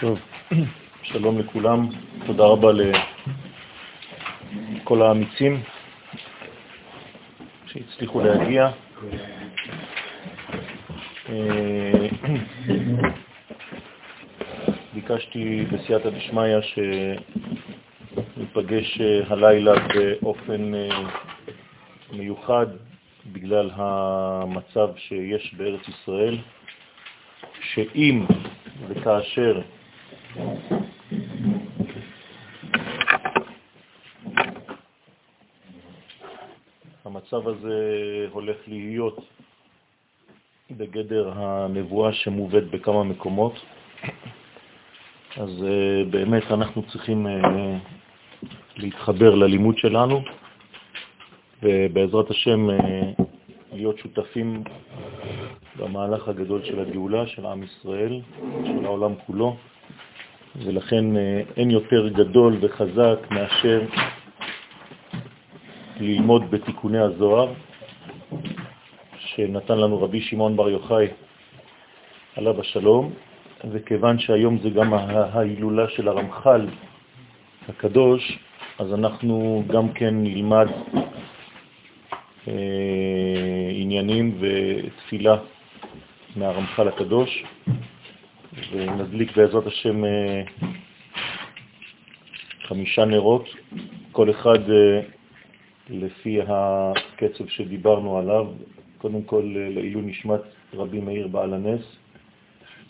טוב, שלום לכולם, תודה רבה לכל האמיצים שהצליחו להגיע. אה, ביקשתי בסייעתא דשמיא שניפגש הלילה באופן אה, מיוחד בגלל המצב שיש בארץ ישראל, שאם וכאשר המצב הזה הולך להיות בגדר הנבואה שמובאת בכמה מקומות, אז אה, באמת אנחנו צריכים אה, להתחבר ללימוד שלנו, ובעזרת השם אה, להיות שותפים במהלך הגדול של הגאולה של עם ישראל, של העולם כולו, ולכן אין יותר גדול וחזק מאשר ללמוד בתיקוני הזוהר, שנתן לנו רבי שמעון בר יוחאי עליו השלום, וכיוון שהיום זה גם ההילולה של הרמח"ל הקדוש, אז אנחנו גם כן נלמד אה, עניינים ותפילה מהרמח"ל הקדוש, ונדליק בעזרת השם אה, חמישה נרות, כל אחד אה, לפי הקצב שדיברנו עליו, קודם כל לעילוי נשמת רבי מאיר בעל הנס,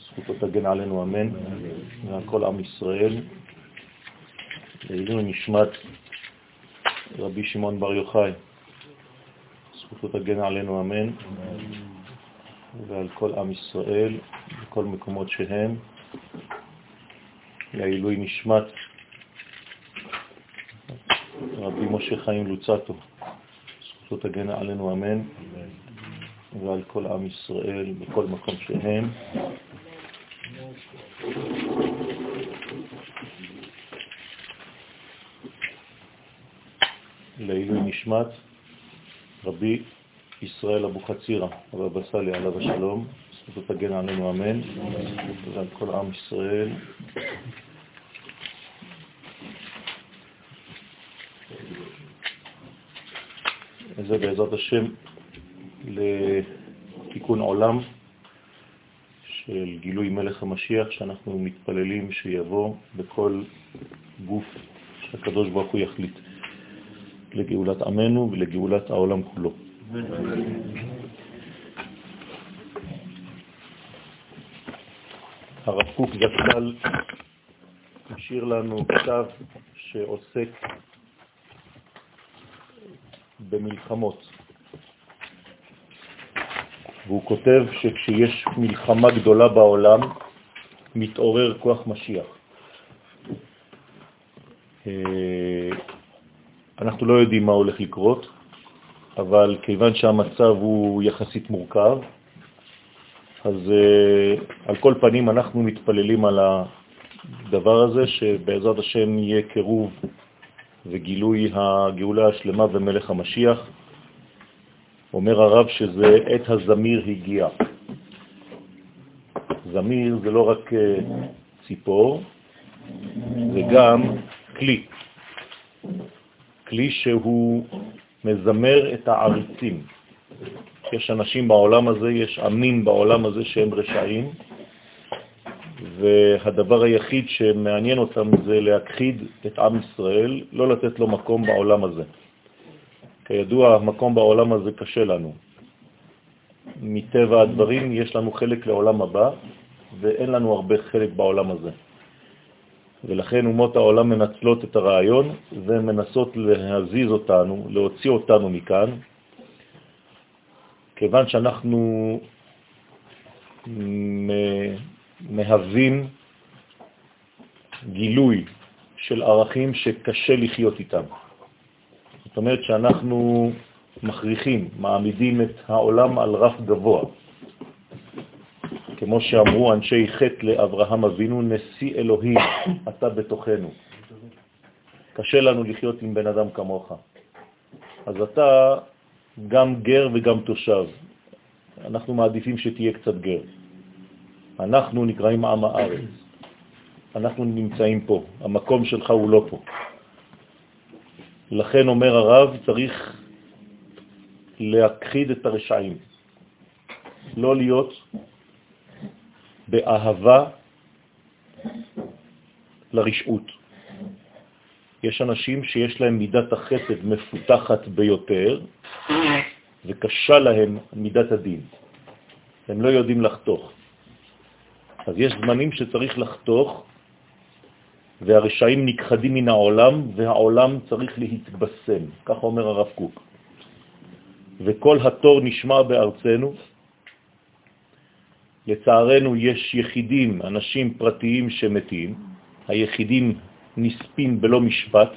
זכותו תגן עלינו אמן, והכל עם ישראל, לעילוי נשמת רבי שמעון בר יוחאי, זכותו תגן עלינו אמן, ועל כל עם ישראל, בכל מקומות שהם, לעילוי נשמת רבי משה חיים לוצטו, זכותו תגן עלינו אמן, ועל כל עם ישראל בכל מקום שהם. לעילוי נשמת רבי ישראל אבוחצירא, הבבא סאלי עליו השלום, זכותו תגן עלינו אמן, ועל כל עם ישראל וזה בעזרת השם לתיקון עולם של גילוי מלך המשיח שאנחנו מתפללים שיבוא בכל גוף שהקדוש ברוך הוא יחליט לגאולת עמנו ולגאולת העולם כולו. הרב קוק זצ"ל השאיר לנו כתב שעוסק במלחמות. והוא כותב שכשיש מלחמה גדולה בעולם, מתעורר כוח משיח. אה, אנחנו לא יודעים מה הולך לקרות, אבל כיוון שהמצב הוא יחסית מורכב, אז אה, על כל פנים אנחנו מתפללים על הדבר הזה, שבעזרת השם יהיה קירוב וגילוי הגאולה השלמה ומלך המשיח. אומר הרב שזה עת הזמיר הגיע. זמיר זה לא רק אה, ציפור, זה גם כלי. כלי שהוא מזמר את העריצים. יש אנשים בעולם הזה, יש עמים בעולם הזה שהם רשעים, והדבר היחיד שמעניין אותם זה להכחיד את עם ישראל, לא לתת לו מקום בעולם הזה. כידוע, מקום בעולם הזה קשה לנו. מטבע הדברים יש לנו חלק לעולם הבא, ואין לנו הרבה חלק בעולם הזה. ולכן אומות העולם מנצלות את הרעיון ומנסות להזיז אותנו, להוציא אותנו מכאן, כיוון שאנחנו מהווים גילוי של ערכים שקשה לחיות איתם. זאת אומרת שאנחנו מכריחים, מעמידים את העולם על רף גבוה. כמו שאמרו אנשי חטא לאברהם אבינו, נשיא אלוהים, אתה בתוכנו. קשה לנו לחיות עם בן אדם כמוך. אז אתה גם גר וגם תושב. אנחנו מעדיפים שתהיה קצת גר. אנחנו נקראים עם הארץ. אנחנו נמצאים פה, המקום שלך הוא לא פה. לכן אומר הרב, צריך להכחיד את הרשעים, לא להיות באהבה לרשעות. יש אנשים שיש להם מידת החסד מפותחת ביותר, וקשה להם מידת הדין. הם לא יודעים לחתוך. אז יש זמנים שצריך לחתוך, והרשעים נכחדים מן העולם, והעולם צריך להתבשם, כך אומר הרב קוק. וכל התור נשמע בארצנו. לצערנו יש יחידים, אנשים פרטיים שמתים, היחידים נספים בלא משפט.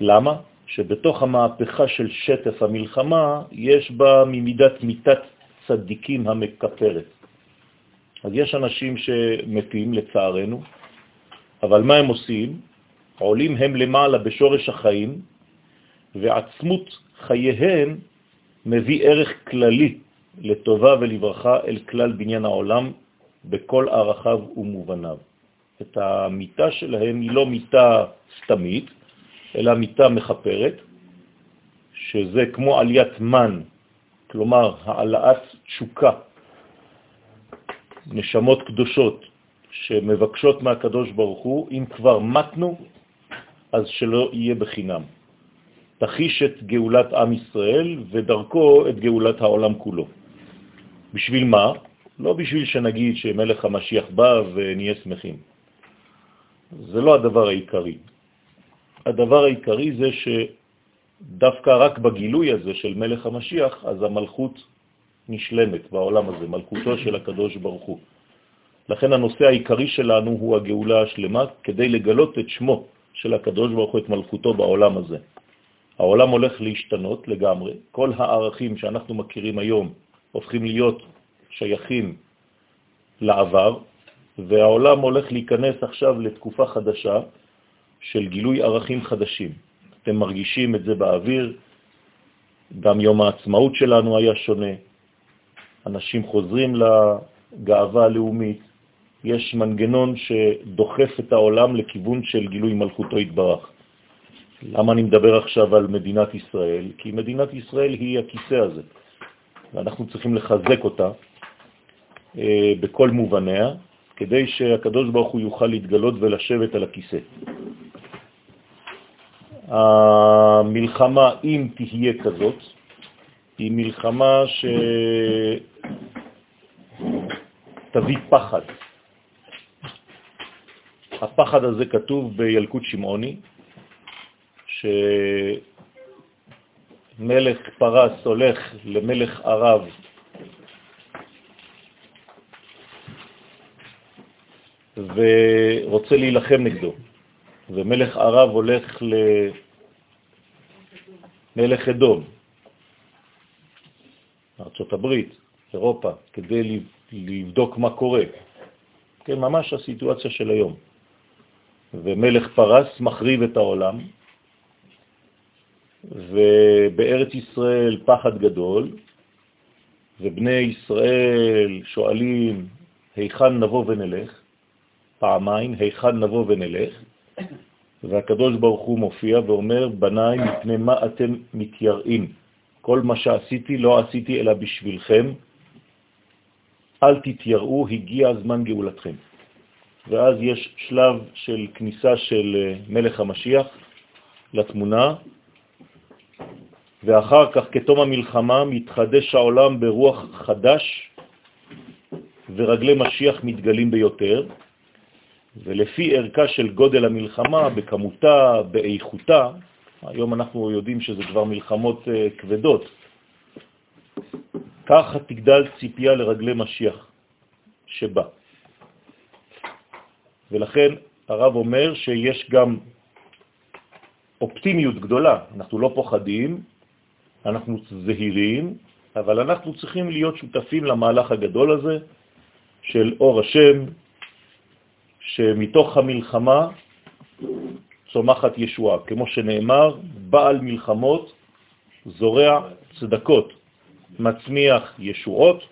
למה? שבתוך המהפכה של שטף המלחמה יש בה ממידת מיטת צדיקים המקפרת. אז יש אנשים שמתים לצערנו, אבל מה הם עושים? עולים הם למעלה בשורש החיים, ועצמות חייהם מביא ערך כללי לטובה ולברכה אל כלל בניין העולם בכל ערכיו ומובניו. את המיטה שלהם היא לא מיטה סתמית, אלא מיטה מחפרת, שזה כמו עליית מן, כלומר העלאת תשוקה, נשמות קדושות שמבקשות מהקדוש ברוך הוא, אם כבר מתנו, אז שלא יהיה בחינם. תחיש את גאולת עם ישראל ודרכו את גאולת העולם כולו. בשביל מה? לא בשביל שנגיד שמלך המשיח בא ונהיה שמחים. זה לא הדבר העיקרי. הדבר העיקרי זה שדווקא רק בגילוי הזה של מלך המשיח, אז המלכות נשלמת בעולם הזה, מלכותו של הקדוש ברוך הוא. לכן הנושא העיקרי שלנו הוא הגאולה השלמה, כדי לגלות את שמו של הקדוש ברוך הוא, את מלכותו בעולם הזה. העולם הולך להשתנות לגמרי, כל הערכים שאנחנו מכירים היום הופכים להיות שייכים לעבר, והעולם הולך להיכנס עכשיו לתקופה חדשה של גילוי ערכים חדשים. אתם מרגישים את זה באוויר, גם יום העצמאות שלנו היה שונה, אנשים חוזרים לגאווה הלאומית, יש מנגנון שדוחף את העולם לכיוון של גילוי מלכותו התברך. למה אני מדבר עכשיו על מדינת ישראל? כי מדינת ישראל היא הכיסא הזה, ואנחנו צריכים לחזק אותה אה, בכל מובניה, כדי שהקדוש ברוך הוא יוכל להתגלות ולשבת על הכיסא. המלחמה, אם תהיה כזאת, היא מלחמה שתביא פחד. הפחד הזה כתוב בילקוט שמעוני, שמלך פרס הולך למלך ערב ורוצה להילחם נגדו, ומלך ערב הולך למלך אדום, הברית, אירופה, כדי לבדוק מה קורה. כן, ממש הסיטואציה של היום. ומלך פרס מחריב את העולם, ובארץ ישראל פחד גדול, ובני ישראל שואלים, היכן נבוא ונלך? פעמיים, היכן נבוא ונלך? והקדוש ברוך הוא מופיע ואומר, בניי, מפני מה אתם מתייראים? כל מה שעשיתי לא עשיתי אלא בשבילכם, אל תתייראו, הגיע זמן גאולתכם. ואז יש שלב של כניסה של אה, מלך המשיח לתמונה, ואחר כך, כתום המלחמה, מתחדש העולם ברוח חדש, ורגלי משיח מתגלים ביותר, ולפי ערכה של גודל המלחמה, בכמותה, באיכותה, היום אנחנו יודעים שזה כבר מלחמות אה, כבדות, ככה תגדל ציפייה לרגלי משיח שבא. ולכן הרב אומר שיש גם אופטימיות גדולה, אנחנו לא פוחדים, אנחנו זהירים, אבל אנחנו צריכים להיות שותפים למהלך הגדול הזה של אור השם, שמתוך המלחמה צומחת ישועה. כמו שנאמר, בעל מלחמות זורע צדקות, מצמיח ישועות,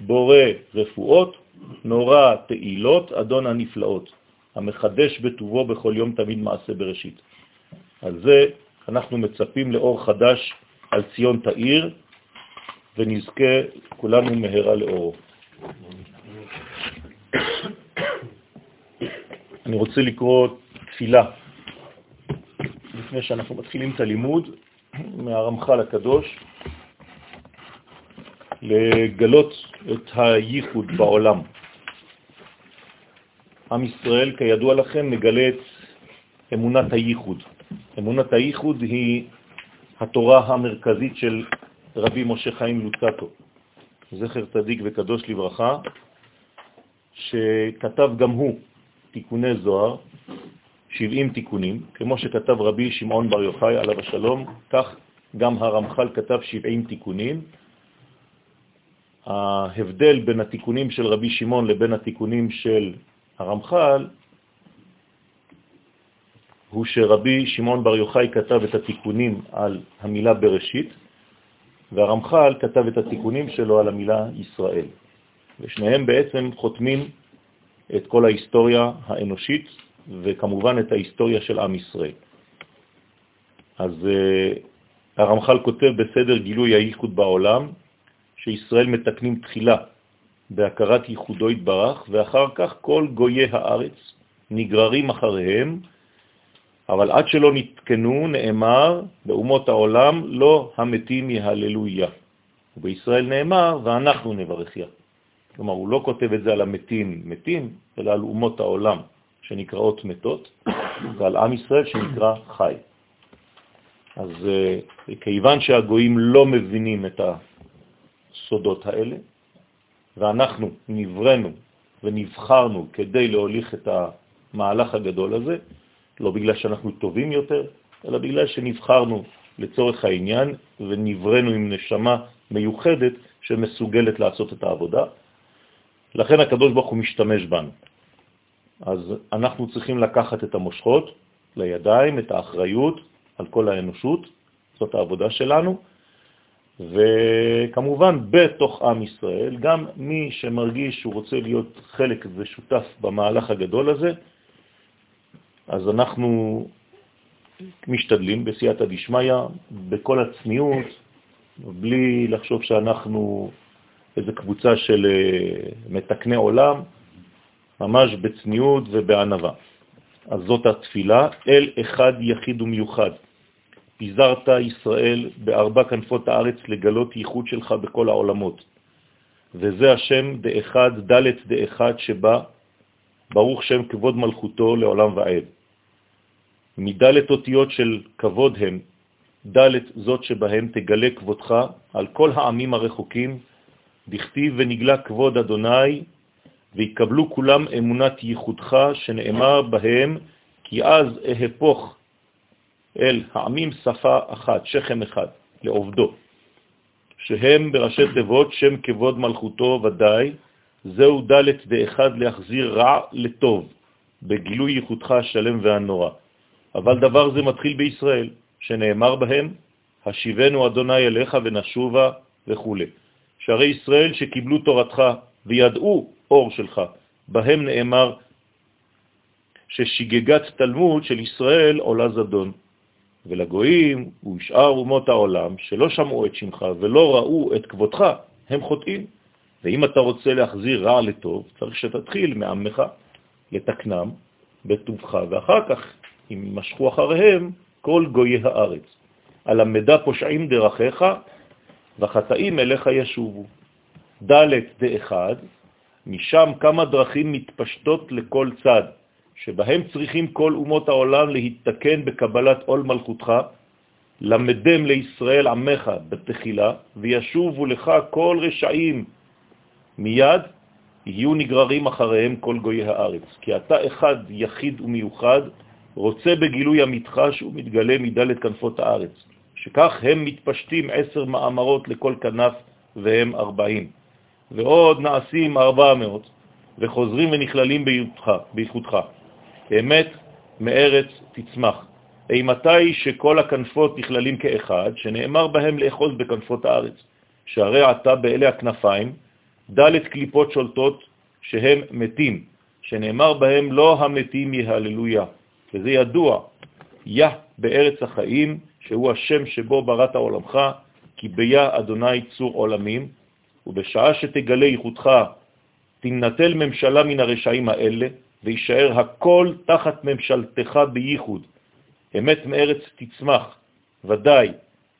בורא רפואות, נורא תעילות, אדון הנפלאות, המחדש בטובו בכל יום תמיד מעשה בראשית. אז זה, אנחנו מצפים לאור חדש על ציון תאיר, ונזכה כולנו מהרה לאורו. אני רוצה לקרוא תפילה לפני שאנחנו מתחילים את הלימוד מהרמח"ל הקדוש, לגלות את הייחוד בעולם. עם ישראל, כידוע לכם, מגלה את אמונת הייחוד. אמונת הייחוד היא התורה המרכזית של רבי משה חיים לוצטו, זכר צדיק וקדוש לברכה, שכתב גם הוא תיקוני זוהר, 70 תיקונים, כמו שכתב רבי שמעון בר יוחאי עליו השלום, כך גם הרמח"ל כתב 70 תיקונים. ההבדל בין התיקונים של רבי שמעון לבין התיקונים של הרמח"ל הוא שרבי שמעון בר יוחאי כתב את התיקונים על המילה בראשית, והרמח"ל כתב את התיקונים שלו על המילה ישראל. ושניהם בעצם חותמים את כל ההיסטוריה האנושית, וכמובן את ההיסטוריה של עם ישראל. אז uh, הרמח"ל כותב בסדר גילוי הייחוד בעולם, שישראל מתקנים תחילה בהכרת ייחודו התברך, ואחר כך כל גויי הארץ נגררים אחריהם, אבל עד שלא נתקנו, נאמר באומות העולם, לא המתים יהללויה. ובישראל נאמר, ואנחנו נברכיה. כלומר, הוא לא כותב את זה על המתים מתים, אלא על אומות העולם שנקראות מתות, ועל עם ישראל שנקרא חי. אז אה, כיוון שהגויים לא מבינים את הסודות האלה, ואנחנו נברנו ונבחרנו כדי להוליך את המהלך הגדול הזה, לא בגלל שאנחנו טובים יותר, אלא בגלל שנבחרנו לצורך העניין ונברנו עם נשמה מיוחדת שמסוגלת לעשות את העבודה. לכן הקדוש ברוך הוא משתמש בנו. אז אנחנו צריכים לקחת את המושכות לידיים, את האחריות על כל האנושות, זאת העבודה שלנו, וכמובן בתוך עם ישראל, גם מי שמרגיש שהוא רוצה להיות חלק ושותף במהלך הגדול הזה, אז אנחנו משתדלים בסייעתא דשמיא, בכל הצניעות, בלי לחשוב שאנחנו איזו קבוצה של אה, מתקני עולם, ממש בצניעות ובענבה. אז זאת התפילה, אל אחד יחיד ומיוחד. פיזרת ישראל בארבע כנפות הארץ לגלות ייחוד שלך בכל העולמות. וזה השם דאחד, דלת דאחד שבא, ברוך שם כבוד מלכותו לעולם ועד. מדלת אותיות של כבוד הם, דלת זאת שבהם תגלה כבודך על כל העמים הרחוקים, דכתיב ונגלה כבוד אדוני, ויקבלו כולם אמונת ייחודך, שנאמר בהם, כי אז אהפוך אל העמים שפה אחת, שכם אחד, לעובדו, שהם בראשי תיבות שם כבוד מלכותו ודאי, זהו דלת דאחד להחזיר רע לטוב, בגילוי ייחודך השלם והנורא. אבל דבר זה מתחיל בישראל, שנאמר בהם, השיבנו אדוני אליך ונשובה וכו'. שערי ישראל שקיבלו תורתך וידעו אור שלך, בהם נאמר ששגגת תלמוד של ישראל עולה זדון. ולגויים ושאר אומות העולם שלא שמעו את שמך ולא ראו את כבודך, הם חוטאים. ואם אתה רוצה להחזיר רע לטוב, צריך שתתחיל מעמך, לתקנם בטובך, ואחר כך, אם ימשכו אחריהם, כל גויי הארץ. על המדע פושעים דרכיך, וחטאים אליך ישובו. ד' דאחד, משם כמה דרכים מתפשטות לכל צד, שבהם צריכים כל אומות העולם להתתקן בקבלת עול מלכותך, למדם לישראל עמך בתחילה, וישובו לך כל רשעים מיד, יהיו נגררים אחריהם כל גויי הארץ. כי אתה אחד יחיד ומיוחד, רוצה בגילוי עמיתך שהוא מתגלה מדלת כנפות הארץ, שכך הם מתפשטים עשר מאמרות לכל כנף והם ארבעים. ועוד נעשים ארבע מאות, וחוזרים ונכללים בייחודך. אמת מארץ תצמח. אימתי שכל הכנפות נכללים כאחד, שנאמר בהם לאחוז בכנפות הארץ. שהרי עתה באלה הכנפיים, דלת קליפות שולטות שהם מתים, שנאמר בהם לא המתים יהללויה, וזה ידוע, יה בארץ החיים, שהוא השם שבו בראת עולמך, כי ביה אדוני צור עולמים, ובשעה שתגלה ייחודך תנטל ממשלה מן הרשעים האלה, וישאר הכל תחת ממשלתך בייחוד. אמת מארץ תצמח, ודאי,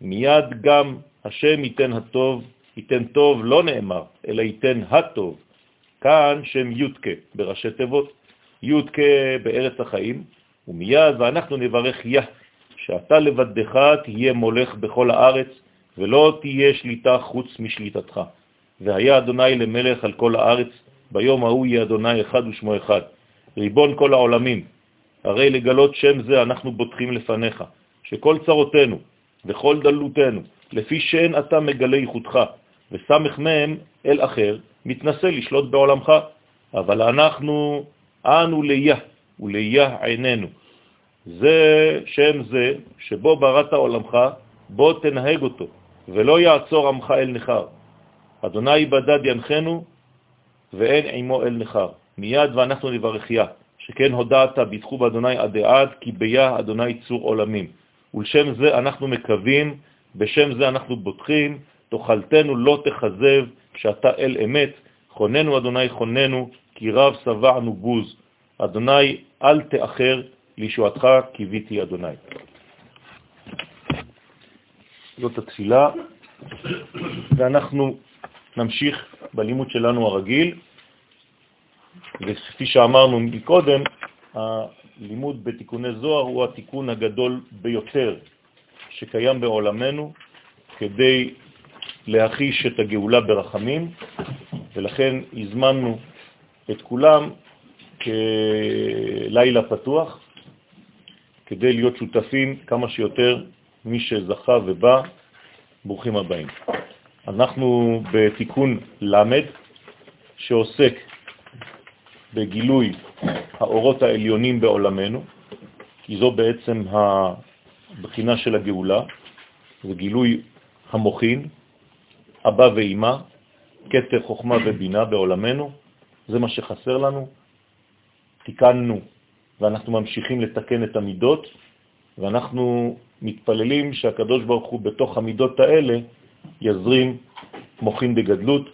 מיד גם השם ייתן הטוב, ייתן טוב לא נאמר, אלא ייתן הטוב. כאן שם יודקה בראשי תיבות, יודקה בארץ החיים, ומיד ואנחנו נברך יה, שאתה לבדך תהיה מולך בכל הארץ, ולא תהיה שליטה חוץ משליטתך. והיה אדוני למלך על כל הארץ, ביום ההוא יהיה אדוני אחד ושמו אחד. ריבון כל העולמים, הרי לגלות שם זה אנחנו בוטחים לפניך, שכל צרותינו וכל דלותנו, לפי שאין אתה מגלה ייחודך, וסמך מהם אל אחר, מתנסה לשלוט בעולמך, אבל אנחנו אנו ליה, וליה עינינו. זה שם זה שבו בראת עולמך, בוא תנהג אותו, ולא יעצור עמך אל נחר. אדוני בדד ינחנו, ואין עמו אל נחר. מיד ואנחנו נברכיה, שכן הודעת ביטחו באדוני עד עד, כי ביה אדוני צור עולמים. ולשם זה אנחנו מקווים, בשם זה אנחנו בוטחים, תאכלתנו לא תחזב, שאתה אל אמת, חוננו אדוני חוננו, כי רב שבענו בוז. אדוני אל תאחר, לישועתך קיוויתי אדוני. זאת התפילה, ואנחנו נמשיך בלימוד שלנו הרגיל. וכפי שאמרנו מקודם, הלימוד בתיקוני זוהר הוא התיקון הגדול ביותר שקיים בעולמנו כדי להחיש את הגאולה ברחמים, ולכן הזמנו את כולם כלילה פתוח, כדי להיות שותפים כמה שיותר מי שזכה ובא, ברוכים הבאים. אנחנו בתיקון למד, שעוסק בגילוי האורות העליונים בעולמנו, כי זו בעצם הבחינה של הגאולה, זה גילוי המוחין, אבא ואימא, כתר חוכמה ובינה בעולמנו, זה מה שחסר לנו. תיקנו ואנחנו ממשיכים לתקן את המידות, ואנחנו מתפללים שהקדוש ברוך הוא בתוך המידות האלה יזרים מוחין בגדלות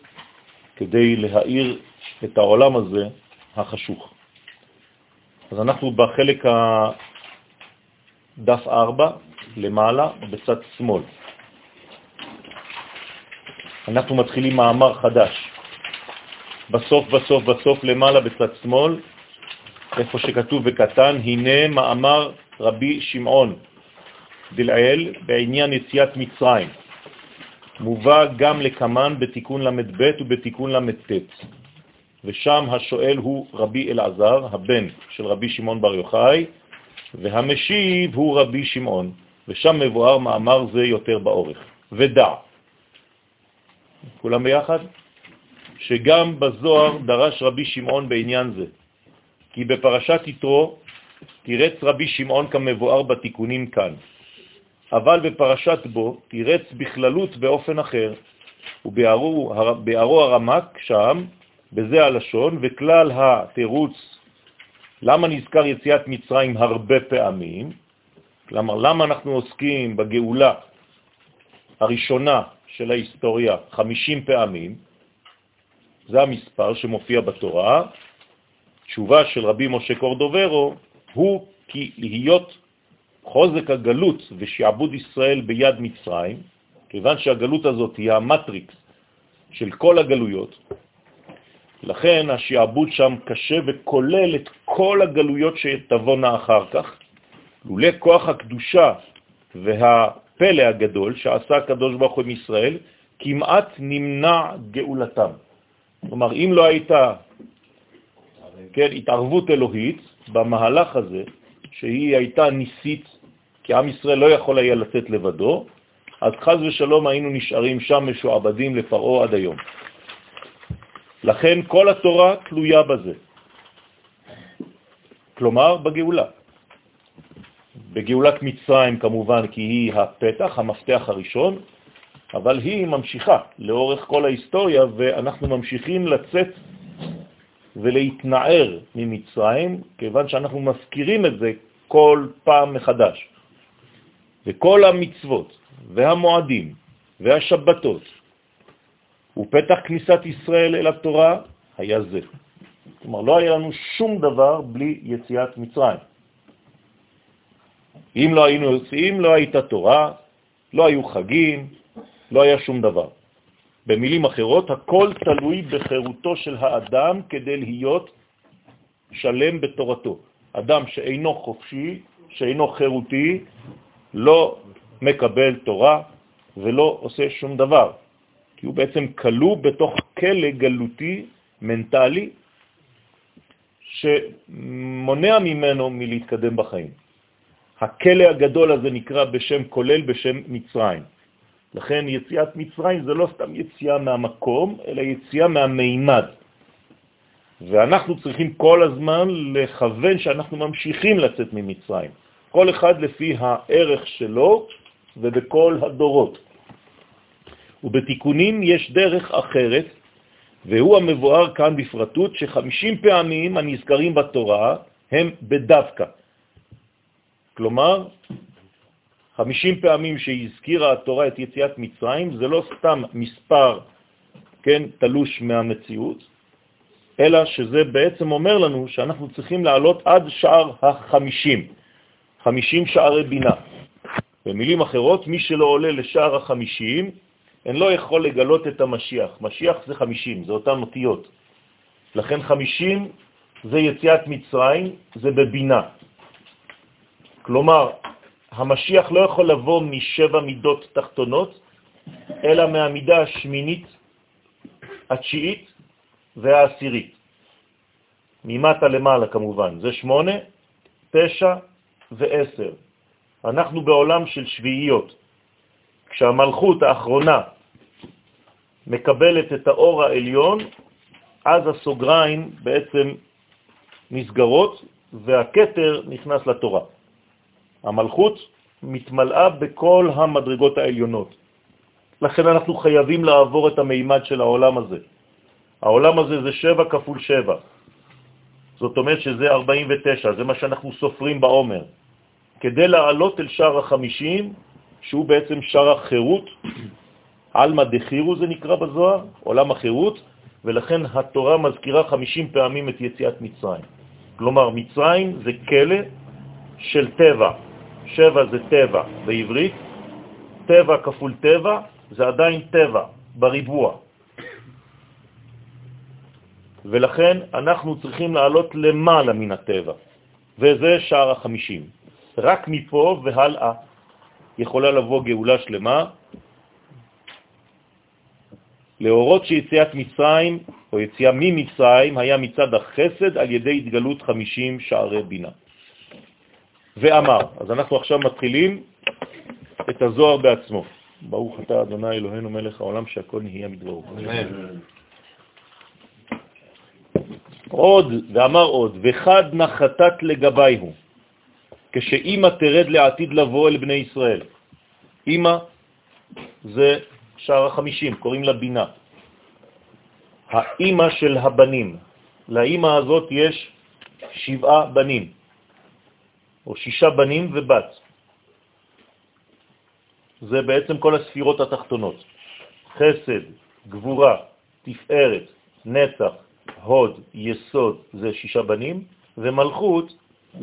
כדי להאיר את העולם הזה החשוך. אז אנחנו בחלק הדף 4 למעלה בצד שמאל. אנחנו מתחילים מאמר חדש. בסוף, בסוף, בסוף למעלה בצד שמאל, איפה שכתוב בקטן, הנה מאמר רבי שמעון דלעיל בעניין יציאת מצרים. מובא גם לקמן בתיקון ל"ב ובתיקון ל"ט. ושם השואל הוא רבי אלעזר, הבן של רבי שמעון בר יוחאי, והמשיב הוא רבי שמעון, ושם מבואר מאמר זה יותר באורך. ודע, כולם ביחד? שגם בזוהר דרש רבי שמעון בעניין זה, כי בפרשת יתרו תירץ רבי שמעון כמבואר בתיקונים כאן, אבל בפרשת בו תירץ בכללות באופן אחר, ובערו הרמק שם בזה הלשון, וכלל התירוץ למה נזכר יציאת מצרים הרבה פעמים, כלומר, למה אנחנו עוסקים בגאולה הראשונה של ההיסטוריה 50 פעמים, זה המספר שמופיע בתורה, תשובה של רבי משה קורדוברו הוא כי להיות חוזק הגלות ושעבוד ישראל ביד מצרים, כיוון שהגלות הזאת היא המטריקס של כל הגלויות, לכן השעבוד שם קשה וכולל את כל הגלויות שתבואנה אחר כך. לולא כוח הקדושה והפלא הגדול שעשה הקדוש ברוך הוא עם ישראל, כמעט נמנע גאולתם. כלומר, אם לא הייתה כן, התערבות אלוהית במהלך הזה, שהיא הייתה ניסית, כי עם ישראל לא יכול היה לצאת לבדו, אז חז ושלום היינו נשארים שם משועבדים לפרעה עד היום. לכן כל התורה תלויה בזה. כלומר, בגאולה. בגאולת מצרים כמובן, כי היא הפתח, המפתח הראשון, אבל היא ממשיכה לאורך כל ההיסטוריה, ואנחנו ממשיכים לצאת ולהתנער ממצרים, כיוון שאנחנו מזכירים את זה כל פעם מחדש. וכל המצוות והמועדים והשבתות ופתח כניסת ישראל אל התורה היה זה. כלומר, לא היה לנו שום דבר בלי יציאת מצרים. אם לא היינו יוצאים, לא הייתה תורה, לא היו חגים, לא היה שום דבר. במילים אחרות, הכל תלוי בחירותו של האדם כדי להיות שלם בתורתו. אדם שאינו חופשי, שאינו חירותי, לא מקבל תורה ולא עושה שום דבר, כי הוא בעצם כלוא בתוך כלא גלותי, מנטלי, שמונע ממנו מלהתקדם בחיים. הכלא הגדול הזה נקרא בשם כולל בשם מצרים. לכן יציאת מצרים זה לא סתם יציאה מהמקום, אלא יציאה מהמימד. ואנחנו צריכים כל הזמן לכוון שאנחנו ממשיכים לצאת ממצרים. כל אחד לפי הערך שלו ובכל הדורות. ובתיקונים יש דרך אחרת, והוא המבואר כאן בפרטות, שחמישים פעמים הנזכרים בתורה הם בדווקא. כלומר, חמישים פעמים שהזכירה התורה את יציאת מצרים, זה לא סתם מספר, כן, תלוש מהמציאות, אלא שזה בעצם אומר לנו שאנחנו צריכים לעלות עד שער החמישים, חמישים שערי בינה. במילים אחרות, מי שלא עולה לשער החמישים, אין לא יכול לגלות את המשיח. משיח זה חמישים, זה אותן אותיות. לכן חמישים זה יציאת מצרים, זה בבינה. כלומר, המשיח לא יכול לבוא משבע מידות תחתונות, אלא מהמידה השמינית, התשיעית והעשירית. ממטה למעלה כמובן, זה שמונה, תשע ועשר. אנחנו בעולם של שביעיות. כשהמלכות האחרונה מקבלת את האור העליון, אז הסוגריים בעצם נסגרות והכתר נכנס לתורה. המלכות מתמלאה בכל המדרגות העליונות. לכן אנחנו חייבים לעבור את המימד של העולם הזה. העולם הזה זה שבע כפול שבע. זאת אומרת שזה 49, זה מה שאנחנו סופרים בעומר. כדי לעלות אל שער החמישים, שהוא בעצם שער החירות, אלמא דחירו זה נקרא בזוהר, עולם החירות, ולכן התורה מזכירה 50 פעמים את יציאת מצרים. כלומר, מצרים זה כלא של טבע, שבע זה טבע בעברית, טבע כפול טבע זה עדיין טבע בריבוע. ולכן אנחנו צריכים לעלות למעלה מן הטבע, וזה שער החמישים. רק מפה והלאה יכולה לבוא גאולה שלמה, להורות שיציאת מצרים, או יציאה ממצרים, היה מצד החסד על ידי התגלות חמישים שערי בינה. ואמר, אז אנחנו עכשיו מתחילים את הזוהר בעצמו. ברוך אתה אדוני אלוהינו מלך העולם שהכל נהיה מדברו. עוד, ואמר עוד, וחד נחתת לגבי הוא, כשאימא תרד לעתיד לבוא אל בני ישראל. אימא זה שער החמישים, קוראים לה בינה. האימא של הבנים. לאימא הזאת יש שבעה בנים, או שישה בנים ובת. זה בעצם כל הספירות התחתונות. חסד, גבורה, תפארת, נצח, הוד, יסוד, זה שישה בנים, ומלכות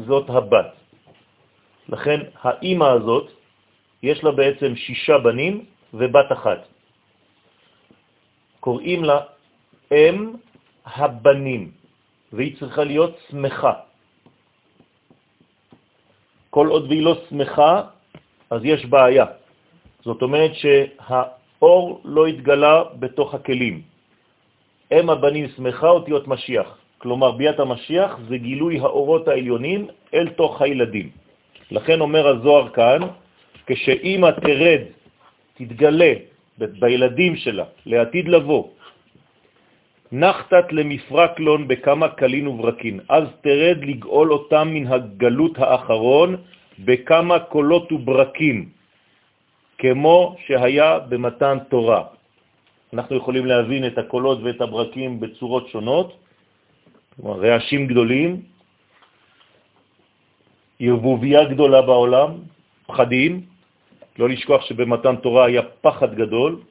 זאת הבת. לכן האימא הזאת, יש לה בעצם שישה בנים ובת אחת. קוראים לה אם הבנים, והיא צריכה להיות שמחה. כל עוד והיא לא שמחה, אז יש בעיה. זאת אומרת שהאור לא התגלה בתוך הכלים. אם הבנים שמחה אותיות משיח. כלומר, ביאת המשיח זה גילוי האורות העליונים אל תוך הילדים. לכן אומר הזוהר כאן, כשאימא תרד, תתגלה בילדים שלה, לעתיד לבוא, נחתת למפרקלון בכמה קלין וברקין, אז תרד לגאול אותם מן הגלות האחרון בכמה קולות וברקים, כמו שהיה במתן תורה. אנחנו יכולים להבין את הקולות ואת הברקים בצורות שונות, כלומר רעשים גדולים, ערבוביה גדולה בעולם, פחדים, לא לשכוח שבמתן תורה היה פחד גדול,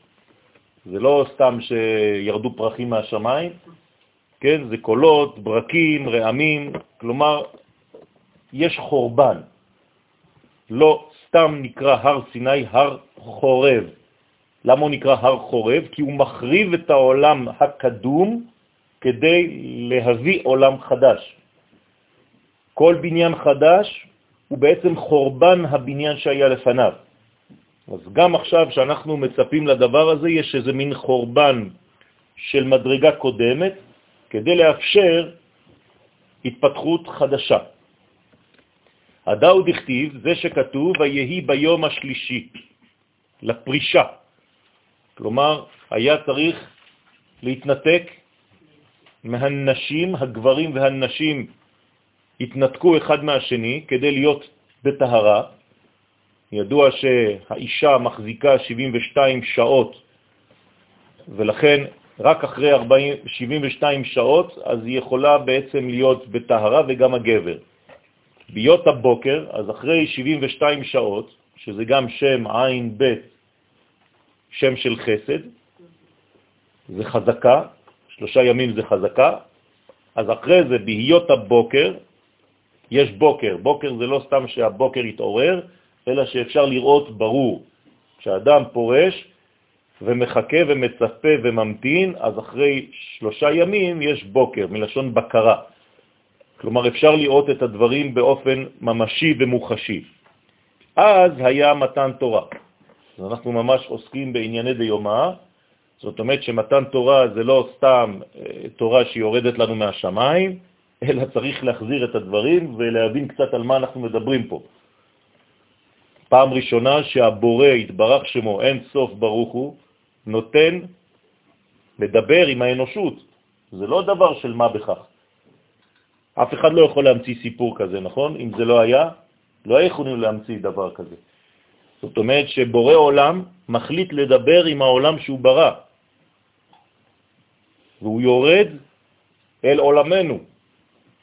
זה לא סתם שירדו פרחים מהשמיים, כן? זה קולות, ברקים, רעמים, כלומר, יש חורבן. לא סתם נקרא הר סיני הר חורב. למה הוא נקרא הר חורב? כי הוא מחריב את העולם הקדום כדי להביא עולם חדש. כל בניין חדש הוא בעצם חורבן הבניין שהיה לפניו. אז גם עכשיו שאנחנו מצפים לדבר הזה, יש איזה מין חורבן של מדרגה קודמת, כדי לאפשר התפתחות חדשה. הדאו דכתיב, זה שכתוב, ויהי ביום השלישי, לפרישה. כלומר, היה צריך להתנתק מהנשים, הגברים והנשים התנתקו אחד מהשני כדי להיות בטהרה. ידוע שהאישה מחזיקה 72 שעות, ולכן רק אחרי 40, 72 שעות, אז היא יכולה בעצם להיות בטהרה וגם הגבר. ביות הבוקר, אז אחרי 72 שעות, שזה גם שם עין ב', שם של חסד, זה חזקה, שלושה ימים זה חזקה, אז אחרי זה, בהיות הבוקר, יש בוקר. בוקר זה לא סתם שהבוקר יתעורר, אלא שאפשר לראות ברור. כשאדם פורש ומחכה ומצפה וממתין, אז אחרי שלושה ימים יש בוקר, מלשון בקרה. כלומר, אפשר לראות את הדברים באופן ממשי ומוחשי. אז היה מתן תורה. אז אנחנו ממש עוסקים בענייני דיומא, זאת אומרת שמתן תורה זה לא סתם אה, תורה שיורדת לנו מהשמיים, אלא צריך להחזיר את הדברים ולהבין קצת על מה אנחנו מדברים פה. פעם ראשונה שהבורא התברך שמו אין סוף ברוך הוא, נותן לדבר עם האנושות. זה לא דבר של מה בכך. אף אחד לא יכול להמציא סיפור כזה, נכון? אם זה לא היה, לא יכולים להמציא דבר כזה. זאת אומרת שבורא עולם מחליט לדבר עם העולם שהוא ברא, והוא יורד אל עולמנו,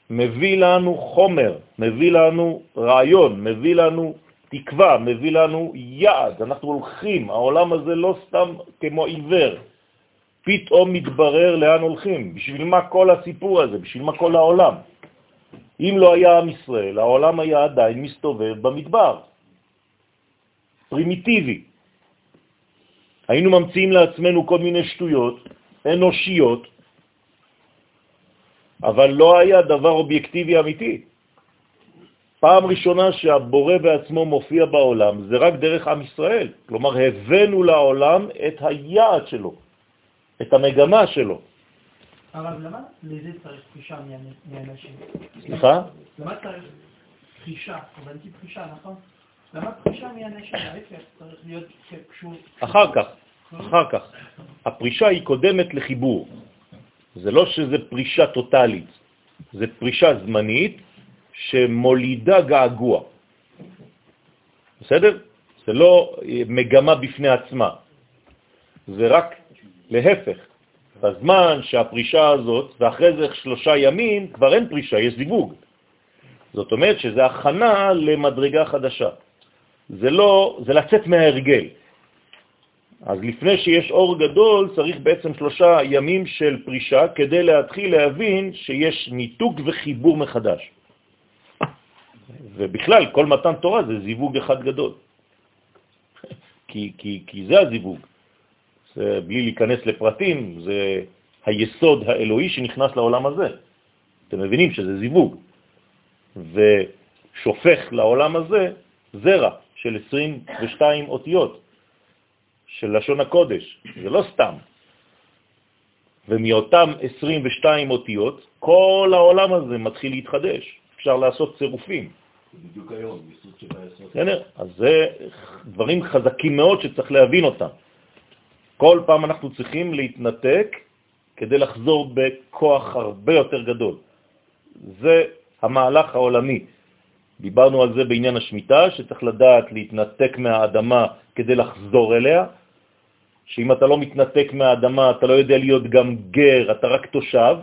מביא לנו חומר, מביא לנו רעיון, מביא לנו תקווה, מביא לנו יעד. אנחנו הולכים, העולם הזה לא סתם כמו עיוור. פתאום מתברר לאן הולכים. בשביל מה כל הסיפור הזה? בשביל מה כל העולם? אם לא היה עם ישראל, העולם היה עדיין מסתובב במדבר. פרימיטיבי. היינו ממציאים לעצמנו כל מיני שטויות אנושיות, אבל לא היה דבר אובייקטיבי אמיתי. פעם ראשונה שהבורא בעצמו מופיע בעולם זה רק דרך עם ישראל. כלומר, הבאנו לעולם את היעד שלו, את המגמה שלו. אבל למה לזה צריך פרישה מאנשים? סליחה? למה צריך פרישה? הבנתי פרישה, נכון? למה פרישה מאנשים? ההפך צריך להיות קשור... אחר כך, אחר כך. הפרישה היא קודמת לחיבור. זה לא שזה פרישה טוטלית, זה פרישה זמנית שמולידה געגוע. בסדר? זה לא מגמה בפני עצמה, זה רק להפך. בזמן שהפרישה הזאת, ואחרי זה שלושה ימים, כבר אין פרישה, יש זיווג. זאת אומרת שזה הכנה למדרגה חדשה. זה לא, זה לצאת מההרגל. אז לפני שיש אור גדול צריך בעצם שלושה ימים של פרישה כדי להתחיל להבין שיש ניתוק וחיבור מחדש. ובכלל, כל מתן תורה זה זיווג אחד גדול. כי, כי, כי זה הזיווג. זה, בלי להיכנס לפרטים, זה היסוד האלוהי שנכנס לעולם הזה. אתם מבינים שזה זיווג. ושופך לעולם הזה זרע של 22 אותיות של לשון הקודש. זה לא סתם. ומאותם 22 אותיות, כל העולם הזה מתחיל להתחדש. אפשר לעשות צירופים. בדיוק היום, יסוד היסוד. אז זה דברים חזקים מאוד שצריך להבין אותם. כל פעם אנחנו צריכים להתנתק כדי לחזור בכוח הרבה יותר גדול. זה המהלך העולמי. דיברנו על זה בעניין השמיטה, שצריך לדעת להתנתק מהאדמה כדי לחזור אליה, שאם אתה לא מתנתק מהאדמה, אתה לא יודע להיות גם גר, אתה רק תושב,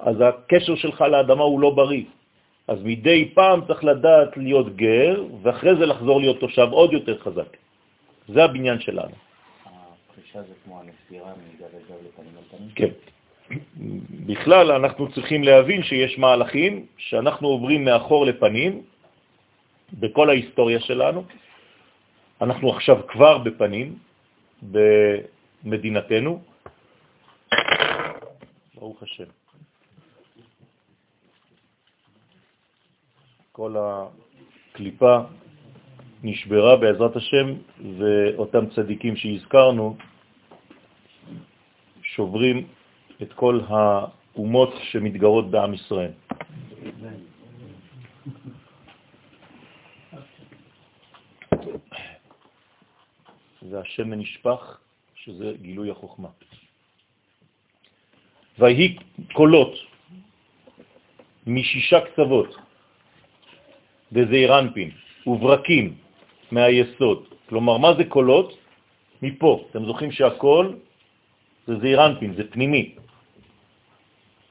אז הקשר שלך לאדמה הוא לא בריא. אז מדי פעם צריך לדעת להיות גר, ואחרי זה לחזור להיות תושב עוד יותר חזק. זה הבניין שלנו. הפרישה זה כמו הנסירה מגב אל גב לפנים על פנים? כן. בכלל, אנחנו צריכים להבין שיש מהלכים שאנחנו עוברים מאחור לפנים בכל ההיסטוריה שלנו. אנחנו עכשיו כבר בפנים במדינתנו. ברוך השם. כל הקליפה נשברה בעזרת השם, ואותם צדיקים שהזכרנו שוברים את כל האומות שמתגרות בעם ישראל. והשמן נשפך, שזה גילוי החוכמה. ויהי קולות משישה קצוות דזעירנפין וברקים מהיסוד. כלומר, מה זה קולות? מפה. אתם זוכרים שהקול זה זעירנפין, זה פנימי.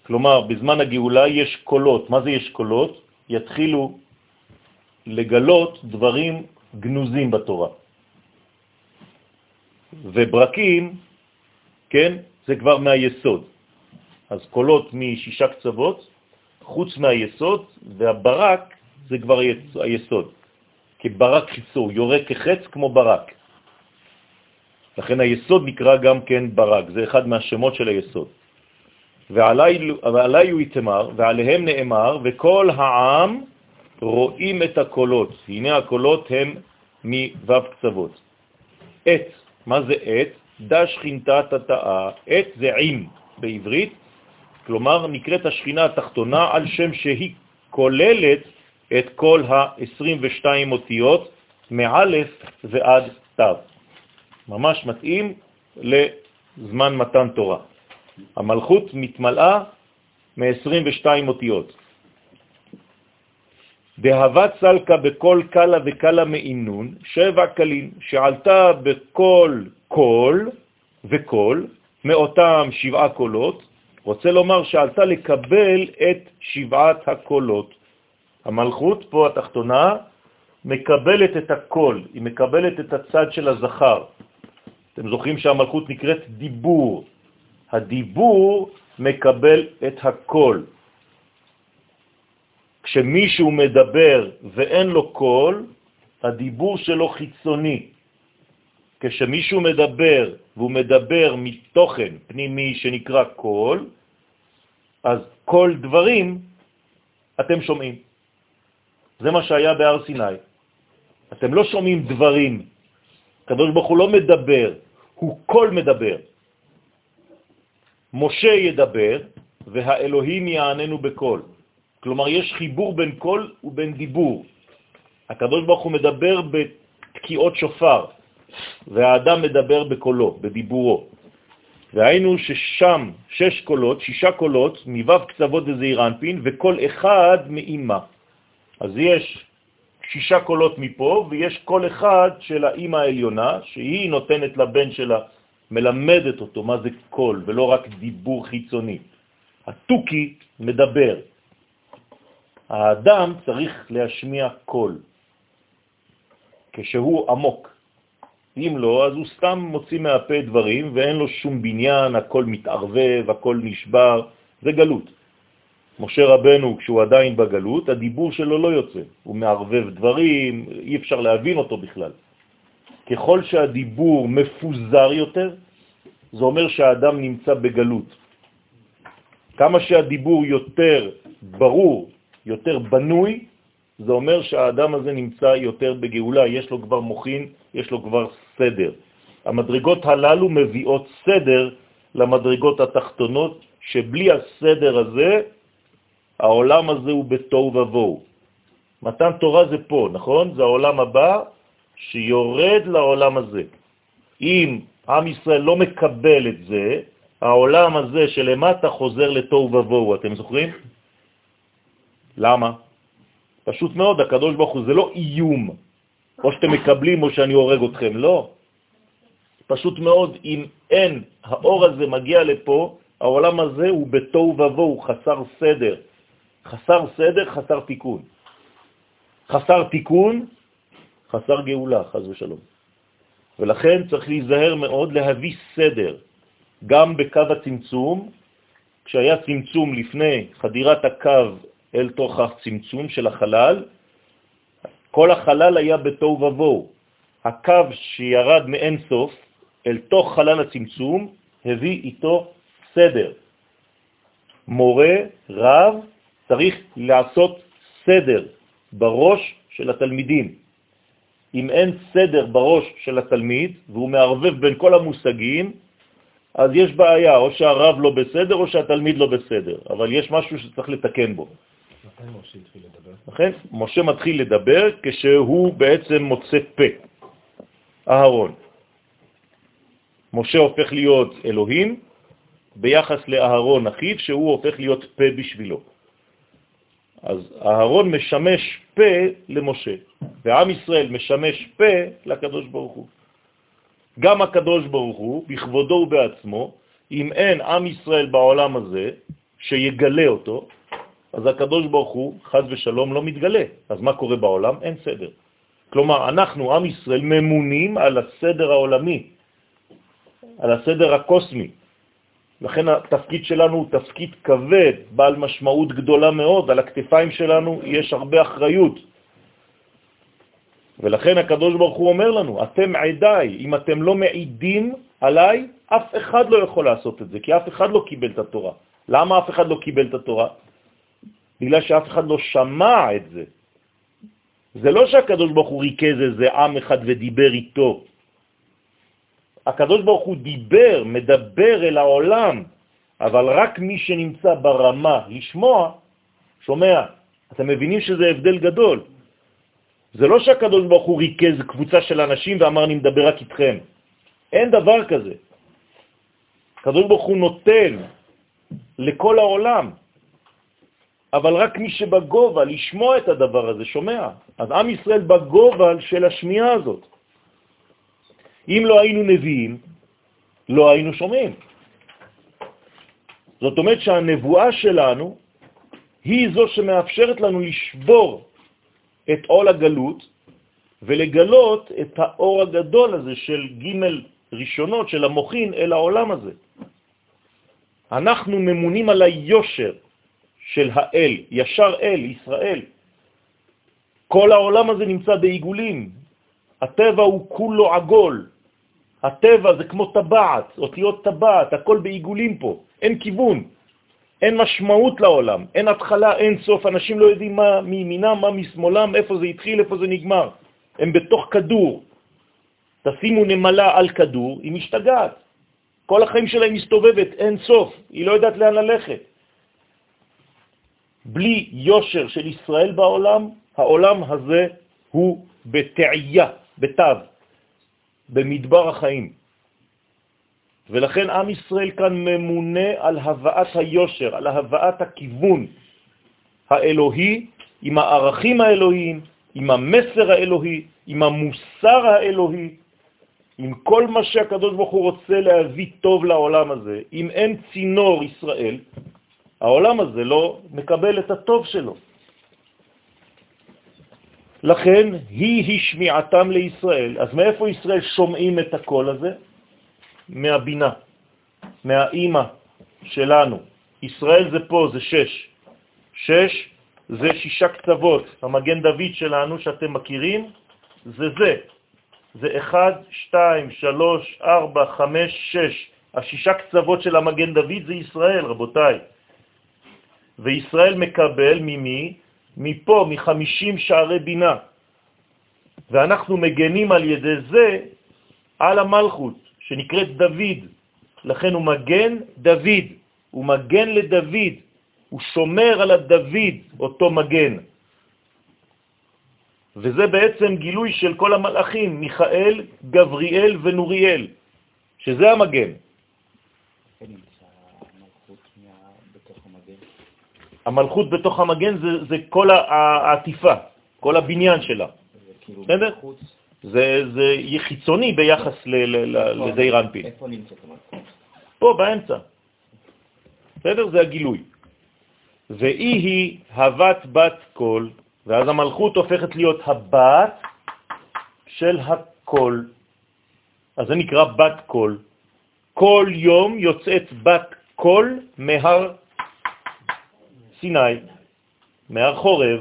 כלומר, בזמן הגאולה יש קולות. מה זה יש קולות? יתחילו לגלות דברים גנוזים בתורה. וברקים, כן, זה כבר מהיסוד. אז קולות משישה קצוות, חוץ מהיסוד, והברק זה כבר היסוד. כברק חיצור, יורה כחץ כמו ברק. לכן היסוד נקרא גם כן ברק, זה אחד מהשמות של היסוד. ועלי, הוא יתמר, ועליהם נאמר, וכל העם רואים את הקולות. הנה הקולות הם מו' קצוות. עת, מה זה עת? דש חינתה תתאה, עת זה עם בעברית, כלומר נקראת השכינה התחתונה על שם שהיא כוללת את כל ה-22 אותיות מאלף ועד תו. ממש מתאים לזמן מתן תורה. המלכות מתמלאה מ-22 אותיות. דהבת סלקה בכל קלה וקלה מאינון, שבע קלים, שעלתה בכל קול וקול, מאותם שבעה קולות, רוצה לומר שעלתה לקבל את שבעת הקולות. המלכות פה התחתונה מקבלת את הקול, היא מקבלת את הצד של הזכר. אתם זוכרים שהמלכות נקראת דיבור. הדיבור מקבל את הקול. כשמישהו מדבר ואין לו קול, הדיבור שלו חיצוני. כשמישהו מדבר והוא מדבר מתוכן פנימי שנקרא קול, אז כל דברים אתם שומעים. זה מה שהיה בהר סיני. אתם לא שומעים דברים. הקדוש ברוך הוא לא מדבר, הוא קול מדבר. משה ידבר והאלוהים יעננו בקול. כלומר, יש חיבור בין קול ובין דיבור. הקדוש ברוך הוא מדבר בתקיעות שופר, והאדם מדבר בקולו, בדיבורו. והיינו ששם שש קולות, שישה קולות, מבב קצוות דזעיר אנפין, וכל אחד מאימא. אז יש שישה קולות מפה, ויש קול אחד של האימא העליונה, שהיא נותנת לבן שלה, מלמדת אותו מה זה קול, ולא רק דיבור חיצוני. התוכי מדבר. האדם צריך להשמיע קול, כשהוא עמוק. אם לא, אז הוא סתם מוציא מהפה דברים ואין לו שום בניין, הכל מתערבב, הכל נשבר, זה גלות. משה רבנו, כשהוא עדיין בגלות, הדיבור שלו לא יוצא, הוא מערבב דברים, אי אפשר להבין אותו בכלל. ככל שהדיבור מפוזר יותר, זה אומר שהאדם נמצא בגלות. כמה שהדיבור יותר ברור, יותר בנוי, זה אומר שהאדם הזה נמצא יותר בגאולה, יש לו כבר מוכין, יש לו כבר סדר. המדרגות הללו מביאות סדר למדרגות התחתונות, שבלי הסדר הזה, העולם הזה הוא בתוהו ובוהו. מתן תורה זה פה, נכון? זה העולם הבא שיורד לעולם הזה. אם עם ישראל לא מקבל את זה, העולם הזה שלמטה חוזר לתוהו ובוהו, אתם זוכרים? למה? פשוט מאוד, הקדוש ברוך הוא זה לא איום, או שאתם מקבלים או שאני הורג אתכם, לא. פשוט מאוד, אם אין, האור הזה מגיע לפה, העולם הזה הוא בתוהו ובוהו, חסר סדר. חסר סדר, חסר תיקון. חסר תיקון, חסר גאולה, חז ושלום. ולכן צריך להיזהר מאוד להביא סדר, גם בקו הצמצום, כשהיה צמצום לפני חדירת הקו אל תוך הצמצום של החלל, כל החלל היה בתוהו ובוהו. הקו שירד מאין סוף אל תוך חלל הצמצום הביא איתו סדר. מורה, רב, צריך לעשות סדר בראש של התלמידים. אם אין סדר בראש של התלמיד, והוא מערבב בין כל המושגים, אז יש בעיה, או שהרב לא בסדר או שהתלמיד לא בסדר, אבל יש משהו שצריך לתקן בו. מתי משה התחיל לדבר? לכן, משה מתחיל לדבר כשהוא בעצם מוצא פה, אהרון. משה הופך להיות אלוהים ביחס לאהרון אחיו, שהוא הופך להיות פה בשבילו. אז אהרון משמש פה למשה, ועם ישראל משמש פה לקדוש ברוך הוא. גם הקדוש ברוך הוא, בכבודו ובעצמו, אם אין עם ישראל בעולם הזה שיגלה אותו, אז הקדוש ברוך הוא, חז ושלום, לא מתגלה. אז מה קורה בעולם? אין סדר. כלומר, אנחנו, עם ישראל, ממונים על הסדר העולמי, על הסדר הקוסמי. לכן התפקיד שלנו הוא תפקיד כבד, בעל משמעות גדולה מאוד, על הכתפיים שלנו יש הרבה אחריות. ולכן הקדוש ברוך הוא אומר לנו, אתם עדיי, אם אתם לא מעידים עליי, אף אחד לא יכול לעשות את זה, כי אף אחד לא קיבל את התורה. למה אף אחד לא קיבל את התורה? בגלל שאף אחד לא שמע את זה. זה לא שהקדוש ברוך הוא ריכז איזה עם אחד ודיבר איתו. הקדוש ברוך הוא דיבר, מדבר אל העולם, אבל רק מי שנמצא ברמה לשמוע, שומע. אתם מבינים שזה הבדל גדול. זה לא שהקדוש ברוך הוא ריכז קבוצה של אנשים ואמר אני מדבר רק איתכם. אין דבר כזה. הקדוש ברוך הוא נותן לכל העולם, אבל רק מי שבגובה לשמוע את הדבר הזה שומע. אז עם ישראל בגובה של השמיעה הזאת. אם לא היינו נביאים, לא היינו שומעים. זאת אומרת שהנבואה שלנו היא זו שמאפשרת לנו לשבור את עול הגלות ולגלות את האור הגדול הזה של ג' ראשונות של המוחין אל העולם הזה. אנחנו ממונים על היושר של האל, ישר אל, ישראל. כל העולם הזה נמצא בעיגולים. הטבע הוא כולו עגול. הטבע זה כמו טבעת, אותיות טבעת, הכל בעיגולים פה, אין כיוון, אין משמעות לעולם, אין התחלה, אין סוף, אנשים לא יודעים מה מימינם, מה משמאלם, איפה זה התחיל, איפה זה נגמר. הם בתוך כדור. תשימו נמלה על כדור, היא משתגעת. כל החיים שלה מסתובבת, אין סוף, היא לא יודעת לאן ללכת. בלי יושר של ישראל בעולם, העולם הזה הוא בתעייה, בתו, במדבר החיים. ולכן עם ישראל כאן ממונה על הבאת היושר, על הבאת הכיוון האלוהי, עם הערכים האלוהיים, עם המסר האלוהי, עם המוסר האלוהי, עם כל מה שהקדוש ברוך הוא רוצה להביא טוב לעולם הזה. אם אין צינור ישראל, העולם הזה לא מקבל את הטוב שלו. לכן היא השמיעתם לישראל. אז מאיפה ישראל שומעים את הקול הזה? מהבינה, מהאימא שלנו. ישראל זה פה, זה שש. שש זה שישה קצוות. המגן דוד שלנו שאתם מכירים זה זה. זה אחד, שתיים, שלוש, ארבע, חמש, שש. השישה קצוות של המגן דוד זה ישראל, רבותיי. וישראל מקבל ממי? מפה, מחמישים שערי בינה. ואנחנו מגנים על ידי זה על המלכות, שנקראת דוד. לכן הוא מגן דוד, הוא מגן לדוד, הוא שומר על הדוד, אותו מגן. וזה בעצם גילוי של כל המלאכים, מיכאל, גבריאל ונוריאל, שזה המגן. המלכות בתוך המגן זה, זה כל העטיפה, כל הבניין שלה. בסדר? זה, זה חיצוני ביחס לזעיר אנפין. איפה נמצאת המלכות? פה באמצע. בסדר? זה הגילוי. ואי היא הבת בת קול, ואז המלכות הופכת להיות הבת של הקול. אז זה נקרא בת קול. כל יום יוצאת בת קול מהר סיני, מהר חורב.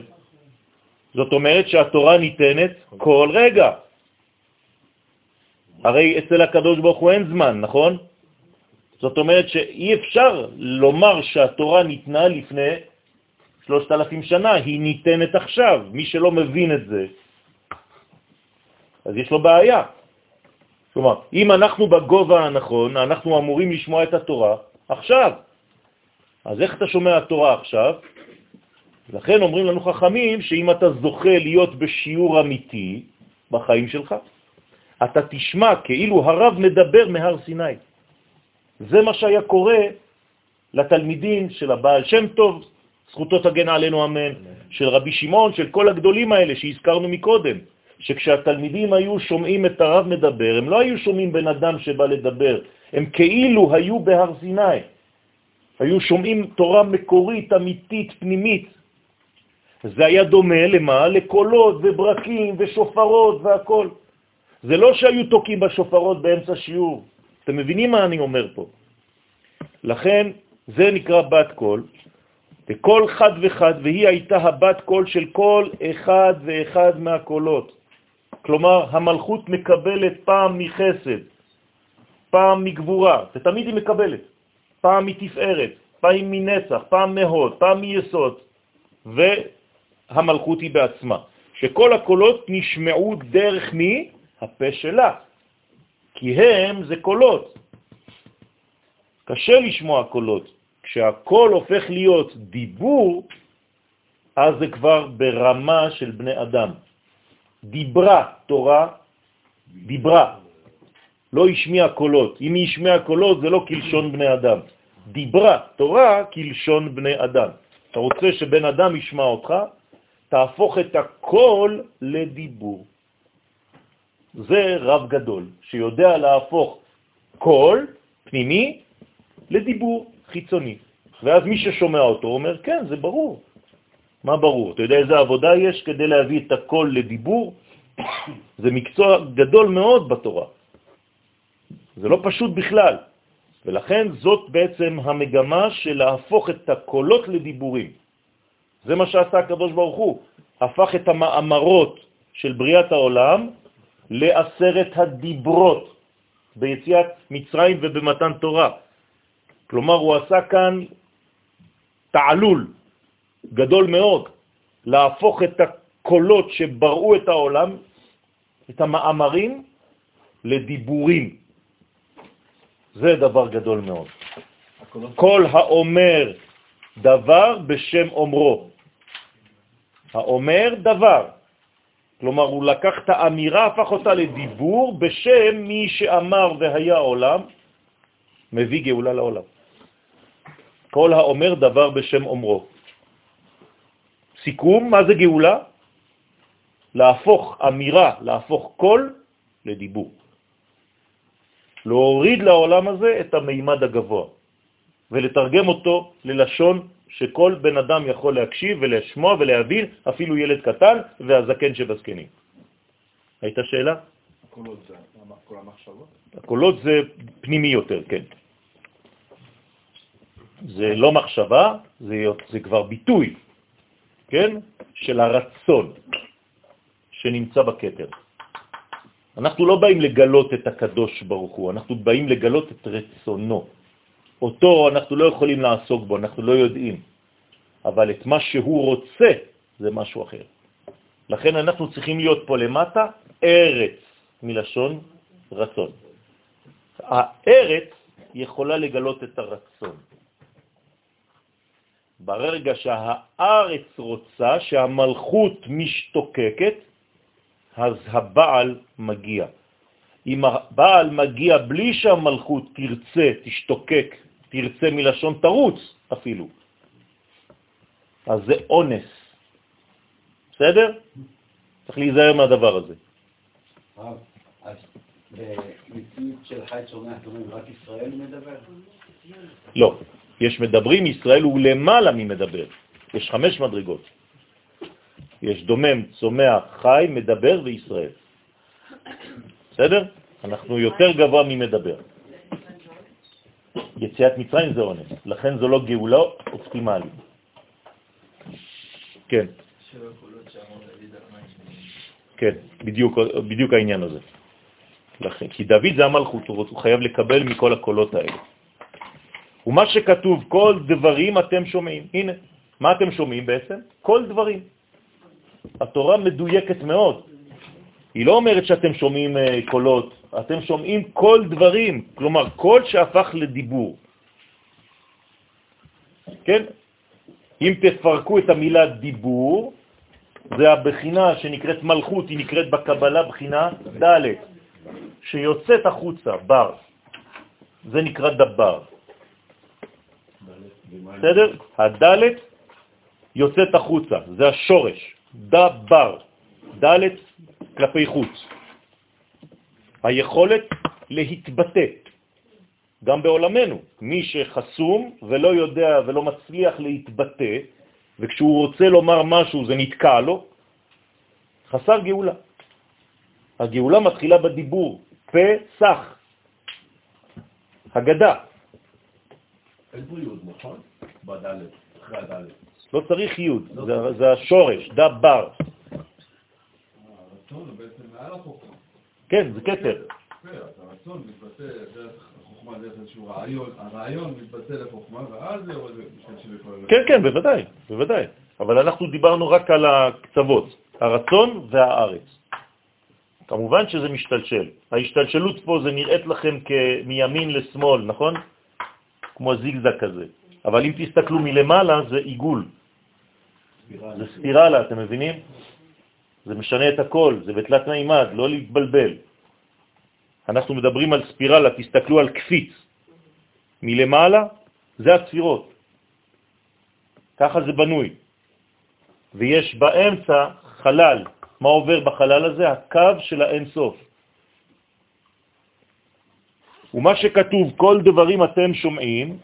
זאת אומרת שהתורה ניתנת כל רגע. הרי אצל הקדוש ברוך הוא אין זמן, נכון? זאת אומרת שאי אפשר לומר שהתורה ניתנה לפני שלושת אלפים שנה, היא ניתנת עכשיו. מי שלא מבין את זה, אז יש לו בעיה. כלומר, אם אנחנו בגובה הנכון, אנחנו אמורים לשמוע את התורה עכשיו. אז איך אתה שומע התורה עכשיו? לכן אומרים לנו חכמים שאם אתה זוכה להיות בשיעור אמיתי בחיים שלך, אתה תשמע כאילו הרב מדבר מהר סיני. זה מה שהיה קורה לתלמידים של הבעל שם טוב, זכותו תגן עלינו אמן, של רבי שמעון, של כל הגדולים האלה שהזכרנו מקודם, שכשהתלמידים היו שומעים את הרב מדבר, הם לא היו שומעים בן אדם שבא לדבר, הם כאילו היו בהר סיני, היו שומעים תורה מקורית, אמיתית, פנימית. זה היה דומה למה? לקולות וברקים ושופרות והכל. זה לא שהיו תוקים בשופרות באמצע שיעור. אתם מבינים מה אני אומר פה? לכן זה נקרא בת קול, וכל חד וחד, והיא הייתה הבת קול של כל אחד ואחד מהקולות. כלומר, המלכות מקבלת פעם מחסד, פעם מגבורה, ותמיד היא מקבלת, פעם מתפארת, פעם מנצח, פעם מהוד, פעם מיסוד, והמלכות היא בעצמה. שכל הקולות נשמעו דרך מי? הפה שלה, כי הם זה קולות. קשה לשמוע קולות. כשהקול הופך להיות דיבור, אז זה כבר ברמה של בני אדם. דיברה תורה, דיברה, לא השמיע קולות. אם היא השמיעה קולות זה לא כלשון בני אדם. דיברה תורה כלשון בני אדם. אתה רוצה שבן אדם ישמע אותך, תהפוך את הקול לדיבור. זה רב גדול, שיודע להפוך קול פנימי לדיבור חיצוני. ואז מי ששומע אותו אומר, כן, זה ברור. מה ברור? אתה יודע איזה עבודה יש כדי להביא את הקול לדיבור? זה מקצוע גדול מאוד בתורה. זה לא פשוט בכלל. ולכן זאת בעצם המגמה של להפוך את הקולות לדיבורים. זה מה שעשה הקדוש ברוך הוא, הפך את המאמרות של בריאת העולם לעשרת הדיברות ביציאת מצרים ובמתן תורה. כלומר, הוא עשה כאן תעלול גדול מאוד, להפוך את הקולות שבראו את העולם, את המאמרים, לדיבורים. זה דבר גדול מאוד. כל האומר דבר בשם אומרו. האומר דבר. כלומר, הוא לקח את האמירה, הפך אותה לדיבור בשם מי שאמר והיה עולם, מביא גאולה לעולם. כל האומר דבר בשם אומרו. סיכום, מה זה גאולה? להפוך אמירה, להפוך קול לדיבור. להוריד לעולם הזה את המימד הגבוה ולתרגם אותו ללשון שכל בן אדם יכול להקשיב ולשמוע ולהבין, אפילו ילד קטן והזקן שבזקנים. הייתה שאלה? הקולות זה כל המחשבות? הקולות זה פנימי יותר, כן. זה לא מחשבה, זה, זה כבר ביטוי, כן, של הרצון שנמצא בכתר. אנחנו לא באים לגלות את הקדוש ברוך הוא, אנחנו באים לגלות את רצונו. אותו אנחנו לא יכולים לעסוק בו, אנחנו לא יודעים, אבל את מה שהוא רוצה זה משהו אחר. לכן אנחנו צריכים להיות פה למטה ארץ, מלשון רצון. הארץ יכולה לגלות את הרצון. ברגע שהארץ רוצה, שהמלכות משתוקקת, אז הבעל מגיע. אם הבעל מגיע בלי שהמלכות תרצה, תשתוקק, תרצה מלשון תרוץ אפילו, אז זה אונס. בסדר? צריך להיזהר מהדבר הזה. אז במציאות של חי אומרים, רק ישראל מדבר? לא. יש מדברים, ישראל הוא למעלה ממדבר. יש חמש מדרגות. יש דומם, צומח, חי, מדבר וישראל. בסדר? אנחנו יותר גבוה ממדבר. יציאת מצרים זה עונש, לכן זו לא גאולה אופטימלית. כן. כן, בדיוק, בדיוק העניין הזה. לכן, כי דוד זה המלכות, הוא חייב לקבל מכל הקולות האלה. ומה שכתוב, כל דברים אתם שומעים. הנה, מה אתם שומעים בעצם? כל דברים. התורה מדויקת מאוד. היא לא אומרת שאתם שומעים אה, קולות, אתם שומעים כל דברים, כלומר, כל שהפך לדיבור. כן? אם תפרקו את המילה דיבור, זה הבחינה שנקראת מלכות, היא נקראת בקבלה בחינה ד', שיוצאת החוצה, בר. זה נקרא דבר. בסדר? הד' יוצאת החוצה, זה השורש, דבר, ד' כלפי חוץ. היכולת להתבטא, גם בעולמנו. מי שחסום ולא יודע ולא מצליח להתבטא, וכשהוא רוצה לומר משהו זה נתקע לו, חסר גאולה. הגאולה מתחילה בדיבור, פסח, הגדה. אין יוד, נכון? בדלת, אחרי הדלת. לא צריך יוד, זה, זה השורש, דבר. כן, זה כתר. כן, הרצון מתבטא דרך החוכמה, דרך איזשהו רעיון, הרעיון מתבטא לחוכמה, ואז זה יורד משתמשים בכל... כן, כן, בוודאי, בוודאי. אבל אנחנו דיברנו רק על הקצוות, הרצון והארץ. כמובן שזה משתלשל. ההשתלשלות פה זה נראית לכם מימין לשמאל, נכון? כמו זיגזג כזה. אבל אם תסתכלו מלמעלה זה עיגול. זה ספירלה, אתם מבינים? זה משנה את הכל, זה בתלת מימד, לא להתבלבל. אנחנו מדברים על ספירלה, תסתכלו על קפיץ. מלמעלה זה הספירות. ככה זה בנוי. ויש באמצע חלל. מה עובר בחלל הזה? הקו של האינסוף. ומה שכתוב, כל דברים אתם שומעים,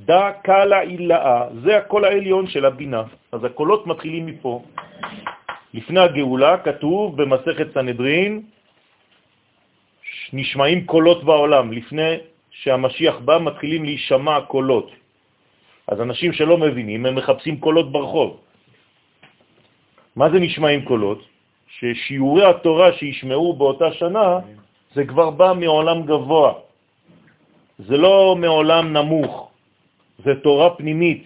דא קלה אילאה, זה הקול העליון של הבינה. אז הקולות מתחילים מפה. לפני הגאולה כתוב במסכת סנהדרין, נשמעים קולות בעולם. לפני שהמשיח בא מתחילים להישמע קולות. אז אנשים שלא מבינים, הם מחפשים קולות ברחוב. מה זה נשמעים קולות? ששיעורי התורה שישמעו באותה שנה, זה כבר בא מעולם גבוה. זה לא מעולם נמוך, זה תורה פנימית,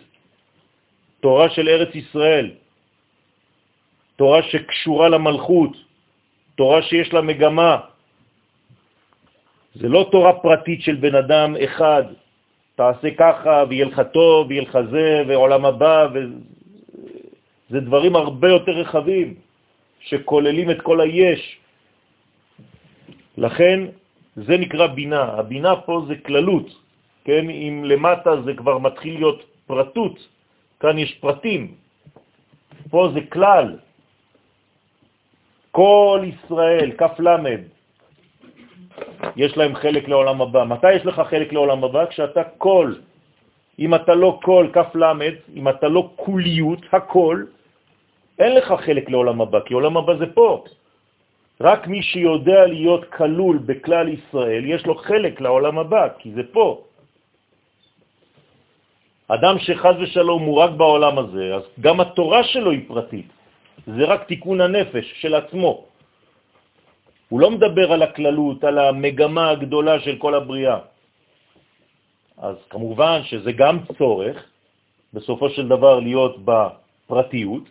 תורה של ארץ ישראל, תורה שקשורה למלכות, תורה שיש לה מגמה. זה לא תורה פרטית של בן אדם אחד, תעשה ככה ויהיה לך טוב ויהיה לך זה ועולם הבא, ו... זה דברים הרבה יותר רחבים שכוללים את כל היש. לכן זה נקרא בינה. הבינה פה זה כללות, כן? אם למטה זה כבר מתחיל להיות פרטות, כאן יש פרטים. פה זה כלל. כל ישראל, כף למד, יש להם חלק לעולם הבא. מתי יש לך חלק לעולם הבא? כשאתה כל. אם אתה לא כל, כף למד, אם אתה לא כוליות, הכל, אין לך חלק לעולם הבא, כי עולם הבא זה פה. רק מי שיודע להיות כלול בכלל ישראל, יש לו חלק לעולם הבא, כי זה פה. אדם שחז ושלום הוא רק בעולם הזה, אז גם התורה שלו היא פרטית. זה רק תיקון הנפש של עצמו. הוא לא מדבר על הכללות, על המגמה הגדולה של כל הבריאה. אז כמובן שזה גם צורך, בסופו של דבר להיות בפרטיות,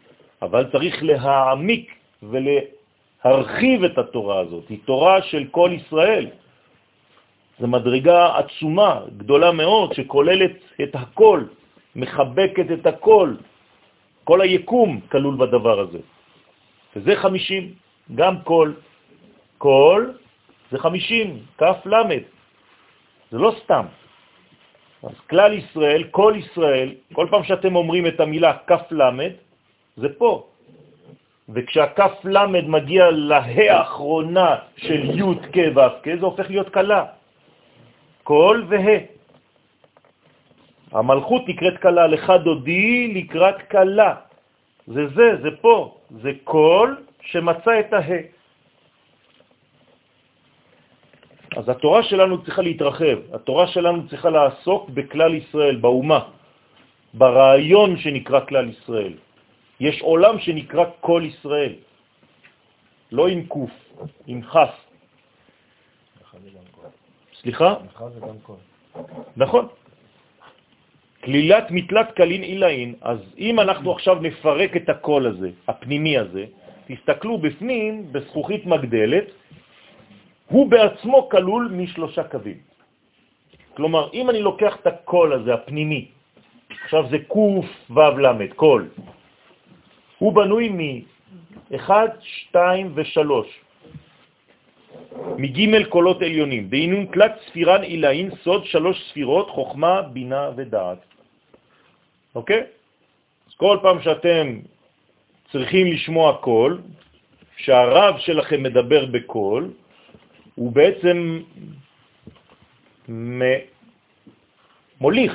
אבל צריך להעמיק ולהרחיב את התורה הזאת. היא תורה של כל ישראל. זו מדרגה עצומה, גדולה מאוד, שכוללת את הכל, מחבקת את הכל. כל היקום כלול בדבר הזה. וזה חמישים, גם כל. כל זה חמישים, כף למד. זה לא סתם. אז כלל ישראל, כל ישראל, כל פעם שאתם אומרים את המילה כף למד, זה פה. וכשהכף למד מגיע להא האחרונה של י' כ' ו' כ', זה הופך להיות קלה. כל וה'. המלכות נקראת קלה, לך דודי לקראת קלה. זה זה, זה פה, זה כל שמצא את הה. אז התורה שלנו צריכה להתרחב, התורה שלנו צריכה לעסוק בכלל ישראל, באומה, ברעיון שנקרא כלל ישראל. יש עולם שנקרא כל ישראל, לא עם קוף, עם חס. סליחה? נכון. כלילת מתלת קלין אילאין, אז אם אנחנו עכשיו נפרק את הקול הזה, הפנימי הזה, תסתכלו בפנים, בזכוכית מגדלת, הוא בעצמו כלול משלושה קווים. כלומר, אם אני לוקח את הקול הזה, הפנימי, עכשיו זה קוף וו למד, קול, הוא בנוי מ-1, 2 ו-3, מג' קולות עליונים, דהינון תלת ספירן אילאין, סוד שלוש ספירות, חוכמה, בינה ודעת. אוקיי? אז כל פעם שאתם צריכים לשמוע קול, שהרב שלכם מדבר בקול, הוא בעצם מוליך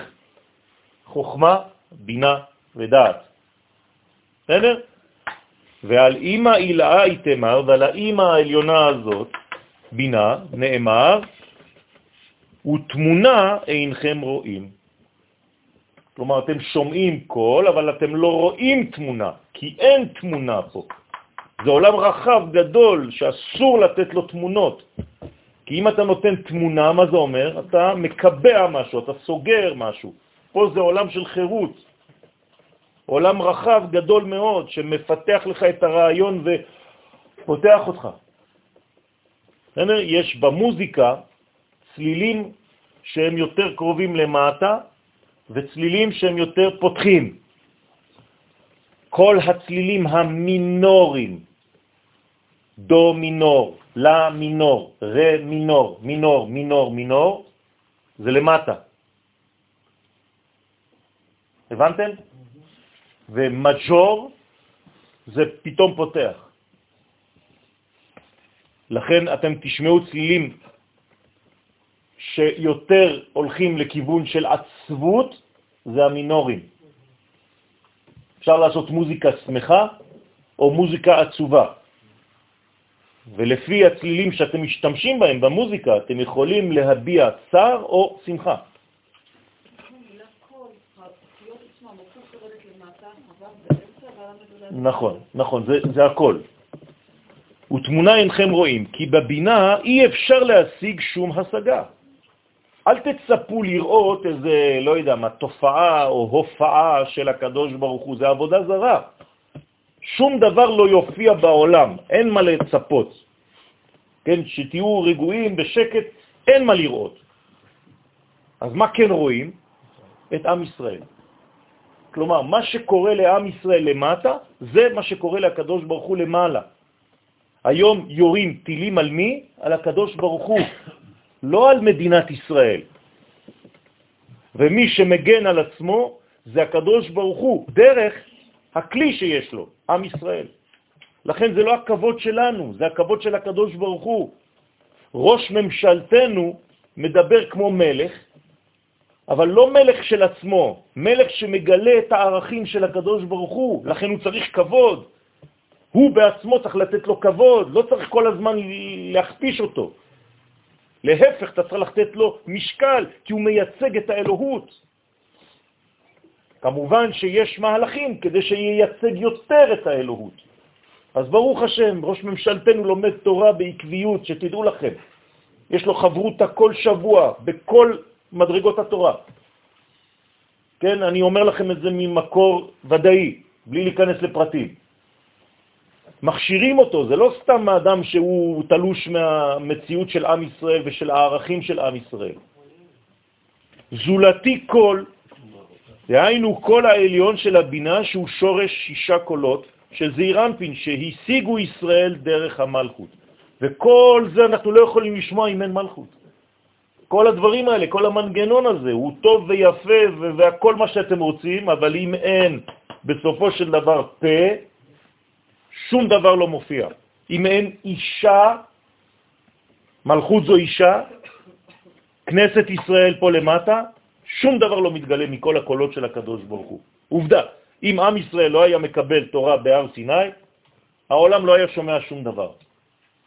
חוכמה, בינה ודעת. בסדר? ועל אימא אילאה איתמר, ועל האימא העליונה הזאת, בינה, נאמר, ותמונה אינכם רואים. כלומר, אתם שומעים קול, אבל אתם לא רואים תמונה, כי אין תמונה פה. זה עולם רחב, גדול, שאסור לתת לו תמונות. כי אם אתה נותן תמונה, מה זה אומר? אתה מקבע משהו, אתה סוגר משהו. פה זה עולם של חירות. עולם רחב, גדול מאוד, שמפתח לך את הרעיון ופותח אותך. יש במוזיקה צלילים שהם יותר קרובים למטה וצלילים שהם יותר פותחים. כל הצלילים המינורים, דו מינור, לה מינור, רה מינור, מינור, מינור, מינור, זה למטה. הבנתם? ומג'ור זה פתאום פותח. לכן אתם תשמעו צלילים שיותר הולכים לכיוון של עצבות, זה המינורים. אפשר לעשות מוזיקה שמחה או מוזיקה עצובה. ולפי הצלילים שאתם משתמשים בהם במוזיקה, אתם יכולים להביע צער או שמחה. נכון, נכון, זה, זה הכל. ותמונה אינכם רואים, כי בבינה אי אפשר להשיג שום השגה. אל תצפו לראות איזה, לא יודע מה, תופעה או הופעה של הקדוש ברוך הוא, זה עבודה זרה. שום דבר לא יופיע בעולם, אין מה לצפות. כן, שתהיו רגועים בשקט, אין מה לראות. אז מה כן רואים? את עם ישראל. כלומר, מה שקורה לעם ישראל למטה, זה מה שקורה לקדוש ברוך הוא למעלה. היום יורים טילים על מי? על הקדוש ברוך הוא, לא על מדינת ישראל. ומי שמגן על עצמו זה הקדוש ברוך הוא, דרך הכלי שיש לו, עם ישראל. לכן זה לא הכבוד שלנו, זה הכבוד של הקדוש ברוך הוא. ראש ממשלתנו מדבר כמו מלך, אבל לא מלך של עצמו, מלך שמגלה את הערכים של הקדוש ברוך הוא, לכן הוא צריך כבוד. הוא בעצמו צריך לתת לו כבוד, לא צריך כל הזמן להכפיש אותו. להפך, אתה צריך לתת לו משקל, כי הוא מייצג את האלוהות. כמובן שיש מהלכים כדי שייצג יותר את האלוהות. אז ברוך השם, ראש ממשלתנו לומד תורה בעקביות, שתדעו לכם. יש לו חברותה כל שבוע, בכל מדרגות התורה. כן, אני אומר לכם את זה ממקור ודאי, בלי להיכנס לפרטים. מכשירים אותו, זה לא סתם אדם שהוא תלוש מהמציאות של עם ישראל ושל הערכים של עם ישראל. זולתי כל, דהיינו כל העליון של הבינה שהוא שורש שישה קולות של זעיר אנפין שהשיגו ישראל דרך המלכות. וכל זה אנחנו לא יכולים לשמוע אם אין מלכות. כל הדברים האלה, כל המנגנון הזה, הוא טוב ויפה והכל מה שאתם רוצים, אבל אם אין בסופו של דבר פה, שום דבר לא מופיע. אם אין אישה, מלכות זו אישה, כנסת ישראל פה למטה, שום דבר לא מתגלה מכל הקולות של הקדוש ברוך הוא. עובדה, אם עם ישראל לא היה מקבל תורה בהר סיני, העולם לא היה שומע שום דבר.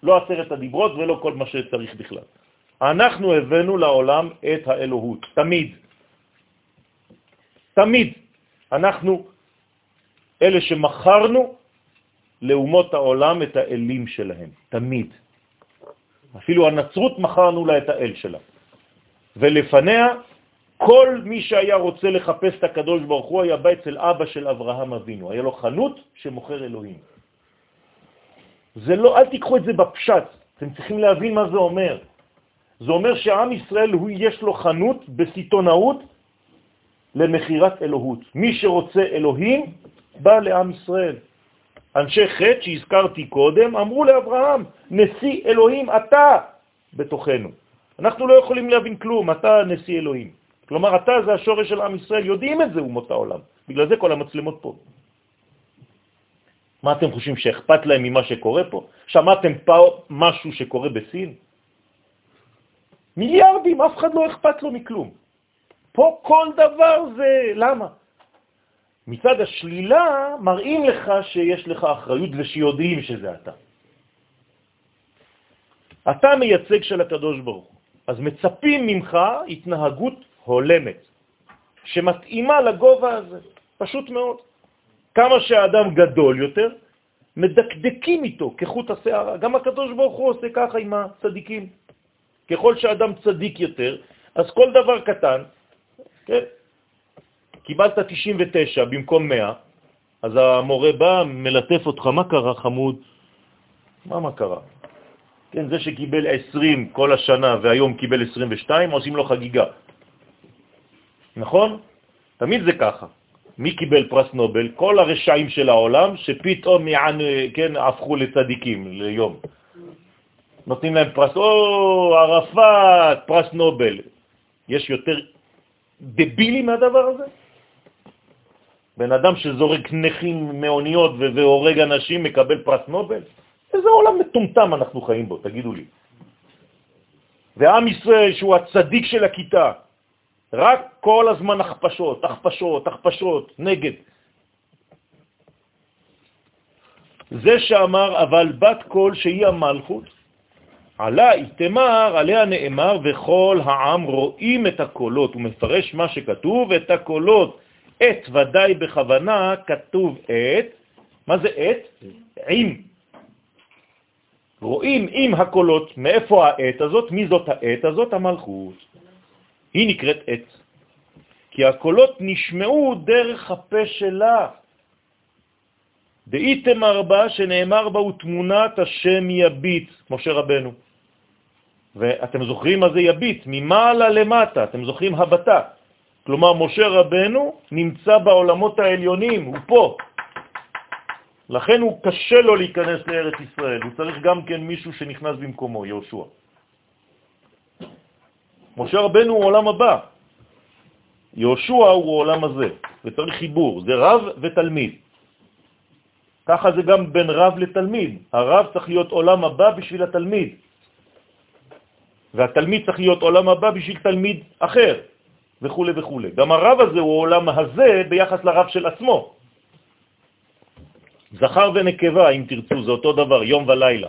לא עשרת הדיברות ולא כל מה שצריך בכלל. אנחנו הבאנו לעולם את האלוהות, תמיד. תמיד. אנחנו אלה שמכרנו לאומות העולם את האלים שלהם, תמיד. אפילו הנצרות מכרנו לה את האל שלה. ולפניה, כל מי שהיה רוצה לחפש את הקדוש ברוך הוא היה בא אצל אבא של אברהם אבינו. היה לו חנות שמוכר אלוהים. זה לא, אל תיקחו את זה בפשט, אתם צריכים להבין מה זה אומר. זה אומר שעם ישראל, הוא יש לו חנות בסיטונאות למחירת אלוהות. מי שרוצה אלוהים, בא לעם ישראל. אנשי חטא שהזכרתי קודם אמרו לאברהם, נשיא אלוהים אתה בתוכנו. אנחנו לא יכולים להבין כלום, אתה נשיא אלוהים. כלומר, אתה זה השורש של עם ישראל, יודעים את זה אומות העולם. בגלל זה כל המצלמות פה. מה אתם חושבים, שאכפת להם ממה שקורה פה? שמעתם פה משהו שקורה בסין? מיליארדים, אף אחד לא אכפת לו מכלום. פה כל דבר זה, למה? מצד השלילה מראים לך שיש לך אחריות ושיודעים שזה אתה. אתה מייצג של הקדוש ברוך אז מצפים ממך התנהגות הולמת, שמתאימה לגובה הזה, פשוט מאוד. כמה שהאדם גדול יותר, מדקדקים איתו כחוט השערה. גם הקדוש ברוך הוא עושה ככה עם הצדיקים. ככל שאדם צדיק יותר, אז כל דבר קטן, כן, קיבלת 99 במקום 100, אז המורה בא, מלטף אותך, מה קרה חמוד? מה מה קרה? כן, זה שקיבל 20 כל השנה והיום קיבל 22, עושים לו חגיגה. נכון? תמיד זה ככה. מי קיבל פרס נובל? כל הרשעים של העולם שפתאום יען, כן, הפכו לצדיקים ליום. נותנים להם פרס, או, ערפאת, פרס נובל. יש יותר דבילי מהדבר הזה? בן אדם שזורק נכים מאוניות והורג אנשים מקבל פרס נובל? איזה עולם מטומטם אנחנו חיים בו, תגידו לי. ועם ישראל, שהוא הצדיק של הכיתה, רק כל הזמן הכפשות, הכפשות, הכפשות, נגד. זה שאמר, אבל בת קול שהיא המלכות, עלה איתמר, עליה נאמר, וכל העם רואים את הקולות. הוא מפרש מה שכתוב, את הקולות את ודאי בכוונה כתוב את, מה זה את? עם. רואים עם הקולות, מאיפה העת הזאת? מי זאת העת הזאת? המלכות. היא נקראת עת. כי הקולות נשמעו דרך הפה שלה. דאיתם ארבע שנאמר בה הוא תמונת השם יביט, משה רבנו. ואתם זוכרים מה זה יביט? ממעלה למטה, אתם זוכרים הבטה. כלומר, משה רבנו נמצא בעולמות העליונים, הוא פה. לכן הוא קשה לו להיכנס לארץ ישראל, הוא צריך גם כן מישהו שנכנס במקומו, יהושע. משה רבנו הוא עולם הבא, יהושע הוא עולם הזה, וצריך חיבור, זה רב ותלמיד. ככה זה גם בין רב לתלמיד, הרב צריך להיות עולם הבא בשביל התלמיד, והתלמיד צריך להיות עולם הבא בשביל תלמיד אחר. וכו' וכו'. גם הרב הזה הוא עולם הזה ביחס לרב של עצמו. זכר ונקבה, אם תרצו, זה אותו דבר, יום ולילה.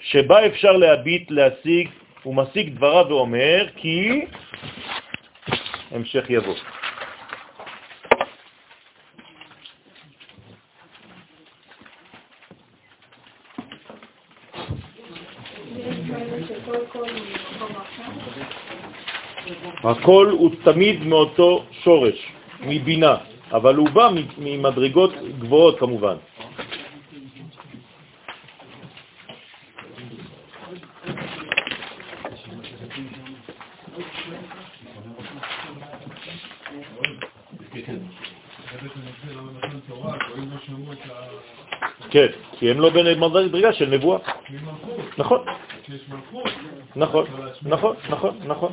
שבה אפשר להביט, להשיג, הוא משיג דבריו ואומר כי המשך יבוא. הכל הוא תמיד מאותו שורש, מבינה, אבל הוא בא ממדרגות גבוהות כמובן. כן, כי הם לא במדרגה של נבואה. נכון. נכון, נכון, נכון, נכון.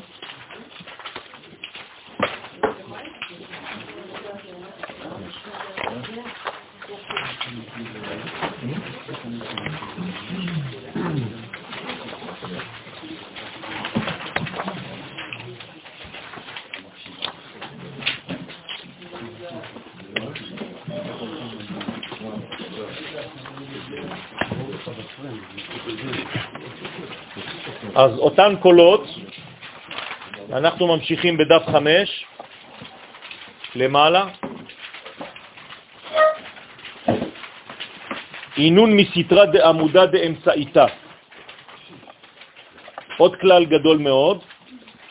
אז אותן קולות, אנחנו ממשיכים בדף 5, למעלה. עינון מסתרה דעמודה דאמצעיתה. עוד כלל גדול מאוד,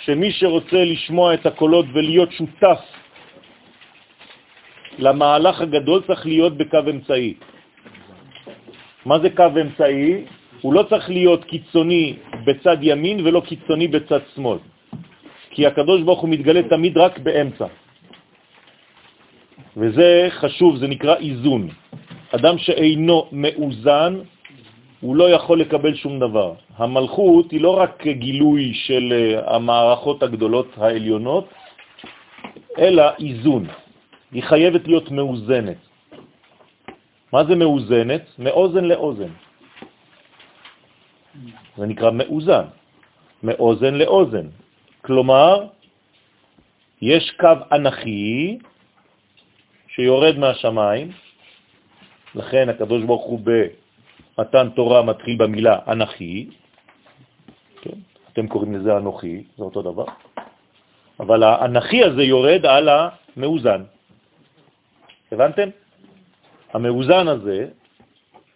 שמי שרוצה לשמוע את הקולות ולהיות שותף למהלך הגדול צריך להיות בקו אמצעי. מה זה קו אמצעי? הוא לא צריך להיות קיצוני בצד ימין ולא קיצוני בצד שמאל, כי הקדוש ברוך הוא מתגלה תמיד רק באמצע. וזה חשוב, זה נקרא איזון. אדם שאינו מאוזן, הוא לא יכול לקבל שום דבר. המלכות היא לא רק גילוי של אה, המערכות הגדולות העליונות, אלא איזון. היא חייבת להיות מאוזנת. מה זה מאוזנת? מאוזן לאוזן. זה נקרא מאוזן, מאוזן לאוזן. כלומר, יש קו אנכי שיורד מהשמיים, לכן הקדוש ברוך הוא במתן תורה מתחיל במילה אנכי, כן? אתם קוראים לזה אנוכי, זה אותו דבר, אבל האנכי הזה יורד על המאוזן. הבנתם? המאוזן הזה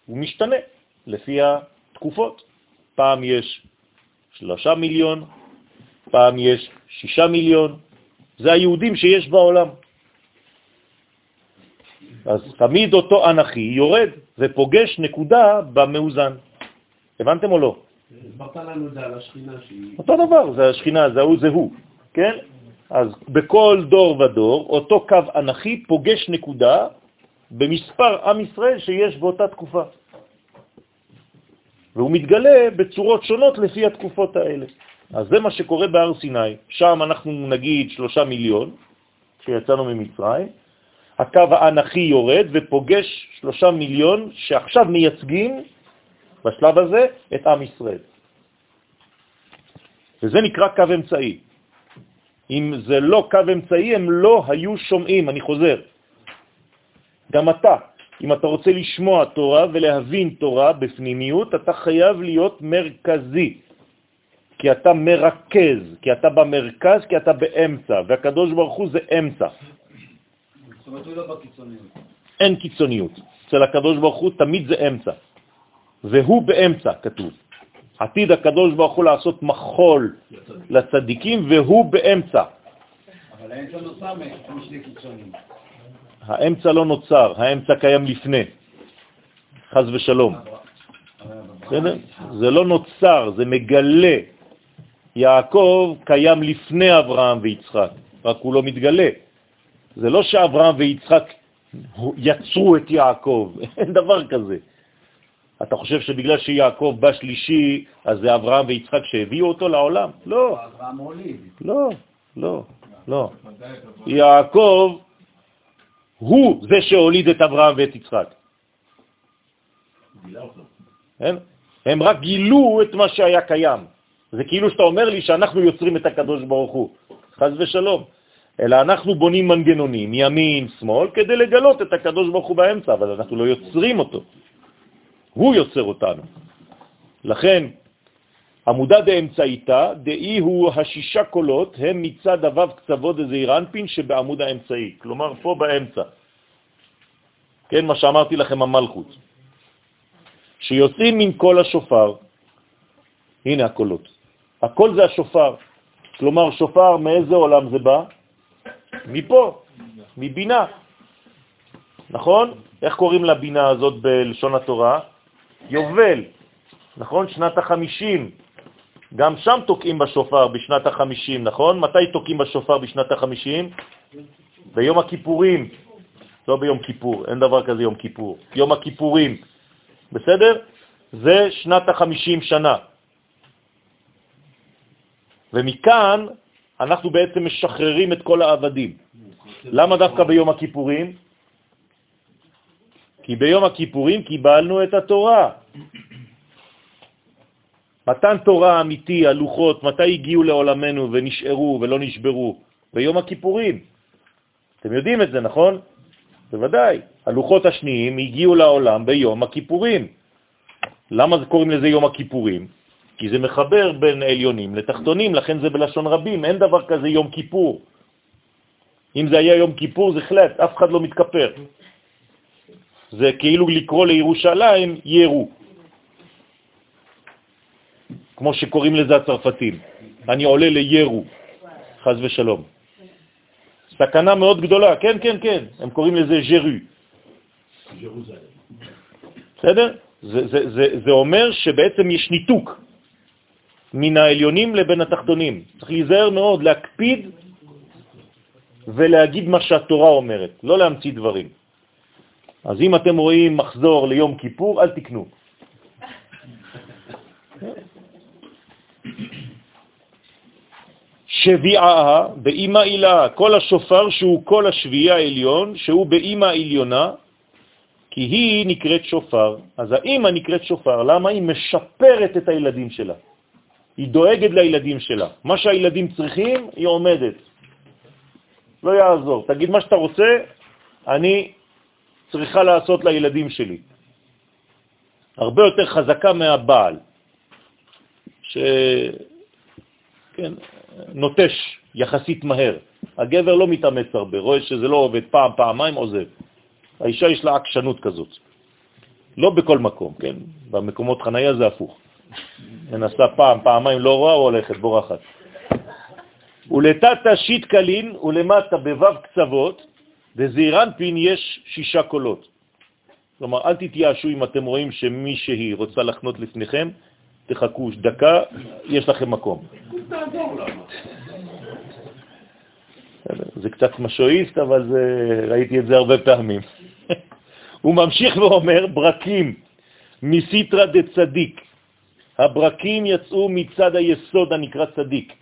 הוא משתנה לפי התקופות. פעם יש שלושה מיליון, פעם יש שישה מיליון, זה היהודים שיש בעולם. אז תמיד אותו אנכי יורד ופוגש נקודה במאוזן. הבנתם או לא? הסברת לנו את זה על השכינה שהיא... אותו דבר, זה השכינה, זה הוא, זה הוא, כן? אז בכל דור ודור, אותו קו אנכי פוגש נקודה במספר עם ישראל שיש באותה תקופה. והוא מתגלה בצורות שונות לפי התקופות האלה. אז זה מה שקורה בהר סיני. שם אנחנו נגיד שלושה מיליון, כשיצאנו ממצרים, הקו האנכי יורד ופוגש שלושה מיליון שעכשיו מייצגים בשלב הזה את עם ישראל. וזה נקרא קו אמצעי. אם זה לא קו אמצעי, הם לא היו שומעים, אני חוזר. גם אתה, אם אתה רוצה לשמוע תורה ולהבין תורה בפנימיות, אתה חייב להיות מרכזי, כי אתה מרכז, כי אתה במרכז, כי אתה באמצע, והקדוש ברוך הוא זה אמצע. זאת אומרת, הוא לא בקיצוניות. אין קיצוניות. אצל הקדוש ברוך הוא תמיד זה אמצע, והוא באמצע, כתוב. עתיד הקדוש ברוך הוא לעשות מחול לצדיקים, והוא באמצע. אבל האמצע נוצר משני קיצונים. האמצע לא נוצר, האמצע קיים לפני, חז ושלום. בסדר? זה לא נוצר, זה מגלה. יעקב קיים לפני אברהם ויצחק, רק הוא לא מתגלה. זה לא שאברהם ויצחק יצרו את יעקב, אין דבר כזה. אתה חושב שבגלל שיעקב בא שלישי, אז זה אברהם ויצחק שהביאו אותו לעולם? לא. אברהם הוליד. לא, לא, לא. יעקב הוא זה שהוליד את אברהם ואת יצחק. הם, הם רק גילו את מה שהיה קיים. זה כאילו שאתה אומר לי שאנחנו יוצרים את הקדוש ברוך הוא. חז ושלום. אלא אנחנו בונים מנגנונים, ימין, שמאל, כדי לגלות את הקדוש ברוך הוא באמצע, אבל אנחנו לא יוצרים אותו. הוא יוצר אותנו. לכן, עמודה דאמצעיתא, דאי הוא השישה קולות, הם מצד הוו קצוות דזעיר אנפין שבעמוד האמצעי, כלומר פה באמצע. כן, מה שאמרתי לכם המלכות. שיוצאים מן קול השופר, הנה הקולות. הקול זה השופר. כלומר, שופר מאיזה עולם זה בא? מפה, מבינה. נכון? איך קוראים לבינה הזאת בלשון התורה? יובל, נכון? שנת החמישים. גם שם תוקעים בשופר בשנת החמישים, נכון? מתי תוקעים בשופר בשנת החמישים? ביום הכיפורים, לא ביום כיפור, אין דבר כזה יום כיפור. יום הכיפורים, בסדר? זה שנת החמישים שנה. ומכאן אנחנו בעצם משחררים את כל העבדים. למה דווקא ביום הכיפורים? כי ביום הכיפורים קיבלנו את התורה. מתן תורה אמיתי, הלוחות, מתי הגיעו לעולמנו ונשארו ולא נשברו? ביום הכיפורים. אתם יודעים את זה, נכון? בוודאי. הלוחות השניים הגיעו לעולם ביום הכיפורים. למה קוראים לזה יום הכיפורים? כי זה מחבר בין עליונים לתחתונים, לכן זה בלשון רבים, אין דבר כזה יום כיפור. אם זה היה יום כיפור זה חלט, אף אחד לא מתכפר. זה כאילו לקרוא לירושלים ירו, כמו שקוראים לזה הצרפתים. אני עולה לירו, חז ושלום. סכנה מאוד גדולה, כן, כן, כן, הם קוראים לזה ז'רו. בסדר? זה, זה, זה, זה אומר שבעצם יש ניתוק מן העליונים לבין התחתונים. צריך להיזהר מאוד, להקפיד ולהגיד מה שהתורה אומרת, לא להמציא דברים. אז אם אתם רואים מחזור ליום כיפור, אל תקנו. שביעה באימא עילה, כל השופר שהוא כל השביעי העליון, שהוא באימא עליונה, כי היא נקראת שופר. אז האימא נקראת שופר, למה? היא משפרת את הילדים שלה. היא דואגת לילדים שלה. מה שהילדים צריכים, היא עומדת. לא יעזור. תגיד מה שאתה רוצה, אני צריכה לעשות לילדים שלי. הרבה יותר חזקה מהבעל, ש... כן, יחסית מהר. הגבר לא מתאמץ הרבה, רואה שזה לא עובד פעם, פעמיים, עוזב. האישה יש לה עקשנות כזאת. לא בכל מקום, כן? במקומות חנייה זה הפוך. מנסה פעם, פעמיים לא רואה, הולכת, בורחת. ולתת שיט קלין ולמטה בבב קצוות, וזעירנפין יש שישה קולות. כלומר, אל תתייאשו אם אתם רואים שמישהי רוצה לחנות לפניכם, תחכו דקה, יש לכם מקום. זה קצת משואיסט, אבל זה, ראיתי את זה הרבה פעמים. הוא ממשיך ואומר, ברקים מסיטרא דצדיק. הברקים יצאו מצד היסוד הנקרא צדיק.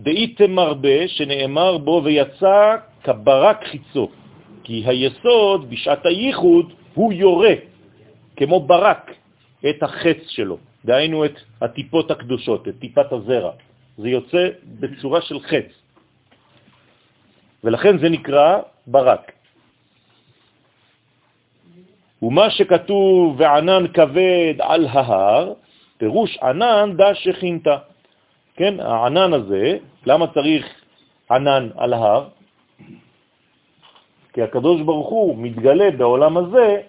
דאיתם מרבה, שנאמר בו ויצא כברק חיצו, כי היסוד בשעת הייחוד הוא יורה, כמו ברק, את החץ שלו, דהיינו את הטיפות הקדושות, את טיפת הזרע. זה יוצא בצורה של חץ. ולכן זה נקרא ברק. ומה שכתוב וענן כבד על ההר, פירוש ענן דה שכינתה. כן, הענן הזה, למה צריך ענן על ההר? כי הקדוש ברוך הוא מתגלה בעולם הזה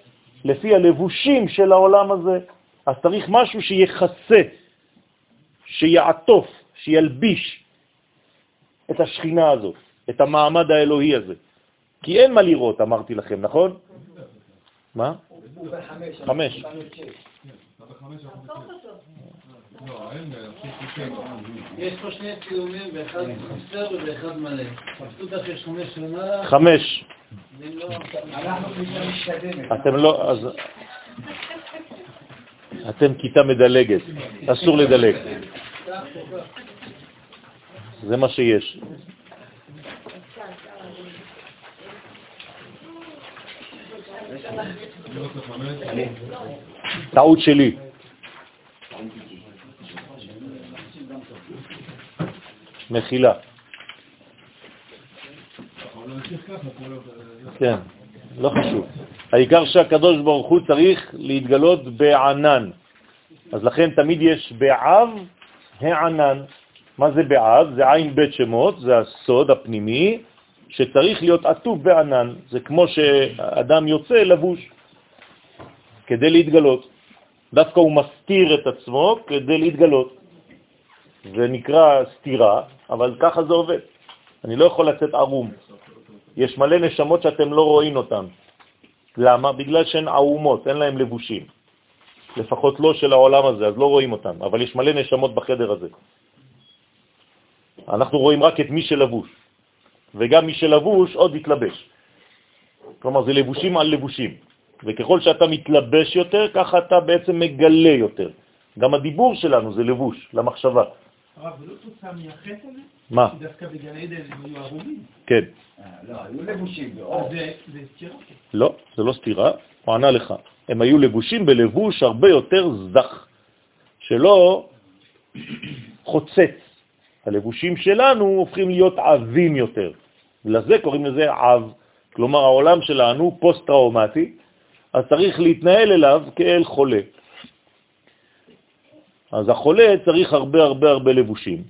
לפי הלבושים של העולם הזה. אז צריך משהו שיחסה, שיעטוף, שילביש את השכינה הזאת, את המעמד האלוהי הזה. כי אין מה לראות, אמרתי לכם, נכון? מה? חמש. יש פה שני צילומים, ואחד חסר ואחד מלא. חמש מתקדמת. אתם לא, אז... אתם כיתה מדלגת, אסור לדלג. זה מה שיש. טעות שלי. מחילה. כן, לא חשוב. העיקר שהקדוש ברוך הוא צריך להתגלות בענן. אז לכן תמיד יש בעב הענן. מה זה בעב? זה עין בית שמות, זה הסוד הפנימי, שצריך להיות עטוף בענן. זה כמו שאדם יוצא לבוש כדי להתגלות. דווקא הוא מסתיר את עצמו כדי להתגלות. זה נקרא סתירה, אבל ככה זה עובד. אני לא יכול לצאת ערום. יש מלא נשמות שאתם לא רואים אותן. למה? בגלל שהן ערומות, אין להן לבושים. לפחות לא של העולם הזה, אז לא רואים אותן, אבל יש מלא נשמות בחדר הזה. אנחנו רואים רק את מי שלבוש, וגם מי שלבוש עוד יתלבש. כלומר, זה לבושים על לבושים, וככל שאתה מתלבש יותר, ככה אתה בעצם מגלה יותר. גם הדיבור שלנו זה לבוש, למחשבה. הרב, זה לא תוצאה מהחטא הזה? מה? דווקא בגן עדן הם היו ערומים. כן. לא, היו לבושים אז באור. זה זה סתירה. לא, זה לא סתירה, הוא ענה לך. הם היו לבושים בלבוש הרבה יותר זך, שלא חוצץ. הלבושים שלנו הופכים להיות עבים יותר. לזה קוראים לזה עב. כלומר, העולם שלנו פוסט-טראומטי, אז צריך להתנהל אליו כאל חולה. אז החולה צריך הרבה הרבה הרבה לבושים.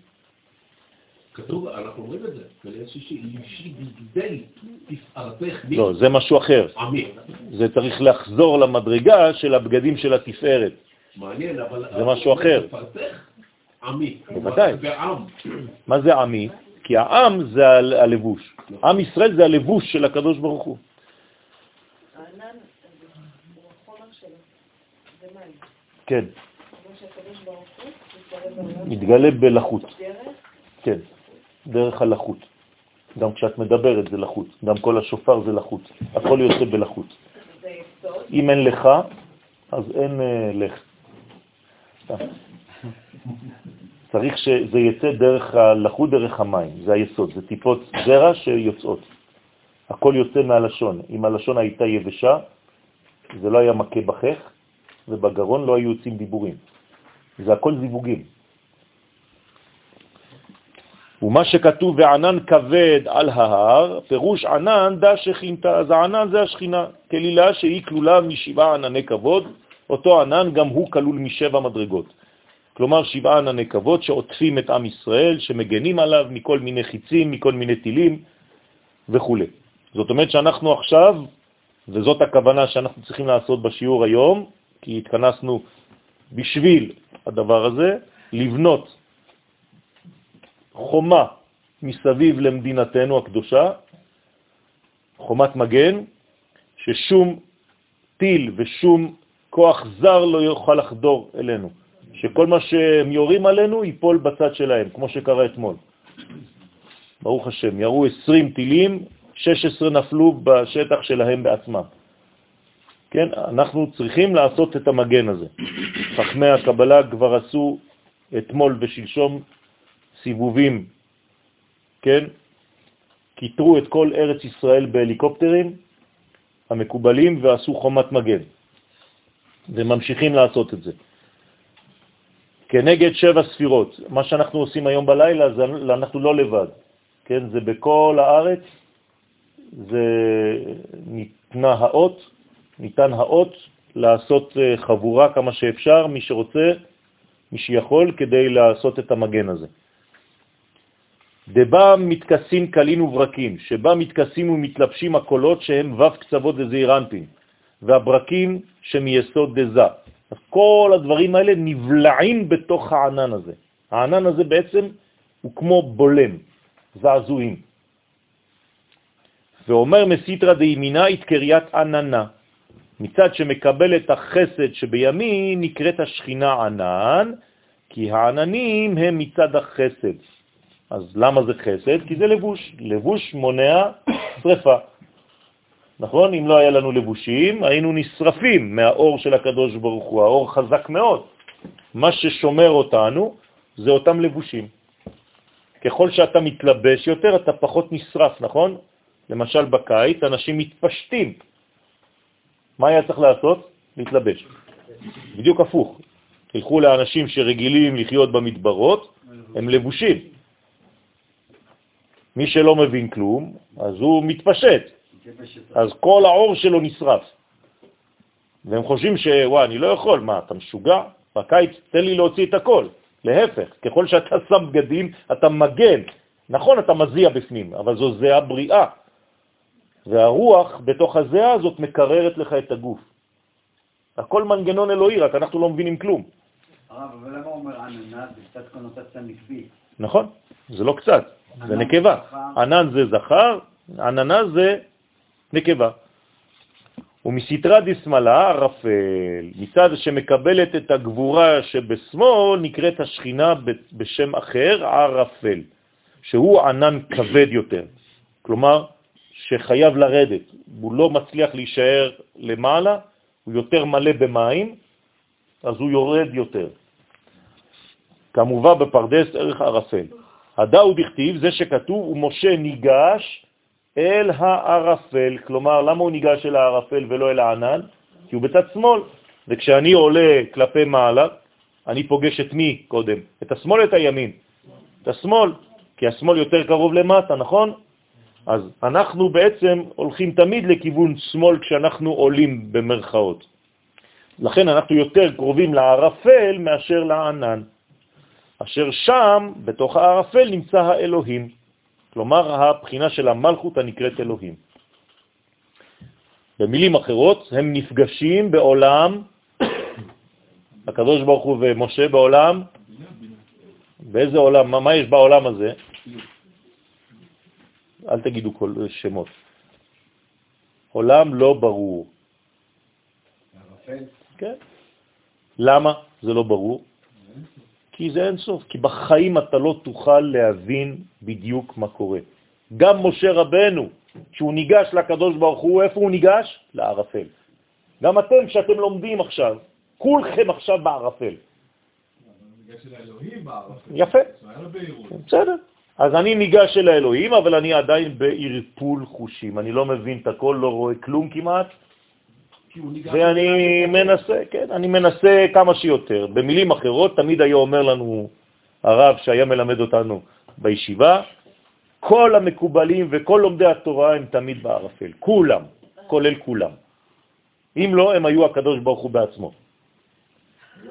כתוב, אנחנו אומרים את זה, בליל שישי, לבשי בגדי תפארתך מי? לא, זה משהו אחר. עמי. זה צריך לחזור למדרגה של הבגדים של התפארת. מעניין, אבל... זה משהו אחר. תפארתך עמי. בוודאי. ועם. מה זה עמי? כי העם זה הלבוש. עם ישראל זה הלבוש של הקדוש ברוך הוא. כן, כמו שהקדוש ברוך הוא מתגלה בלחות. כן, דרך הלחות. גם כשאת מדברת זה לחות, גם כל השופר זה לחות. הכל יוצא בלחות. אם אין לך, אז אין אה, לך. סתם. צריך שזה יצא דרך הלחות, דרך המים, זה היסוד, זה טיפות זרע שיוצאות. הכל יוצא מהלשון. אם הלשון הייתה יבשה, זה לא היה מכה בחך, ובגרון לא היו יוצאים דיבורים. זה הכל זיווגים. ומה שכתוב וענן כבד על ההר, פירוש ענן דה שכינתה, אז הענן זה השכינה, כלילה שהיא כלולה משבעה ענני כבוד, אותו ענן גם הוא כלול משבע מדרגות. כלומר שבעה ענני כבוד שעוטפים את עם ישראל, שמגנים עליו מכל מיני חיצים, מכל מיני טילים וכו'. זאת אומרת שאנחנו עכשיו, וזאת הכוונה שאנחנו צריכים לעשות בשיעור היום, כי התכנסנו בשביל הדבר הזה, לבנות חומה מסביב למדינתנו הקדושה, חומת מגן, ששום טיל ושום כוח זר לא יוכל לחדור אלינו, שכל מה שהם יורים עלינו ייפול בצד שלהם, כמו שקרה אתמול. ברוך השם, ירו 20 טילים, 16 נפלו בשטח שלהם בעצמם. כן, אנחנו צריכים לעשות את המגן הזה. חכמי הקבלה כבר עשו אתמול ושלשום סיבובים, כן? קיטרו את כל ארץ ישראל בהליקופטרים המקובלים ועשו חומת מגן, וממשיכים לעשות את זה. כנגד שבע ספירות, מה שאנחנו עושים היום בלילה, זה אנחנו לא לבד, כן? זה בכל הארץ, זה ניתנה האות, ניתן האות לעשות אה, חבורה כמה שאפשר, מי שרוצה, מי שיכול, כדי לעשות את המגן הזה. דבה מתכסים קלין וברקים, שבה מתכסים ומתלבשים הקולות שהם ו' קצוות דזעיר אנפין, והברקים שמייסוד דזה. כל הדברים האלה נבלעים בתוך הענן הזה. הענן הזה בעצם הוא כמו בולם, זעזועים. ואומר מסיתרא דימינה את קריית עננה. מצד שמקבל את החסד שבימין נקראת השכינה ענן, כי העננים הם מצד החסד. אז למה זה חסד? כי זה לבוש. לבוש מונע שרפה. נכון? אם לא היה לנו לבושים, היינו נשרפים מהאור של הקדוש ברוך הוא. האור חזק מאוד. מה ששומר אותנו זה אותם לבושים. ככל שאתה מתלבש יותר, אתה פחות נשרף, נכון? למשל בקיץ אנשים מתפשטים. מה היה צריך לעשות? להתלבש. בדיוק הפוך. תלכו לאנשים שרגילים לחיות במדברות, הם לבושים. מי שלא מבין כלום, אז הוא מתפשט, אז כל האור שלו נשרף. והם חושבים שוואי, אני לא יכול, מה, אתה משוגע? בקיץ תן לי להוציא את הכל. להפך, ככל שאתה שם בגדים, אתה מגן. נכון, אתה מזיע בפנים, אבל זו זיעה בריאה. והרוח בתוך הזיעה הזאת מקררת לך את הגוף. הכל מנגנון אלוהי, רק אנחנו לא מבינים כלום. הרב, אבל למה הוא אומר עננה? זה קצת קונוטציה נקבית. נכון? זה לא קצת, זה נקבה. ענן זה זכר, עננה זה נקבה. ומסתרה דשמאלה ערפל, מצד שמקבלת את הגבורה שבשמאל נקראת השכינה בשם אחר ערפל, שהוא ענן כבד יותר. כלומר, שחייב לרדת, הוא לא מצליח להישאר למעלה, הוא יותר מלא במים, אז הוא יורד יותר. כמובן בפרדס ערך ערפל. הדאו דכתיב, זה שכתוב, ומשה ניגש אל הערפל. כלומר, למה הוא ניגש אל הערפל ולא אל הענן? כי הוא בצד שמאל. וכשאני עולה כלפי מעלה, אני פוגש את מי קודם? את השמאל, את הימין. את השמאל, כי השמאל יותר קרוב למטה, נכון? אז אנחנו בעצם הולכים תמיד לכיוון שמאל כשאנחנו עולים במרכאות. לכן אנחנו יותר קרובים לערפל מאשר לענן, אשר שם, בתוך הערפל, נמצא האלוהים. כלומר, הבחינה של המלכות הנקראת אלוהים. במילים אחרות, הם נפגשים בעולם, הקדוש ברוך הוא ומשה בעולם, באיזה עולם, מה, מה יש בעולם הזה? אל תגידו כל שמות. עולם לא ברור. כן. למה זה לא ברור? כי זה אין סוף, כי בחיים אתה לא תוכל להבין בדיוק מה קורה. גם משה רבנו, כשהוא ניגש לקדוש ברוך הוא, איפה הוא ניגש? לערפל. גם אתם, כשאתם לומדים עכשיו, כולכם עכשיו בערפל. יפה. בסדר. אז אני ניגש אל האלוהים, אבל אני עדיין בערפול חושים. אני לא מבין את הכל, לא רואה כלום כמעט, ואני מנסה, כן, אני מנסה כמה שיותר. במילים אחרות, תמיד היה אומר לנו הרב שהיה מלמד אותנו בישיבה, כל המקובלים וכל לומדי התורה הם תמיד בערפל, כולם, כולל כולם. אם לא, הם היו הקדוש ברוך הוא בעצמו.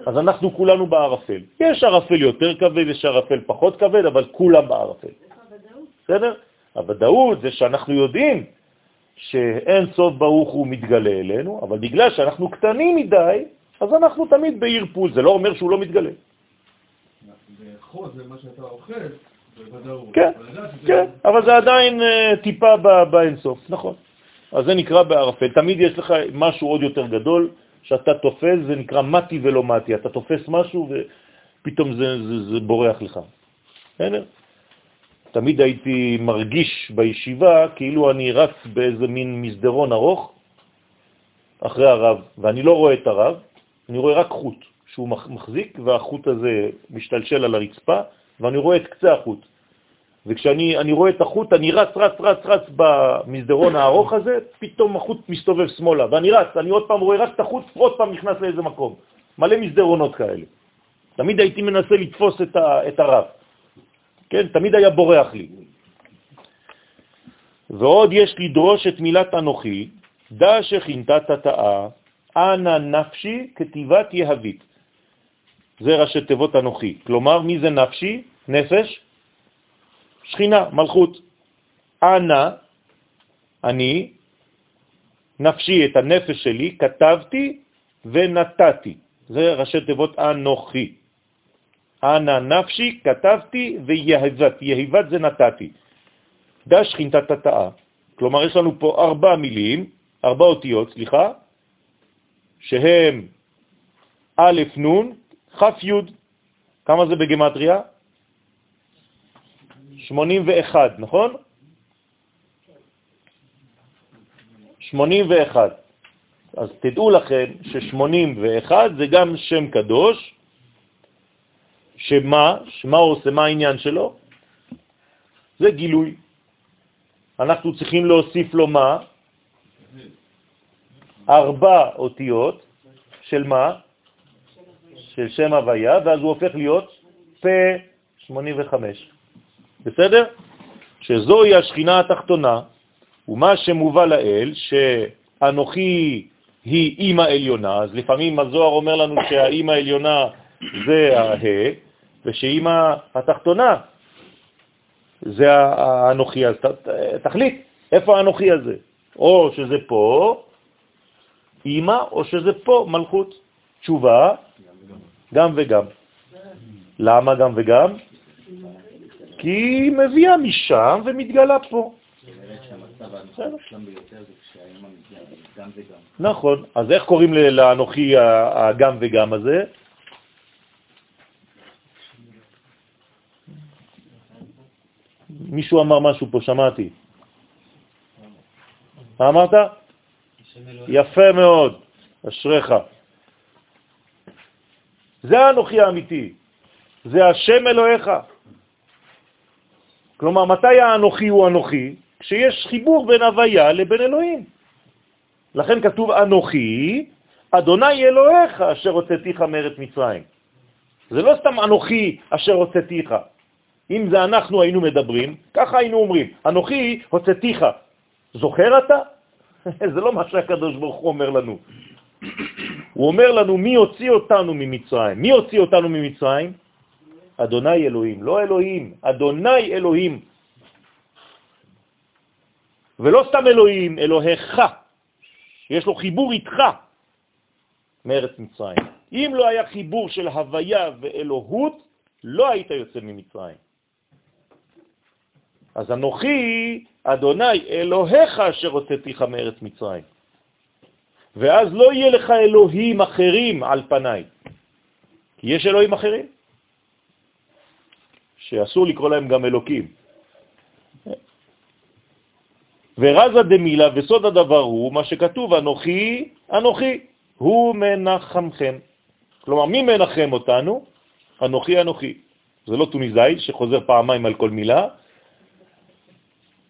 אז אנחנו כולנו בערפל. יש ערפל יותר כבד, יש ערפל פחות כבד, אבל כולם בערפל. בסדר? הוודאות זה שאנחנו יודעים שאין סוף ברוך הוא מתגלה אלינו, אבל בגלל שאנחנו קטנים מדי, אז אנחנו תמיד בערפול, זה לא אומר שהוא לא מתגלה. לאכול זה מה שאתה אוכל, בוודאות. כן, כן, אבל זה עדיין אה, טיפה באינסוף, נכון. אז זה נקרא בערפל. תמיד יש לך משהו עוד יותר גדול, שאתה תופס, זה נקרא מתי ולא מתי. אתה תופס משהו ופתאום זה, זה, זה בורח לך. בסדר? תמיד הייתי מרגיש בישיבה כאילו אני רץ באיזה מין מסדרון ארוך אחרי הרב, ואני לא רואה את הרב, אני רואה רק חוט שהוא מחזיק, והחוט הזה משתלשל על הרצפה, ואני רואה את קצה החוט. וכשאני רואה את החוט, אני רץ, רץ, רץ, רץ במסדרון הארוך הזה, פתאום החוט מסתובב שמאלה, ואני רץ, אני עוד פעם רואה רק את החוט, עוד פעם נכנס לאיזה מקום. מלא מסדרונות כאלה. תמיד הייתי מנסה לתפוס את, ה, את הרב. כן, תמיד היה בורח לי. ועוד יש לדרוש את מילת אנוכי, דע שכינתה תתאה, אנא נפשי כתיבת יהבית. זה ראשי תיבות אנוכי. כלומר, מי זה נפשי? נפש? שכינה, מלכות. אנא, אני, נפשי, את הנפש שלי, כתבתי ונתתי. זה ראשי תיבות אנוכי. אנא נפשי, כתבתי ויהבת. יהבת זה נתתי. דש שכינתה תתאה. כלומר, יש לנו פה ארבע מילים, ארבע אותיות, סליחה, שהם א' נ' כ' י'. כמה זה בגמטריה? 81, נכון? 81. אז תדעו לכם ש-81 זה גם שם קדוש, שמה, שמה עושה, מה העניין שלו? זה גילוי. אנחנו צריכים להוסיף לו מה? ארבע אותיות של מה? של שם הוויה, ואז הוא הופך להיות פה 85. בסדר? שזוהי השכינה התחתונה, ומה שמובא לאל, שאנוכי היא אימא עליונה, אז לפעמים הזוהר אומר לנו שהאימא העליונה זה הה, ושאימא התחתונה זה האנוכי, אז תחליט, איפה האנוכי הזה? או שזה פה, אימא, או שזה פה, מלכות. תשובה, גם וגם. למה גם וגם? כי היא מביאה משם ומתגלה פה. נכון, אז איך קוראים לאנוכי הגם וגם הזה? מישהו אמר משהו פה, שמעתי. מה אמרת? יפה מאוד, אשריך. זה האנוכי האמיתי, זה השם אלוהיך. כלומר, מתי האנוכי הוא אנוכי? כשיש חיבור בין הוויה לבין אלוהים. לכן כתוב אנוכי, אדוני אלוהיך אשר הוצאתיך מארץ מצרים. זה לא סתם אנוכי אשר הוצאתיך. אם זה אנחנו היינו מדברים, ככה היינו אומרים, אנוכי הוצאתיך. זוכר אתה? זה לא מה שהקדוש ברוך הוא אומר לנו. הוא אומר לנו מי הוציא אותנו ממצרים. מי הוציא אותנו ממצרים? אדוני אלוהים, לא אלוהים, אדוני אלוהים. ולא סתם אלוהים, אלוהיך, יש לו חיבור איתך מארץ מצרים. אם לא היה חיבור של הוויה ואלוהות, לא היית יוצא ממצרים. אז אנוכי, אדוני, אלוהיך אשר הוצאתיך מארץ מצרים. ואז לא יהיה לך אלוהים אחרים על פניי. כי יש אלוהים אחרים, שאסור לקרוא להם גם אלוקים. ורזה דמילה, וסוד הדבר הוא מה שכתוב, אנוכי, אנוכי, הוא מנחמכם. כלומר, מי מנחם אותנו? אנוכי, אנוכי. זה לא טוניסאי שחוזר פעמיים על כל מילה,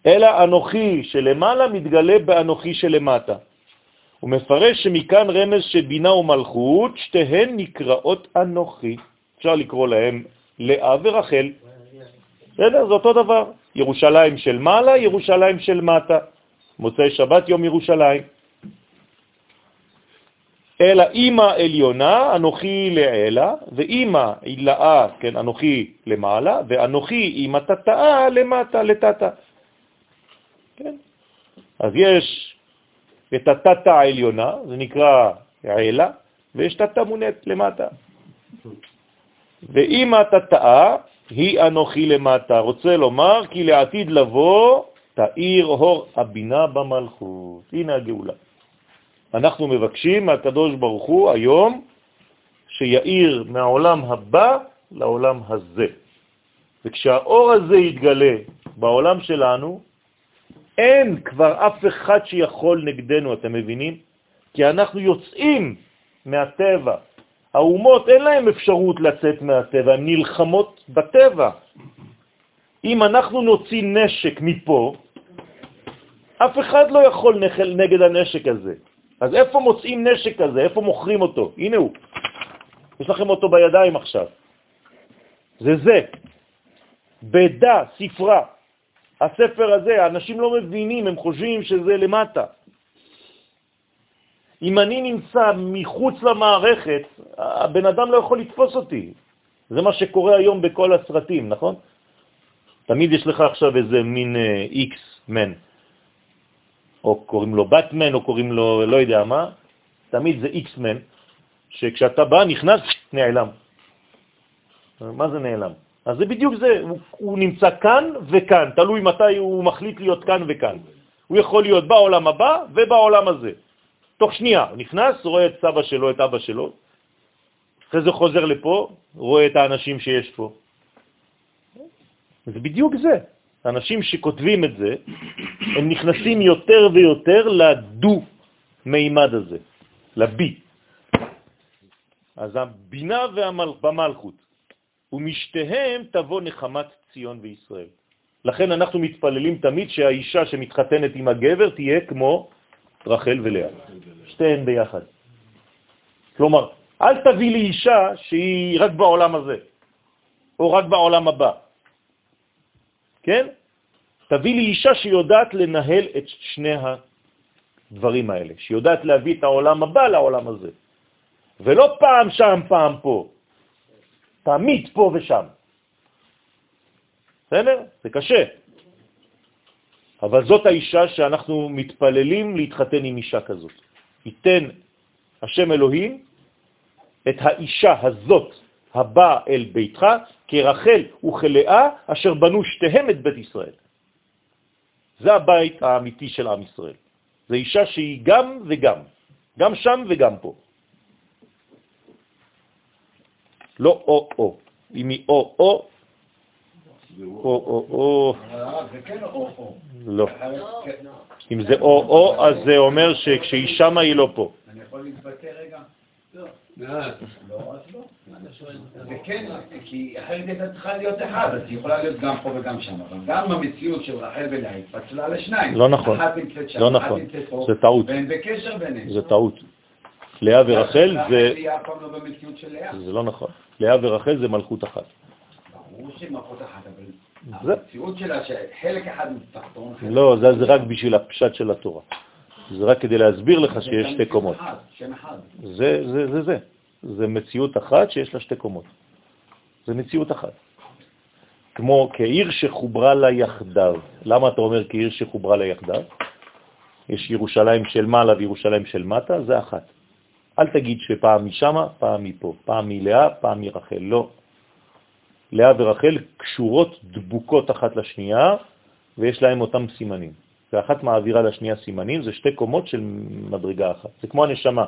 אלא אנוכי שלמעלה מתגלה באנוכי שלמטה. הוא מפרש שמכאן רמז שבינה ומלכות, שתיהן נקראות אנוכי. אפשר לקרוא להם לאה ורחל. בסדר? זה אותו דבר. ירושלים של מעלה, ירושלים של מטה. מוצאי שבת יום ירושלים. אלא אימא עליונה, אנוכי לעילה, ואימא עילאה, כן, אנוכי למעלה, ואנוכי אימא תתאה למטה, לטאטה. כן? אז יש את התתה העליונה, זה נקרא עילה, ויש תתה מונית למטה. ואם התתאה היא אנוכי למטה, רוצה לומר כי לעתיד לבוא תאיר אור הבינה במלכות. הנה הגאולה. אנחנו מבקשים מהקדוש ברוך הוא היום שיאיר מהעולם הבא לעולם הזה. וכשהאור הזה יתגלה בעולם שלנו, אין כבר אף אחד שיכול נגדנו, אתם מבינים? כי אנחנו יוצאים מהטבע. האומות אין להם אפשרות לצאת מהטבע, הן נלחמות בטבע. אם אנחנו נוציא נשק מפה, אף אחד לא יכול נגד הנשק הזה. אז איפה מוצאים נשק כזה? איפה מוכרים אותו? הנה הוא. יש לכם אותו בידיים עכשיו. זה זה. בדה, ספרה. הספר הזה, אנשים לא מבינים, הם חושבים שזה למטה. אם אני נמצא מחוץ למערכת, הבן אדם לא יכול לתפוס אותי. זה מה שקורה היום בכל הסרטים, נכון? תמיד יש לך עכשיו איזה מין איקס uh, מן, או קוראים לו בטמן, או קוראים לו לא יודע מה, תמיד זה איקס מן, שכשאתה בא, נכנס, נעלם. מה זה נעלם? אז זה בדיוק זה, הוא, הוא נמצא כאן וכאן, תלוי מתי הוא מחליט להיות כאן וכאן. הוא יכול להיות בעולם הבא ובעולם הזה. תוך שנייה, הוא נכנס, רואה את סבא שלו, את אבא שלו, אחרי זה חוזר לפה, רואה את האנשים שיש פה. זה בדיוק זה. אנשים שכותבים את זה, הם נכנסים יותר ויותר לדו מימד הזה, לבי. אז הבינה והמלכות, ומשתיהם תבוא נחמת ציון וישראל. לכן אנחנו מתפללים תמיד שהאישה שמתחתנת עם הגבר תהיה כמו רחל ולאה, שתיהן ביחד. כלומר, אל תביא לי אישה שהיא רק בעולם הזה, או רק בעולם הבא. כן? תביא לי אישה שיודעת לנהל את שני הדברים האלה, שיודעת להביא את העולם הבא לעולם הזה. ולא פעם שם, פעם פה. תמיד פה ושם. בסדר? זה קשה. אבל זאת האישה שאנחנו מתפללים להתחתן עם אישה כזאת. ייתן השם אלוהים את האישה הזאת הבאה אל ביתך, כרחל וכלאה, אשר בנו שתיהם את בית ישראל. זה הבית האמיתי של עם ישראל. זה אישה שהיא גם וגם, גם שם וגם פה. לא או-או. אם היא או-או, או-או-או. לא. אם זה או-או, אז זה אומר שכשהיא שמה היא לא פה. אני יכול להתבטא רגע? לא. אה. לא, אז לא. זה כן, כי אחרת הייתה צריכה להיות אחד, אז היא יכולה להיות גם פה וגם שם. אבל גם המציאות של רחל ולאה התפצלה לשניים. לא נכון. אחת נמצאת שם, לא אחת נכון. נמצאת פה. זה טעות. בקשר ביניהם. זה טעות. לאה ורחל זה... זה לא נכון. לאה ורחל זה מלכות אחת. ברור שהיא מלכות אחת, אבל המציאות שלה שחלק אחד הוא תחתון. חלק לא, זה רק בשביל הפשט של התורה. זה רק כדי להסביר לך שיש שתי קומות. זה, זה, זה, זה. זה מציאות אחת שיש לה שתי קומות. זה מציאות אחת. כמו כעיר שחוברה לה יחדיו. למה אתה אומר כעיר שחוברה לה יחדיו? יש ירושלים של מעלה וירושלים של מטה, זה אחת. אל תגיד שפעם משמה, פעם מפה, פעם מלאה, פעם מרחל. לא. לאה ורחל קשורות דבוקות אחת לשנייה, ויש להם אותם סימנים. ואחת מעבירה לשנייה סימנים, זה שתי קומות של מדרגה אחת. זה כמו הנשמה.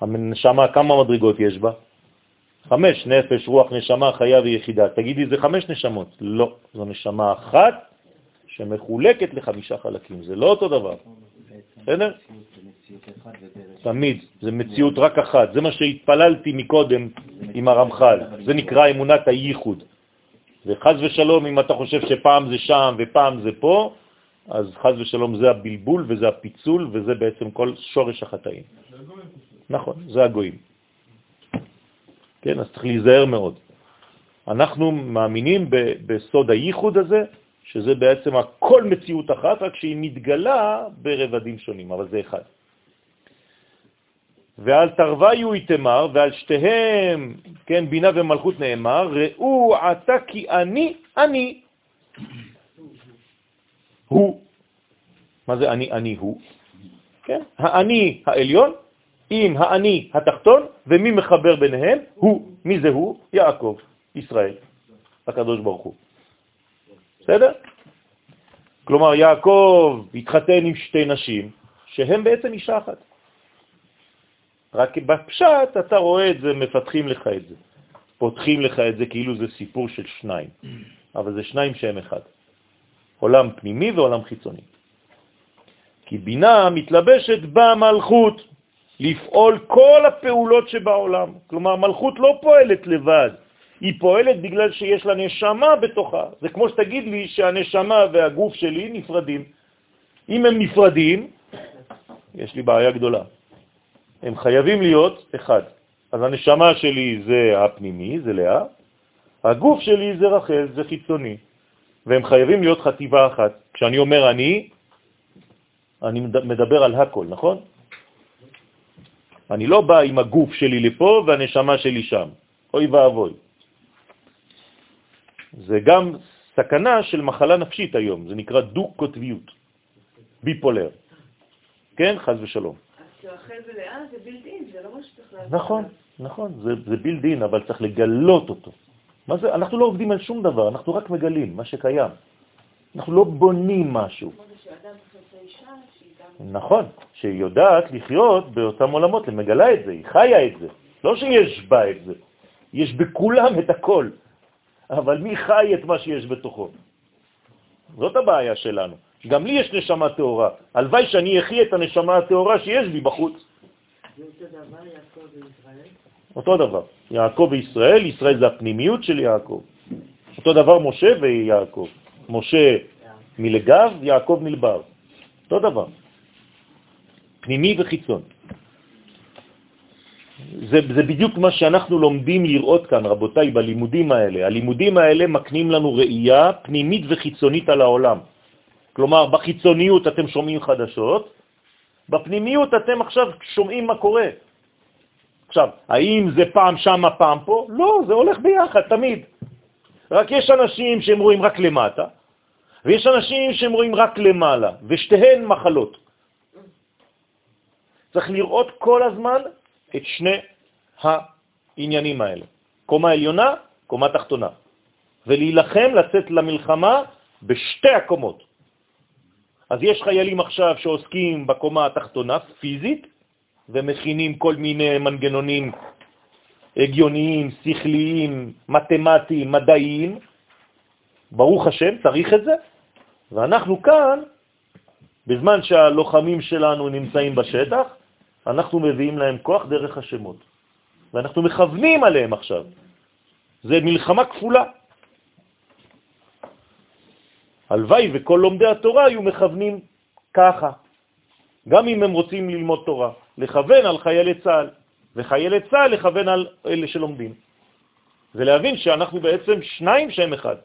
הנשמה, כמה מדרגות יש בה? חמש, נפש, רוח, נשמה, חיה ויחידה. תגידי, זה חמש נשמות. לא, זו נשמה אחת שמחולקת לחמישה חלקים. זה לא אותו דבר. בסדר? תמיד, זה מציאות רק אחת. זה מה שהתפללתי מקודם עם הרמח"ל. זה נקרא אמונת הייחוד. וחז ושלום, אם אתה חושב שפעם זה שם ופעם זה פה, אז חז ושלום זה הבלבול וזה הפיצול וזה בעצם כל שורש החטאים. נכון, זה הגויים. כן, אז צריך להיזהר מאוד. אנחנו מאמינים בסוד הייחוד הזה, שזה בעצם הכל מציאות אחת, רק שהיא מתגלה ברבדים שונים, אבל זה אחד. ועל תרוויו יתמר, ועל שתיהם, כן, בינה ומלכות נאמר, ראו עתה כי אני, אני. הוא. מה זה אני, אני הוא? כן, האני העליון עם האני התחתון, ומי מחבר ביניהם? הוא. מי זה הוא? יעקב, ישראל, הקדוש ברוך הוא. בסדר? כלומר, יעקב התחתן עם שתי נשים, שהן בעצם אישה אחת. רק בפשט אתה רואה את זה, מפתחים לך את זה. פותחים לך את זה כאילו זה סיפור של שניים, אבל זה שניים שהם אחד. עולם פנימי ועולם חיצוני. כי בינה מתלבשת במלכות, לפעול כל הפעולות שבעולם. כלומר, מלכות לא פועלת לבד, היא פועלת בגלל שיש לה נשמה בתוכה. זה כמו שתגיד לי שהנשמה והגוף שלי נפרדים. אם הם נפרדים, יש לי בעיה גדולה. הם חייבים להיות אחד. אז הנשמה שלי זה הפנימי, זה לאה, הגוף שלי זה רחל, זה חיצוני, והם חייבים להיות חטיבה אחת. כשאני אומר אני, אני מדבר על הכל, נכון? אני לא בא עם הגוף שלי לפה והנשמה שלי שם. אוי ואבוי. זה גם סכנה של מחלה נפשית היום, זה נקרא דו-קוטביות, ביפולר. כן, חז ושלום. אז רחל ולאה זה בילדין, זה לא מה שצריך לעשות. נכון, נכון, זה, זה בילדין, אבל צריך לגלות אותו. מה זה? אנחנו לא עובדים על שום דבר, אנחנו רק מגלים מה שקיים. אנחנו לא בונים משהו. זה. נכון, שהיא יודעת לחיות באותם עולמות, היא מגלה את זה, היא חיה את זה. לא שיש בה את זה, יש בכולם את הכל. אבל מי חי את מה שיש בתוכו? זאת הבעיה שלנו. גם לי יש נשמה תאורה. הלוואי שאני אחי את הנשמה התאורה שיש לי בחוץ. אותו דבר. יעקב וישראל, ישראל זה הפנימיות של יעקב. אותו דבר משה ויעקב. משה מלגב, יעקב מלבר. אותו דבר. פנימי וחיצון. זה, זה בדיוק מה שאנחנו לומדים לראות כאן, רבותיי, בלימודים האלה. הלימודים האלה מקנים לנו ראייה פנימית וחיצונית על העולם. כלומר, בחיצוניות אתם שומעים חדשות, בפנימיות אתם עכשיו שומעים מה קורה. עכשיו, האם זה פעם שמה, פעם פה? לא, זה הולך ביחד, תמיד. רק יש אנשים שהם רואים רק למטה, ויש אנשים שהם רואים רק למעלה, ושתיהן מחלות. צריך לראות כל הזמן את שני העניינים האלה, קומה עליונה, קומה תחתונה, ולהילחם, לצאת למלחמה בשתי הקומות. אז יש חיילים עכשיו שעוסקים בקומה התחתונה פיזית, ומכינים כל מיני מנגנונים הגיוניים, שכליים, מתמטיים, מדעיים. ברוך השם, צריך את זה. ואנחנו כאן, בזמן שהלוחמים שלנו נמצאים בשטח, אנחנו מביאים להם כוח דרך השמות. ואנחנו מכוונים עליהם עכשיו. זה מלחמה כפולה. הלוואי וכל לומדי התורה היו מכוונים ככה, גם אם הם רוצים ללמוד תורה, לכוון על חיילי צה"ל, וחיילי צה"ל לכוון על אלה שלומדים. ולהבין שאנחנו בעצם שניים שהם אחד.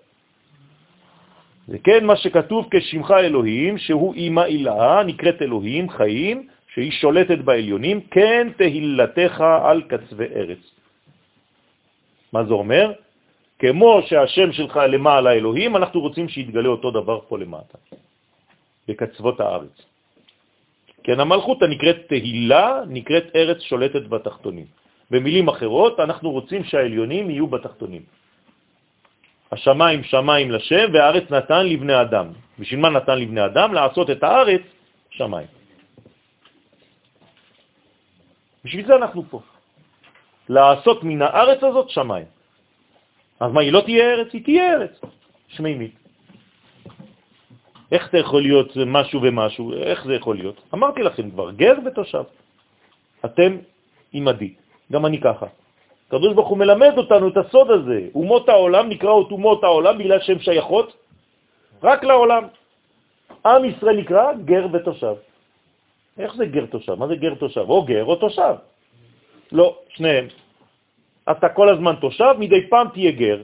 זה כן מה שכתוב כשמך אלוהים, שהוא אימא אילה, נקראת אלוהים, חיים, שהיא שולטת בעליונים, כן תהילתך על קצווי ארץ. מה זה אומר? כמו שהשם שלך למעלה אלוהים, אנחנו רוצים שיתגלה אותו דבר פה למטה, בקצוות הארץ. כן, המלכות הנקראת תהילה, נקראת ארץ שולטת בתחתונים. במילים אחרות, אנחנו רוצים שהעליונים יהיו בתחתונים. השמיים שמיים לשם, והארץ נתן לבני אדם. בשביל מה נתן לבני אדם? לעשות את הארץ שמיים. בשביל זה אנחנו פה. לעשות מן הארץ הזאת שמיים. אז מה, היא לא תהיה ארץ? היא תהיה ארץ שמימית. איך זה יכול להיות משהו ומשהו? איך זה יכול להיות? אמרתי לכם כבר, גר ותושב. אתם עימדי, גם אני ככה. הקדוש ברוך הוא מלמד אותנו את הסוד הזה. אומות העולם נקראות אומות העולם בגלל שהן שייכות רק לעולם. עם ישראל נקרא גר ותושב. איך זה גר תושב? מה זה גר תושב? או גר או תושב. לא, שניהם. אתה כל הזמן תושב, מדי פעם תהיה גר.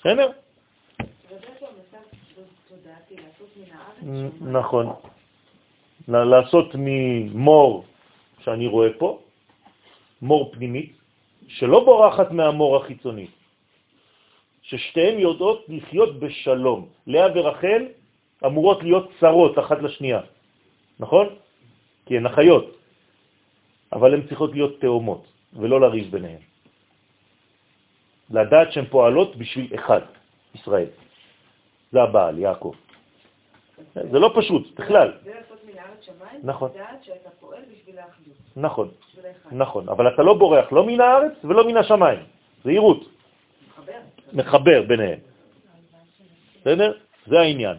בסדר? נכון. לעשות ממור שאני רואה פה, מור פנימית, שלא בורחת מהמור החיצוני, ששתיהן יודעות לחיות בשלום. לאה ורחל אמורות להיות צרות אחת לשנייה, נכון? כי הן אחיות, אבל הן צריכות להיות תאומות ולא לריב ביניהן. לדעת שהן פועלות בשביל אחד, ישראל. זה הבעל, יעקב. זה לא פשוט, בכלל. זה לעשות מן הארץ שמיים, נכון. לדעת שאתה פועל בשביל האחדות. נכון. נכון, אבל אתה לא בורח לא מן הארץ ולא מן השמיים. זהירות, מחבר. מחבר ביניהם. בסדר? זה העניין.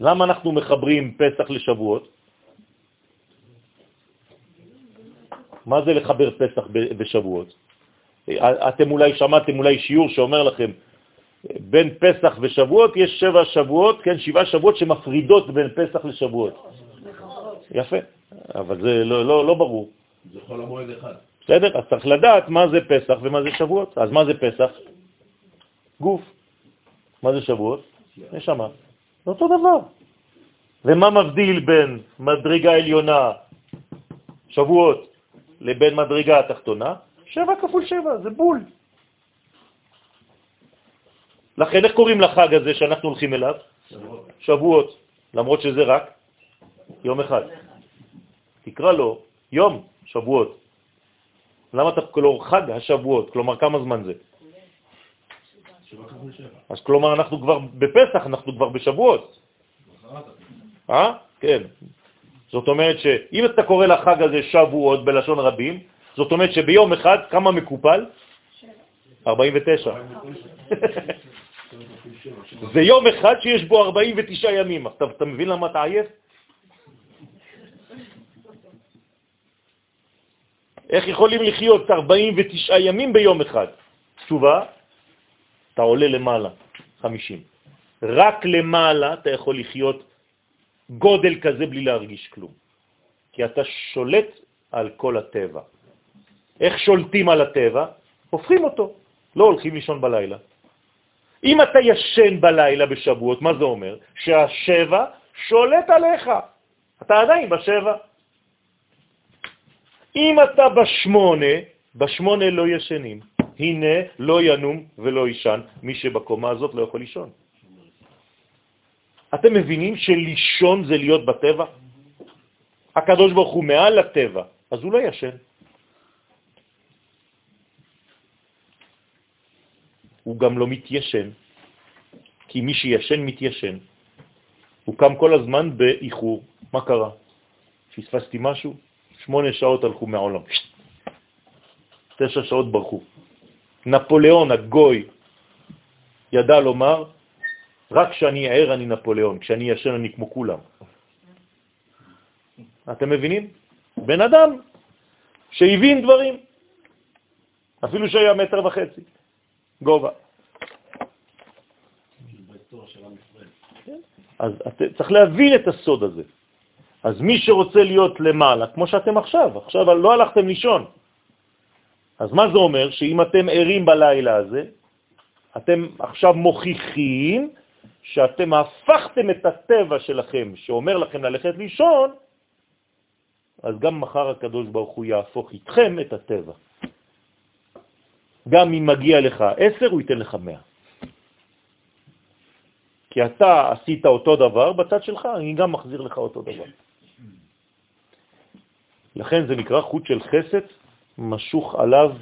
למה אנחנו מחברים פסח לשבועות? מה זה לחבר פסח בשבועות? אתם אולי שמעתם אולי שיעור שאומר לכם, בין פסח ושבועות יש שבע שבועות, כן, שבעה שבועות שמפרידות בין פסח לשבועות. יפה, אבל זה לא, לא, לא ברור. זה חול המועד אחד. בסדר? אז צריך לדעת מה זה פסח ומה זה שבועות. אז מה זה פסח? גוף. מה זה שבועות? נשמה. זה אותו דבר. ומה מבדיל בין מדרגה עליונה, שבועות, לבין מדרגה התחתונה? שבע כפול שבע, זה בול. לכן איך קוראים לחג הזה שאנחנו הולכים אליו? שבועות, למרות שזה רק יום אחד. תקרא לו יום שבועות. למה אתה קורא חג השבועות? כלומר, כמה זמן זה? אז כלומר, אנחנו כבר בפסח, אנחנו כבר בשבועות. אה? כן. זאת אומרת שאם אתה קורא לחג הזה שבועות בלשון רבים, זאת אומרת שביום אחד כמה מקופל? 49. זה יום אחד שיש בו 49 ימים. עכשיו, אתה מבין למה אתה עייף? איך יכולים לחיות 49 ימים ביום אחד? תשובה, אתה עולה למעלה, 50. רק למעלה אתה יכול לחיות גודל כזה בלי להרגיש כלום. כי אתה שולט על כל הטבע. איך שולטים על הטבע? הופכים אותו, לא הולכים לישון בלילה. אם אתה ישן בלילה בשבועות, מה זה אומר? שהשבע שולט עליך. אתה עדיין בשבע. אם אתה בשמונה, בשמונה לא ישנים. הנה לא ינום ולא ישן, מי שבקומה הזאת לא יכול לישון. אתם מבינים שלישון זה להיות בטבע? הקדוש ברוך הוא מעל הטבע, אז הוא לא ישן. הוא גם לא מתיישן, כי מי שישן מתיישן. הוא קם כל הזמן באיחור. מה קרה? פספסתי משהו? שמונה שעות הלכו מהעולם. תשע שעות ברחו. נפוליאון הגוי ידע לומר, רק כשאני ער אני נפוליאון, כשאני ישן אני כמו כולם. אתם מבינים? בן אדם שהבין דברים, אפילו שהיה מטר וחצי גובה. אז את, צריך להבין את הסוד הזה. אז מי שרוצה להיות למעלה, כמו שאתם עכשיו, עכשיו לא הלכתם לישון. אז מה זה אומר? שאם אתם ערים בלילה הזה, אתם עכשיו מוכיחים שאתם הפכתם את הטבע שלכם, שאומר לכם ללכת לישון, אז גם מחר הקדוש ברוך הוא יהפוך איתכם את הטבע. גם אם מגיע לך עשר, הוא ייתן לך מאה. כי אתה עשית אותו דבר בצד שלך, אני גם מחזיר לך אותו דבר. לכן זה נקרא חוט של חסד משוך עליו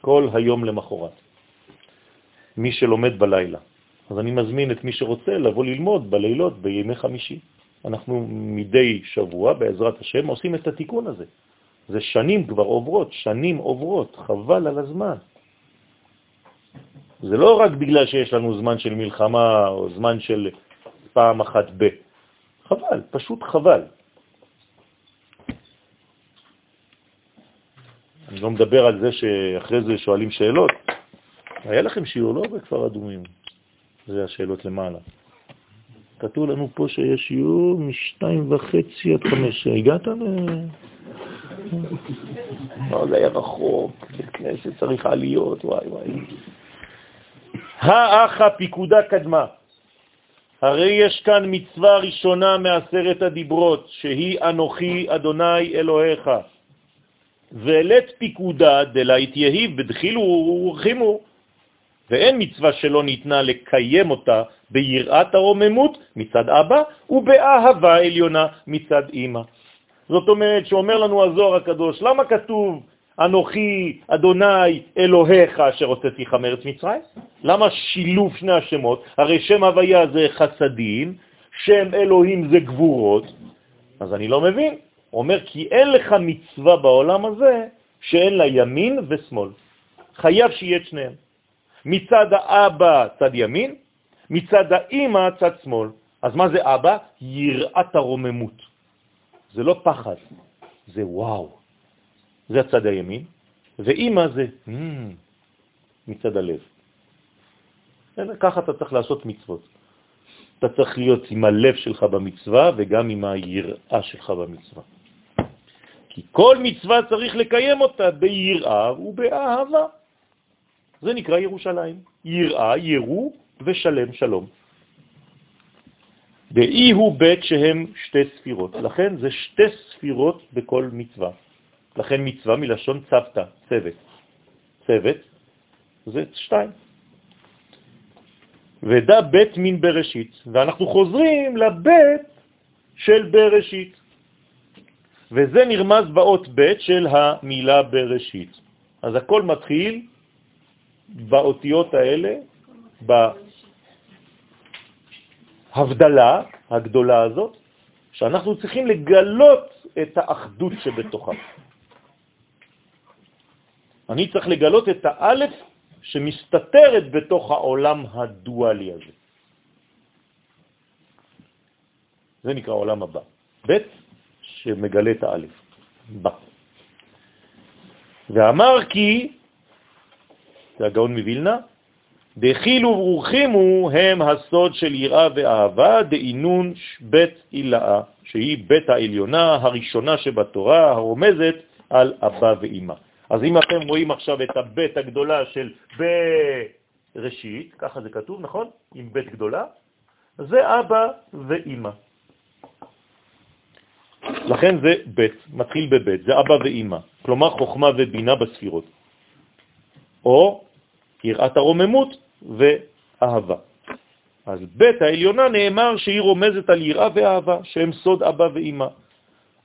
כל היום למחרת. מי שלומד בלילה. אז אני מזמין את מי שרוצה לבוא ללמוד בלילות, בימי חמישי. אנחנו מדי שבוע, בעזרת השם, עושים את התיקון הזה. זה שנים כבר עוברות, שנים עוברות, חבל על הזמן. זה לא רק בגלל שיש לנו זמן של מלחמה או זמן של פעם אחת ב. חבל, פשוט חבל. אני לא מדבר על זה שאחרי זה שואלים שאלות. היה לכם שיעור לא בכפר אדומים, זה השאלות למעלה. כתוב לנו פה שיש שיעור משתיים וחצי עד חמש. הגעת ל... לא, זה היה רחוק, בית כנסת צריך עליות, וואי וואי. האחה פיקודה קדמה. הרי יש כאן מצווה ראשונה מעשרת הדיברות, שהיא אנוכי אדוני אלוהיך. ולת פיקודה דלית יהיב בדחילו ורחימו. ואין מצווה שלא ניתנה לקיים אותה ביראת הרוממות מצד אבא ובאהבה עליונה מצד אמא. זאת אומרת, שאומר לנו הזוהר הקדוש, למה כתוב אנוכי אדוני אלוהיך אשר הוצאתיך מארץ מצרים? למה שילוב שני השמות? הרי שם הוויה זה חסדים, שם אלוהים זה גבורות, אז אני לא מבין. אומר כי אין לך מצווה בעולם הזה שאין לה ימין ושמאל. חייב שיהיה את שניהם. מצד האבא צד ימין, מצד האמא צד שמאל. אז מה זה אבא? יראת הרוממות. זה לא פחד, זה וואו. זה הצד הימין, ואמא זה mm, מצד הלב. ככה אתה צריך לעשות מצוות. אתה צריך להיות עם הלב שלך במצווה וגם עם היראה שלך במצווה. כי כל מצווה צריך לקיים אותה ביראה ובאהבה. זה נקרא ירושלים. יראה, ירו ושלם שלום. באי הוא בית שהם שתי ספירות. לכן זה שתי ספירות בכל מצווה. לכן מצווה מלשון צוותא, צוות. צוות זה שתיים. ודא בית מין בראשית, ואנחנו חוזרים לבית של בראשית. וזה נרמז באות בית של המילה בראשית. אז הכל מתחיל באותיות האלה, בהבדלה הגדולה הזאת, שאנחנו צריכים לגלות את האחדות שבתוכה. אני צריך לגלות את האלף שמסתתרת בתוך העולם הדואלי הזה. זה נקרא עולם הבא. ב' שמגלה את האלף. בא. ואמר כי, זה הגאון מבילנה, דחילו ורחימו הם הסוד של יראה ואהבה דאינון בית אילאה, שהיא בית העליונה הראשונה שבתורה הרומזת על אבא ואימא. אז אם אתם רואים עכשיו את הבית הגדולה של בראשית, ככה זה כתוב, נכון? עם בית גדולה, זה אבא ואימא. לכן זה בית, מתחיל בבית, זה אבא ואימא, כלומר חוכמה ובינה בספירות. או יראת הרוממות ואהבה. אז בית העליונה נאמר שהיא רומזת על יראה ואהבה, שהם סוד אבא ואימא.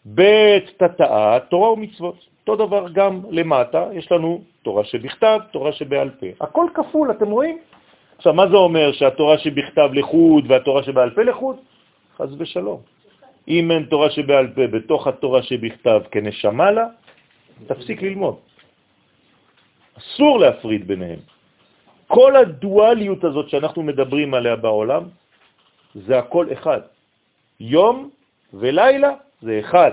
בית תתאה, תורה ומצוות. אותו דבר גם למטה, יש לנו תורה שבכתב, תורה שבעל פה. הכל כפול, אתם רואים? עכשיו, מה זה אומר שהתורה שבכתב לחוד והתורה שבעל פה לחוד? חז ושלום. אם אין תורה שבעל פה בתוך התורה שבכתב כנשמה לה, תפסיק ללמוד. אסור להפריד ביניהם. כל הדואליות הזאת שאנחנו מדברים עליה בעולם, זה הכל אחד. יום ולילה זה אחד.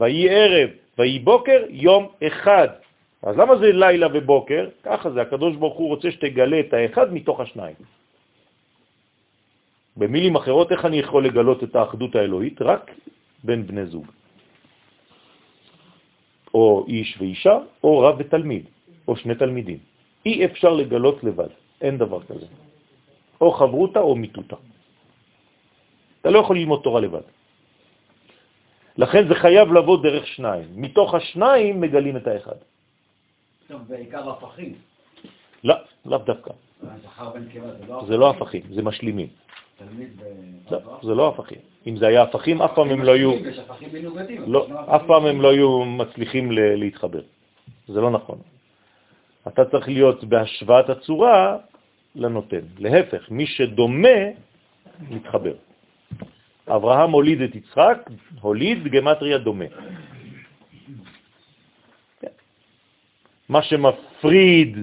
ויהי ערב, ויהי בוקר, יום אחד. אז למה זה לילה ובוקר? ככה זה, הקדוש ברוך הוא רוצה שתגלה את האחד מתוך השניים. במילים אחרות, איך אני יכול לגלות את האחדות האלוהית? רק בין בני זוג. או איש ואישה, או רב ותלמיד, או שני תלמידים. אי אפשר לגלות לבד. אין דבר כזה. או חברותה או מיטוטה. אתה לא יכול ללמוד תורה לבד. לכן זה חייב לבוא דרך שניים. מתוך השניים מגלים את האחד. טוב, בעיקר הפכים. לא, לאו דווקא. לא זה לא הפכים, זה משלימים. לא, זה לא הפכים. אם זה היה הפכים, אף פעם הם לא יהיו... יש הפכים מנוגדים. לא, אף פעם הם לא היו מצליחים להתחבר. זה לא נכון. אתה צריך להיות בהשוואת הצורה לנותן. להפך, מי שדומה, מתחבר. אברהם הוליד את יצחק, הוליד גמטריה דומה. מה שמפריד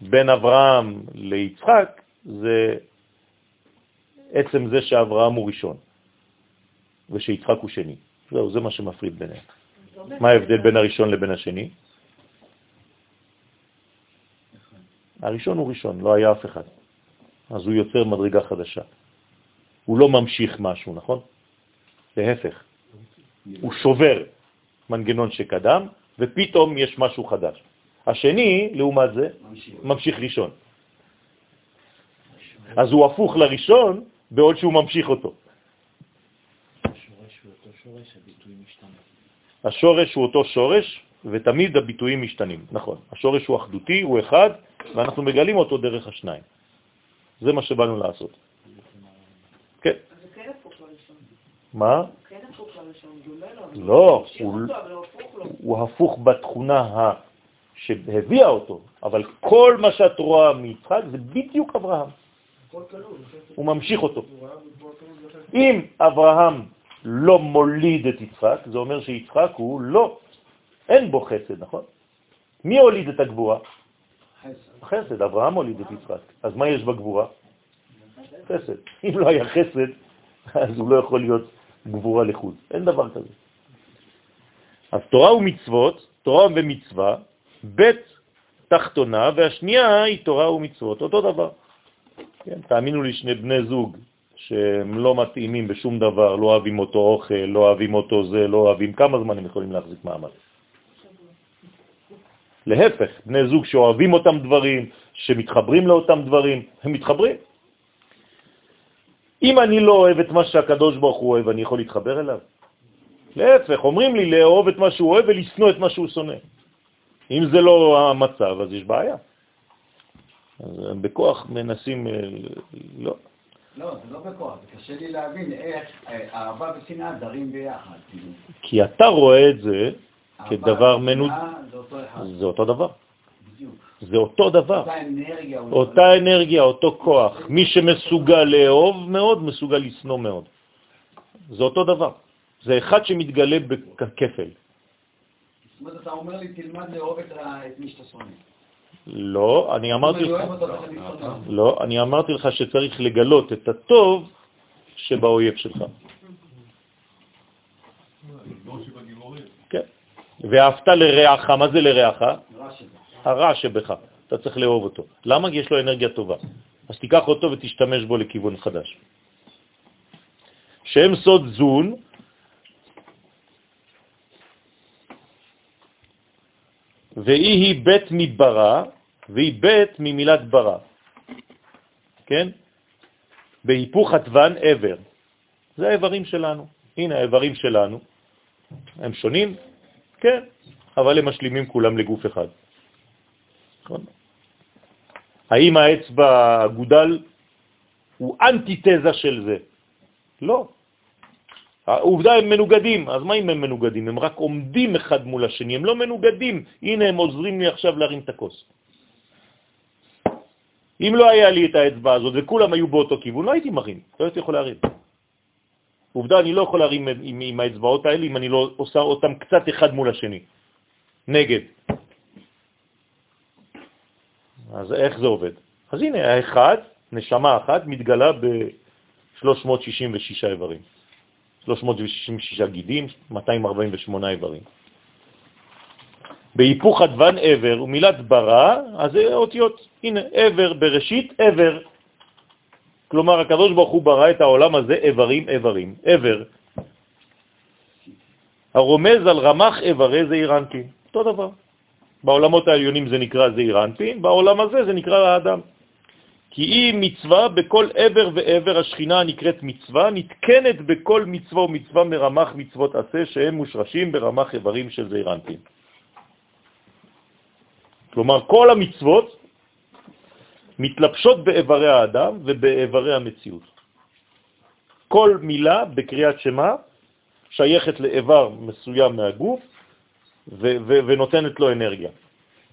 בין אברהם ליצחק זה עצם זה שאברהם הוא ראשון ושיצחק הוא שני. זהו, זה מה שמפריד ביניהם. מה ההבדל בין הראשון לבין השני? הראשון הוא ראשון, לא היה אף אחד. אז הוא יוצר מדרגה חדשה. הוא לא ממשיך משהו, נכון? להפך. הוא שובר מנגנון שקדם, ופתאום יש משהו חדש. השני, לעומת זה, ממשיך ראשון. אז הוא הפוך לראשון, בעוד שהוא ממשיך אותו. השורש הוא אותו שורש, הביטוי משתנה. השורש הוא אותו שורש, ותמיד הביטויים משתנים. נכון, השורש הוא אחדותי, הוא אחד, ואנחנו מגלים אותו דרך השניים. זה מה שבאנו לעשות. כן. כן לראשון. מה? לא, הוא הפוך בתכונה. שהביאה אותו, אבל כל מה שאת רואה מיצחק זה בדיוק אברהם. הוא ממשיך אותו. אם אברהם לא מוליד את יצחק, זה אומר שיצחק הוא לא, אין בו חסד, נכון? מי הוליד את הגבורה? חסד, אברהם הוליד את יצחק. אז מה יש בגבורה? חסד. אם לא היה חסד, אז הוא לא יכול להיות גבורה לחוד. אין דבר כזה. אז תורה ומצוות, תורה ומצווה, ב' תחתונה, והשנייה היא תורה ומצוות, אותו דבר. כן, תאמינו לי, שני בני זוג שהם לא מתאימים בשום דבר, לא אוהבים אותו אוכל, לא אוהבים אותו זה, לא אוהבים, כמה זמן הם יכולים להחזיק מעמד? להפך, בני זוג שאוהבים אותם דברים, שמתחברים לאותם דברים, הם מתחברים. אם אני לא אוהב את מה שהקדוש ברוך הוא אוהב, אני יכול להתחבר אליו? להפך, אומרים לי לאהוב את מה שהוא אוהב ולשנוא את מה שהוא שונא. אם זה לא המצב, אז יש בעיה. אז בכוח מנסים, אה, לא. לא, זה לא בכוח, זה קשה לי להבין איך אה, אהבה ושנאה דרים ביחד. כאילו. כי אתה רואה את זה כדבר מנוד... זה אותו אחד, זה אותו דבר. זה אותו דבר. אותה אנרגיה. אותה אנרגיה, אותו כוח. מי שמסוגל לאהוב מאוד, מסוגל לשנוא מאוד. זה אותו דבר. זה אחד שמתגלה בכפל. זאת אומרת, אתה אומר לי, תלמד לאהוב את מי שאתה שונא. לא, אני אמרתי לך. לא, אני אמרתי לך שצריך לגלות את הטוב שבאויב שלך. לא. כן. ואהבת לרעך, מה זה לרעך? הרע שבך. אתה צריך לאהוב אותו. למה? כי יש לו אנרגיה טובה. אז תיקח אותו ותשתמש בו לכיוון חדש. שם סוד זון, והיא היא בית מברה, והיא בית ממילת ברא. כן? בהיפוך הטבן עבר. זה האיברים שלנו. הנה האיברים שלנו. הם שונים? כן, אבל הם משלימים כולם לגוף אחד. נכון? האם האצבע הגודל הוא אנטיתזה של זה? לא. העובדה הם מנוגדים, אז מה אם הם מנוגדים? הם רק עומדים אחד מול השני, הם לא מנוגדים. הנה הם עוזרים לי עכשיו להרים את הכוס. אם לא היה לי את האצבע הזאת וכולם היו באותו כיוון, לא הייתי מרים, לא הייתי יכול להרים. עובדה, אני לא יכול להרים עם, עם האצבעות האלה אם אני לא עושה אותם קצת אחד מול השני. נגד. אז איך זה עובד? אז הנה, האחד, נשמה אחת, מתגלה ב-366 איברים. 366 גידים, 248 איברים. בהיפוך הדוון עבר ומילת ברא, אז זה אותיות, הנה, עבר בראשית, עבר. כלומר, הקדוש ברוך הוא ברא את העולם הזה איברים איברים, עבר. הרומז על רמח איברי אנפין, אותו דבר. בעולמות העליונים זה נקרא זעיר אנפין, בעולם הזה זה נקרא האדם. כי היא מצווה בכל עבר ועבר השכינה הנקראת מצווה, נתקנת בכל מצווה ומצווה מרמח מצוות עשה שהם מושרשים ברמח איברים של זעירנטין. כלומר, כל המצוות מתלבשות באיברי האדם ובאיברי המציאות. כל מילה בקריאת שמה שייכת לאיבר מסוים מהגוף ונותנת לו אנרגיה.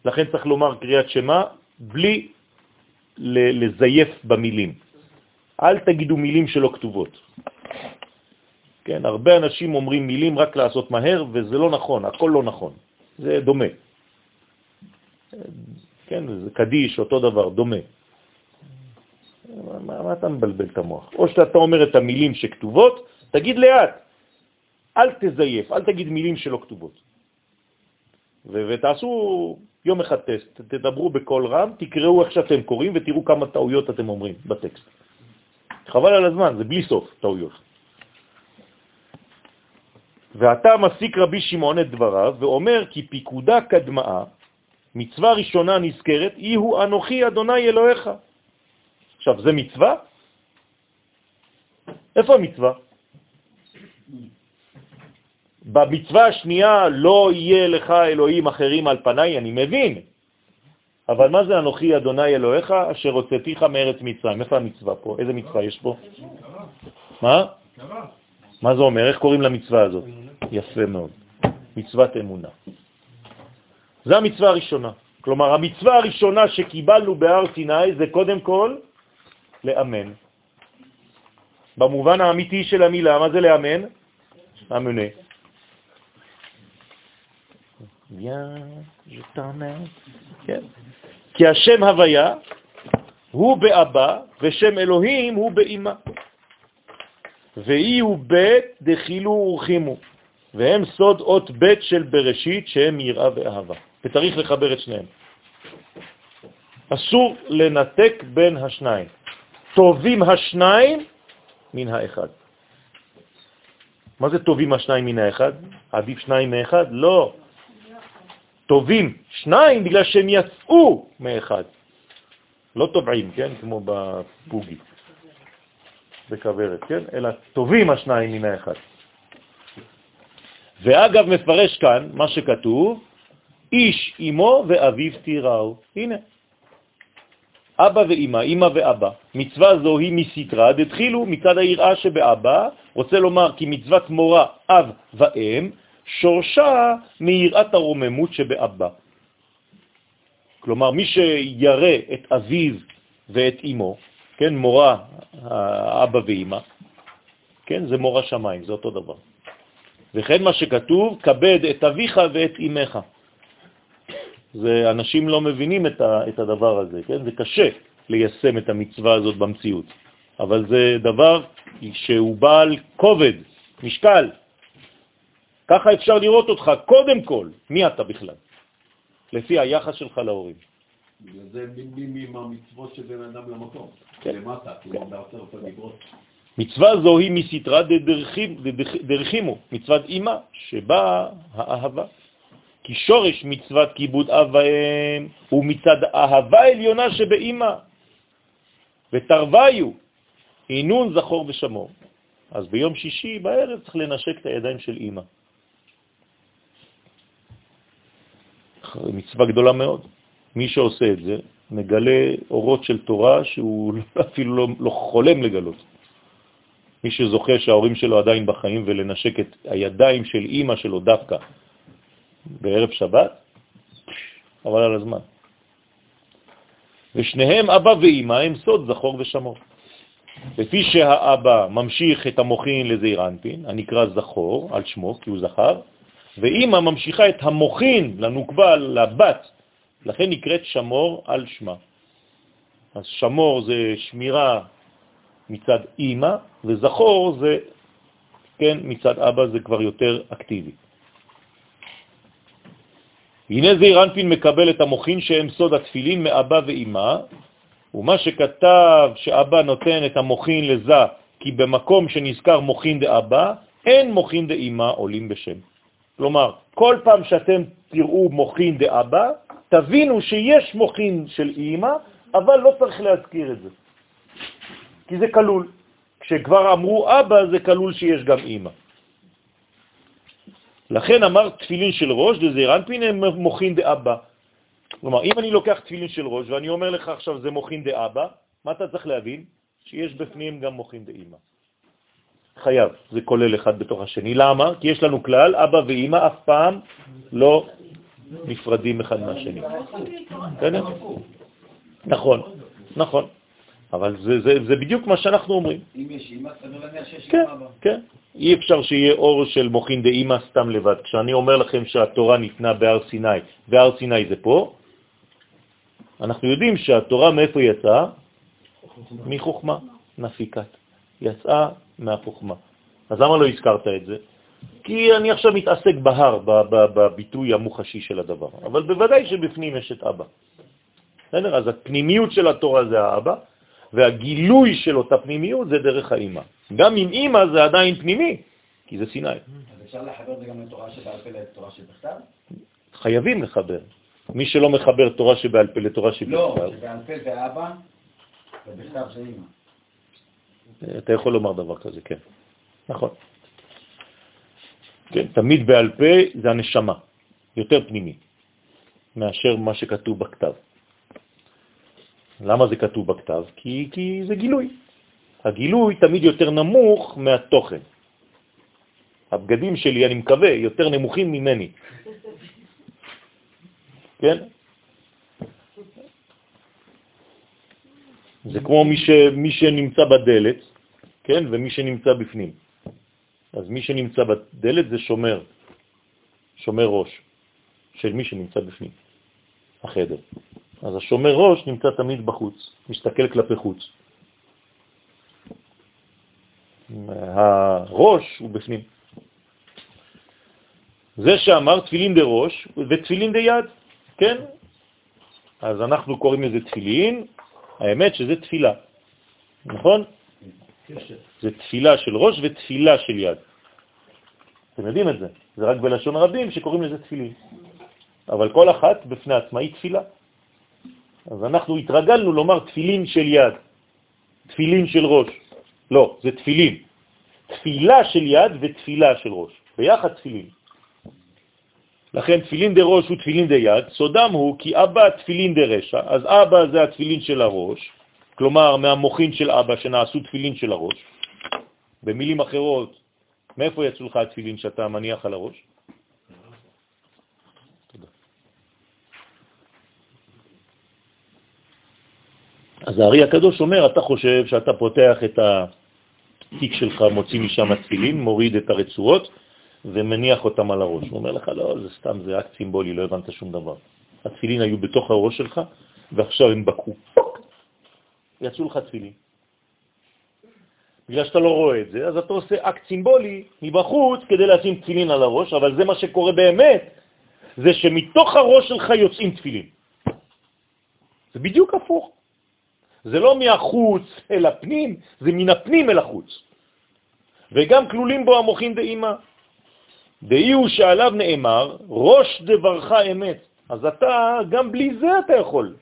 לכן צריך לומר קריאת שמה בלי לזייף במילים. אל תגידו מילים שלא כתובות. כן, הרבה אנשים אומרים מילים רק לעשות מהר, וזה לא נכון, הכל לא נכון. זה דומה. כן, זה קדיש, אותו דבר, דומה. מה, מה אתה מבלבל את המוח? או שאתה אומר את המילים שכתובות, תגיד לאט, אל תזייף, אל תגיד מילים שלא כתובות. ותעשו יום אחד טסט, תדברו בקול רם, תקראו איך שאתם קוראים ותראו כמה טעויות אתם אומרים בטקסט. חבל על הזמן, זה בלי סוף טעויות. ואתה מסיק רבי שמעון את דבריו ואומר כי פיקודה קדמאה, מצווה ראשונה נזכרת, היא הוא אנוכי אדוני אלוהיך. עכשיו, זה מצווה? איפה המצווה? במצווה השנייה לא יהיה לך אלוהים אחרים על פניי, אני מבין. אבל מה זה אנוכי אדוני אלוהיך אשר הוצאתיך מארץ מצרים? איפה המצווה פה? איזה מצווה יש פה? מה? מה זה אומר? איך קוראים למצווה הזאת? יפה מאוד. מצוות אמונה. זו המצווה הראשונה. כלומר, המצווה הראשונה שקיבלנו בהר סיני זה קודם כל לאמן. במובן האמיתי של המילה, מה זה לאמן? אמונה. כן. כי השם הוויה הוא באבא ושם אלוהים הוא באמא. ואי הוא בית דחילו ורחימו, והם סוד אות בית של בראשית שהם יראה ואהבה. וצריך לחבר את שניהם. אסור לנתק בין השניים. טובים השניים מן האחד. מה זה טובים השניים מן האחד? עדיף שניים מאחד? לא. טובים שניים בגלל שהם יצאו מאחד. לא טובעים, כן? כמו בפוגי, בכוורת, כן? אלא טובים השניים מן האחד. ואגב, מפרש כאן מה שכתוב, איש אמו ואביו תיראו. הנה, אבא ואמא, אמא ואבא. מצווה זו היא מסתרה, דתחילו מצד היראה שבאבא, רוצה לומר כי מצוות מורה אב ואם, שורשה מיראת הרוממות שבאבא. כלומר, מי שירא את אביו ואת אמו, כן, מורה, אבא ואמא, כן, זה מורה שמיים, זה אותו דבר. וכן מה שכתוב, כבד את אביך ואת אמך. זה, אנשים לא מבינים את, ה, את הדבר הזה, כן? זה קשה ליישם את המצווה הזאת במציאות, אבל זה דבר שהוא בעל כובד, משקל. ככה אפשר לראות אותך קודם כל, מי אתה בכלל, לפי היחס שלך להורים. בגלל זה מי מהמצוות של בן אדם למקום, כן. למטה, כלומר בעשרת הדיברות. מצווה זו היא מסתרה דרחימו, מצוות אימא, שבה האהבה. כי שורש מצוות כיבוד אב ואם הוא מצד אהבה עליונה שבאימא, ותרוויו, עינון זכור ושמור. אז ביום שישי בערב צריך לנשק את הידיים של אימא. מצווה גדולה מאוד. מי שעושה את זה מגלה אורות של תורה שהוא אפילו לא, לא חולם לגלות. מי שזוכה שההורים שלו עדיין בחיים ולנשק את הידיים של אימא שלו דווקא בערב שבת, אבל על הזמן. ושניהם, אבא ואימא, הם סוד זכור ושמור. לפי שהאבא ממשיך את המוכין לזעיר אנפין, הנקרא זכור על שמו, כי הוא זכר, ואימא ממשיכה את המוכין לנוקבה, לבת, לכן נקראת שמור על שמה. אז שמור זה שמירה מצד אימא, וזכור זה, כן, מצד אבא זה כבר יותר אקטיבי. הנה זעיר אנפין מקבל את המוכין שהם סוד התפילין מאבא ואימא, ומה שכתב שאבא נותן את המוכין לזה, כי במקום שנזכר מוכין דאבא, אין מוכין דאימא עולים בשם. כלומר, כל פעם שאתם תראו מוכין דאבא, תבינו שיש מוכין של אימא, אבל לא צריך להזכיר את זה, כי זה כלול. כשכבר אמרו אבא, זה כלול שיש גם אמא. לכן אמר תפילין של ראש, דזעיר אנפין הם מוכין דאבא. כלומר, אם אני לוקח תפילין של ראש ואני אומר לך עכשיו זה מוכין דאבא, מה אתה צריך להבין? שיש בפנים גם מוכין דאמא. חייב, זה כולל אחד בתוך השני. למה? כי יש לנו כלל, אבא ואמא אף פעם לא נפרדים אחד מהשני. בסדר? נכון, נכון. אבל זה, זה, זה בדיוק מה שאנחנו אומרים. אם יש אימא, סביר להניח שיש כן, אבא. כן. אי אפשר שיהיה אור של מוכין דאמא סתם לבד. כשאני אומר לכם שהתורה ניתנה בהר סיני, והר סיני זה פה, אנחנו יודעים שהתורה מאיפה יצאה? מחוכמה, נפיקת. יצאה מהחוכמה. אז למה לא הזכרת את זה? כי אני עכשיו מתעסק בהר, בביטוי המוחשי של הדבר. אבל בוודאי שבפנים יש את אבא. בסדר? אז הפנימיות של התורה זה האבא, והגילוי של אותה פנימיות זה דרך האימא. גם עם אימא זה עדיין פנימי, כי זה סיני. אז אפשר לחבר זה גם לתורה שבעל פה לתורה שבכתב? חייבים לחבר. מי שלא מחבר תורה שבעל פה לתורה לא, שבכתב, שבעל פה זה אבא, ובכתב זה אימא. אתה יכול לומר דבר כזה, כן. נכון. כן, תמיד בעל פה זה הנשמה, יותר פנימי, מאשר מה שכתוב בכתב. למה זה כתוב בכתב? כי, כי זה גילוי. הגילוי תמיד יותר נמוך מהתוכן. הבגדים שלי, אני מקווה, יותר נמוכים ממני. כן? זה כמו מי, ש, מי שנמצא בדלת, כן? ומי שנמצא בפנים. אז מי שנמצא בדלת זה שומר, שומר ראש של מי שנמצא בפנים, החדר. אז השומר ראש נמצא תמיד בחוץ, מסתכל כלפי חוץ. הראש הוא בפנים. זה שאמר תפילין דה ראש ותפילין דה יד, כן? אז אנחנו קוראים לזה תפילין, האמת שזה תפילה, נכון? זה תפילה של ראש ותפילה של יד. אתם יודעים את זה, זה רק בלשון רבים שקוראים לזה תפילין. אבל כל אחת בפני עצמה היא תפילה. אז אנחנו התרגלנו לומר תפילין של יד, תפילין של ראש. לא, זה תפילין. תפילה של יד ותפילה של ראש. ביחד תפילין. לכן תפילין דה ראש ותפילין דה יד, סודם הוא כי אבא תפילין דה רשע, אז אבא זה התפילין של הראש, כלומר מהמוחין של אבא שנעשו תפילין של הראש. במילים אחרות, מאיפה יצאו לך התפילין שאתה מניח על הראש? אז הארי הקדוש אומר, אתה חושב שאתה פותח את התיק שלך, מוציא משם התפילין, מוריד את הרצועות ומניח אותם על הראש. הוא אומר לך, לא, זה סתם, זה אקט סימבולי, לא הבנת שום דבר. התפילין היו בתוך הראש שלך, ועכשיו הם בקעו. יצאו לך תפילין. בגלל שאתה לא רואה את זה, אז אתה עושה אקט סימבולי מבחוץ כדי לשים תפילין על הראש, אבל זה מה שקורה באמת, זה שמתוך הראש שלך יוצאים תפילין. זה בדיוק הפוך. זה לא מהחוץ אל הפנים, זה מן הפנים אל החוץ. וגם כלולים בו המוחין דאמא. דאי הוא שעליו נאמר, ראש דברך אמת. אז אתה, גם בלי זה אתה יכול.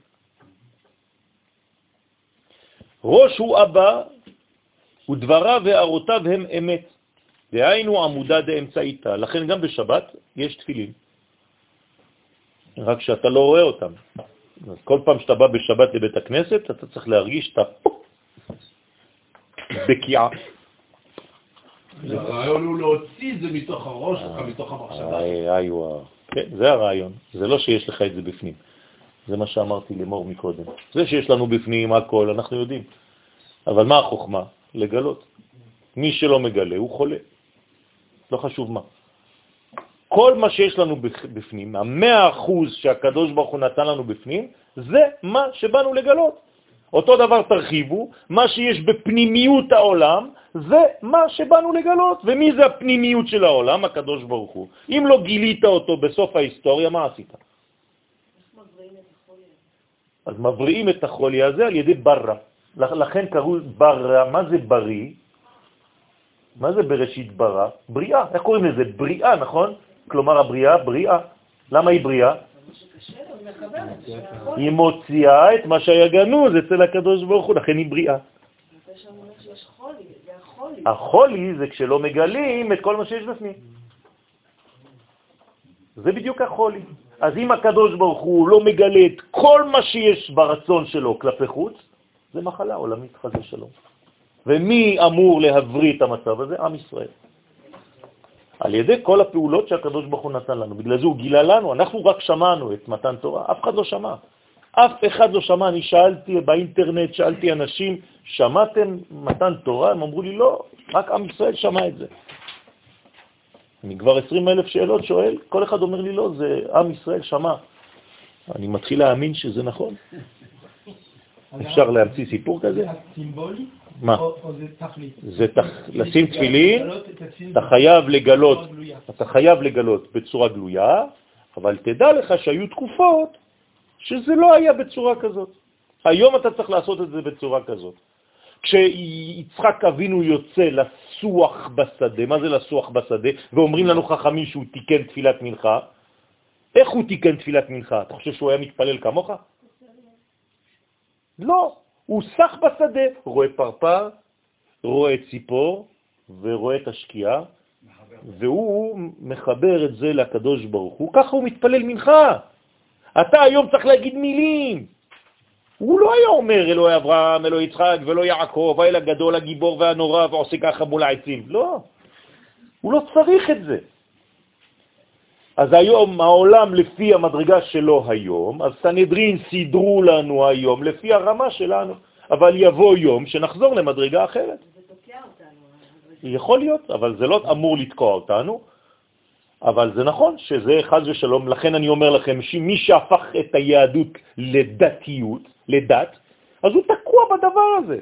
ראש הוא אבא, ודבריו והערותיו הם אמת. דהיינו עמודה דאמצעיתה. לכן גם בשבת יש תפילין, רק שאתה לא רואה אותם. אז כל פעם שאתה בא בשבת לבית הכנסת, אתה צריך להרגיש את הבקיעה. הרעיון הוא להוציא את זה מתוך הראש שלך, מתוך המחשבה. וואו. כן, זה הרעיון. זה לא שיש לך את זה בפנים. זה מה שאמרתי למור מקודם. זה שיש לנו בפנים הכל, אנחנו יודעים. אבל מה החוכמה? לגלות. מי שלא מגלה הוא חולה. לא חשוב מה. כל מה שיש לנו בפנים, המאה אחוז שהקדוש ברוך הוא נתן לנו בפנים, זה מה שבאנו לגלות. אותו דבר תרחיבו, מה שיש בפנימיות העולם, זה מה שבאנו לגלות. ומי זה הפנימיות של העולם? הקדוש ברוך הוא. אם לא גילית אותו בסוף ההיסטוריה, מה עשית? אז מבריאים את החולי הזה על ידי ברא. לכן קראו ברא, מה זה בריא? מה זה בראשית ברא? בריאה. איך קוראים לזה? בריאה, נכון? כלומר הבריאה, בריאה. למה היא בריאה? היא מוציאה את מה שהיה גנוז אצל הקדוש ברוך הוא, לכן היא בריאה. החולי זה כשלא מגלים את כל מה שיש בפנים. זה בדיוק החולי. אז אם הקדוש ברוך הוא לא מגלה את כל מה שיש ברצון שלו כלפי חוץ, זה מחלה עולמית, חס ושלום. ומי אמור להבריא את המצב הזה? עם ישראל. על ידי כל הפעולות שהקדוש ברוך הוא נתן לנו. בגלל זה הוא גילה לנו, אנחנו רק שמענו את מתן תורה, אף אחד לא שמע. אף אחד לא שמע, אני שאלתי באינטרנט, שאלתי אנשים, שמעתם מתן תורה? הם אמרו לי, לא, רק עם ישראל שמע את זה. אני כבר 20 אלף שאלות שואל, כל אחד אומר לי, לא, זה עם ישראל שמע. אני מתחיל להאמין שזה נכון. אפשר להמציא סיפור כזה? סימבולי? מה? או זה תכלית? זה לשים תפילין, אתה חייב לגלות. אתה חייב לגלות בצורה גלויה, אבל תדע לך שהיו תקופות שזה לא היה בצורה כזאת. היום אתה צריך לעשות את זה בצורה כזאת. כשיצחק אבינו יוצא לסוח בשדה, מה זה לסוח בשדה? ואומרים לנו חכמים שהוא תיקן תפילת מנחה, איך הוא תיקן תפילת מנחה? אתה חושב שהוא היה מתפלל כמוך? לא, הוא סח בשדה, רואה פרפר, רואה ציפור ורואה את השקיעה, והוא מחבר את זה לקדוש ברוך הוא, ככה הוא מתפלל מנחה. אתה היום צריך להגיד מילים. הוא לא היה אומר אלוהי אברהם, אלוהי יצחק ולא יעקב, האל הגדול, הגיבור והנורא, ועושה ככה מול העצים. לא, הוא לא צריך את זה. אז היום העולם לפי המדרגה שלו היום, אז סנהדרין סידרו לנו היום לפי הרמה שלנו, אבל יבוא יום שנחזור למדרגה אחרת. זה תוקע אותנו. יכול להיות, אבל זה לא אמור לתקוע אותנו, אבל זה נכון שזה חז ושלום, לכן אני אומר לכם שמי שהפך את היהדות לדתיות, לדת, אז הוא תקוע בדבר הזה.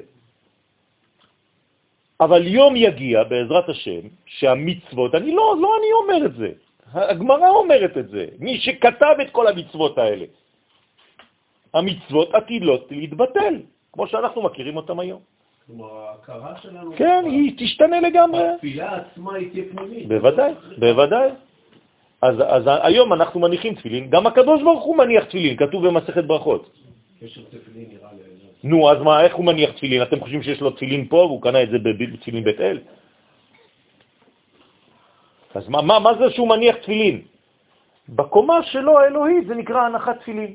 אבל יום יגיע, בעזרת השם, שהמצוות, אני לא, לא אני אומר את זה, הגמרא אומרת את זה, מי שכתב את כל המצוות האלה. המצוות עתידות להתבטל, כמו שאנחנו מכירים אותם היום. כלומר, ההכרה שלנו... כן, היא תשתנה לגמרי. התפילה עצמה היא תהיה פנימית. בוודאי, בוודאי. אז, אז היום אנחנו מניחים תפילין, גם הקדוש ברוך הוא מניח תפילין, כתוב במסכת ברכות. לי... נו, אז מה, איך הוא מניח תפילין? אתם חושבים שיש לו תפילין פה והוא קנה את זה בתפילין בית אל? אז מה, מה, מה זה שהוא מניח תפילין? בקומה שלו האלוהית זה נקרא הנחת תפילין.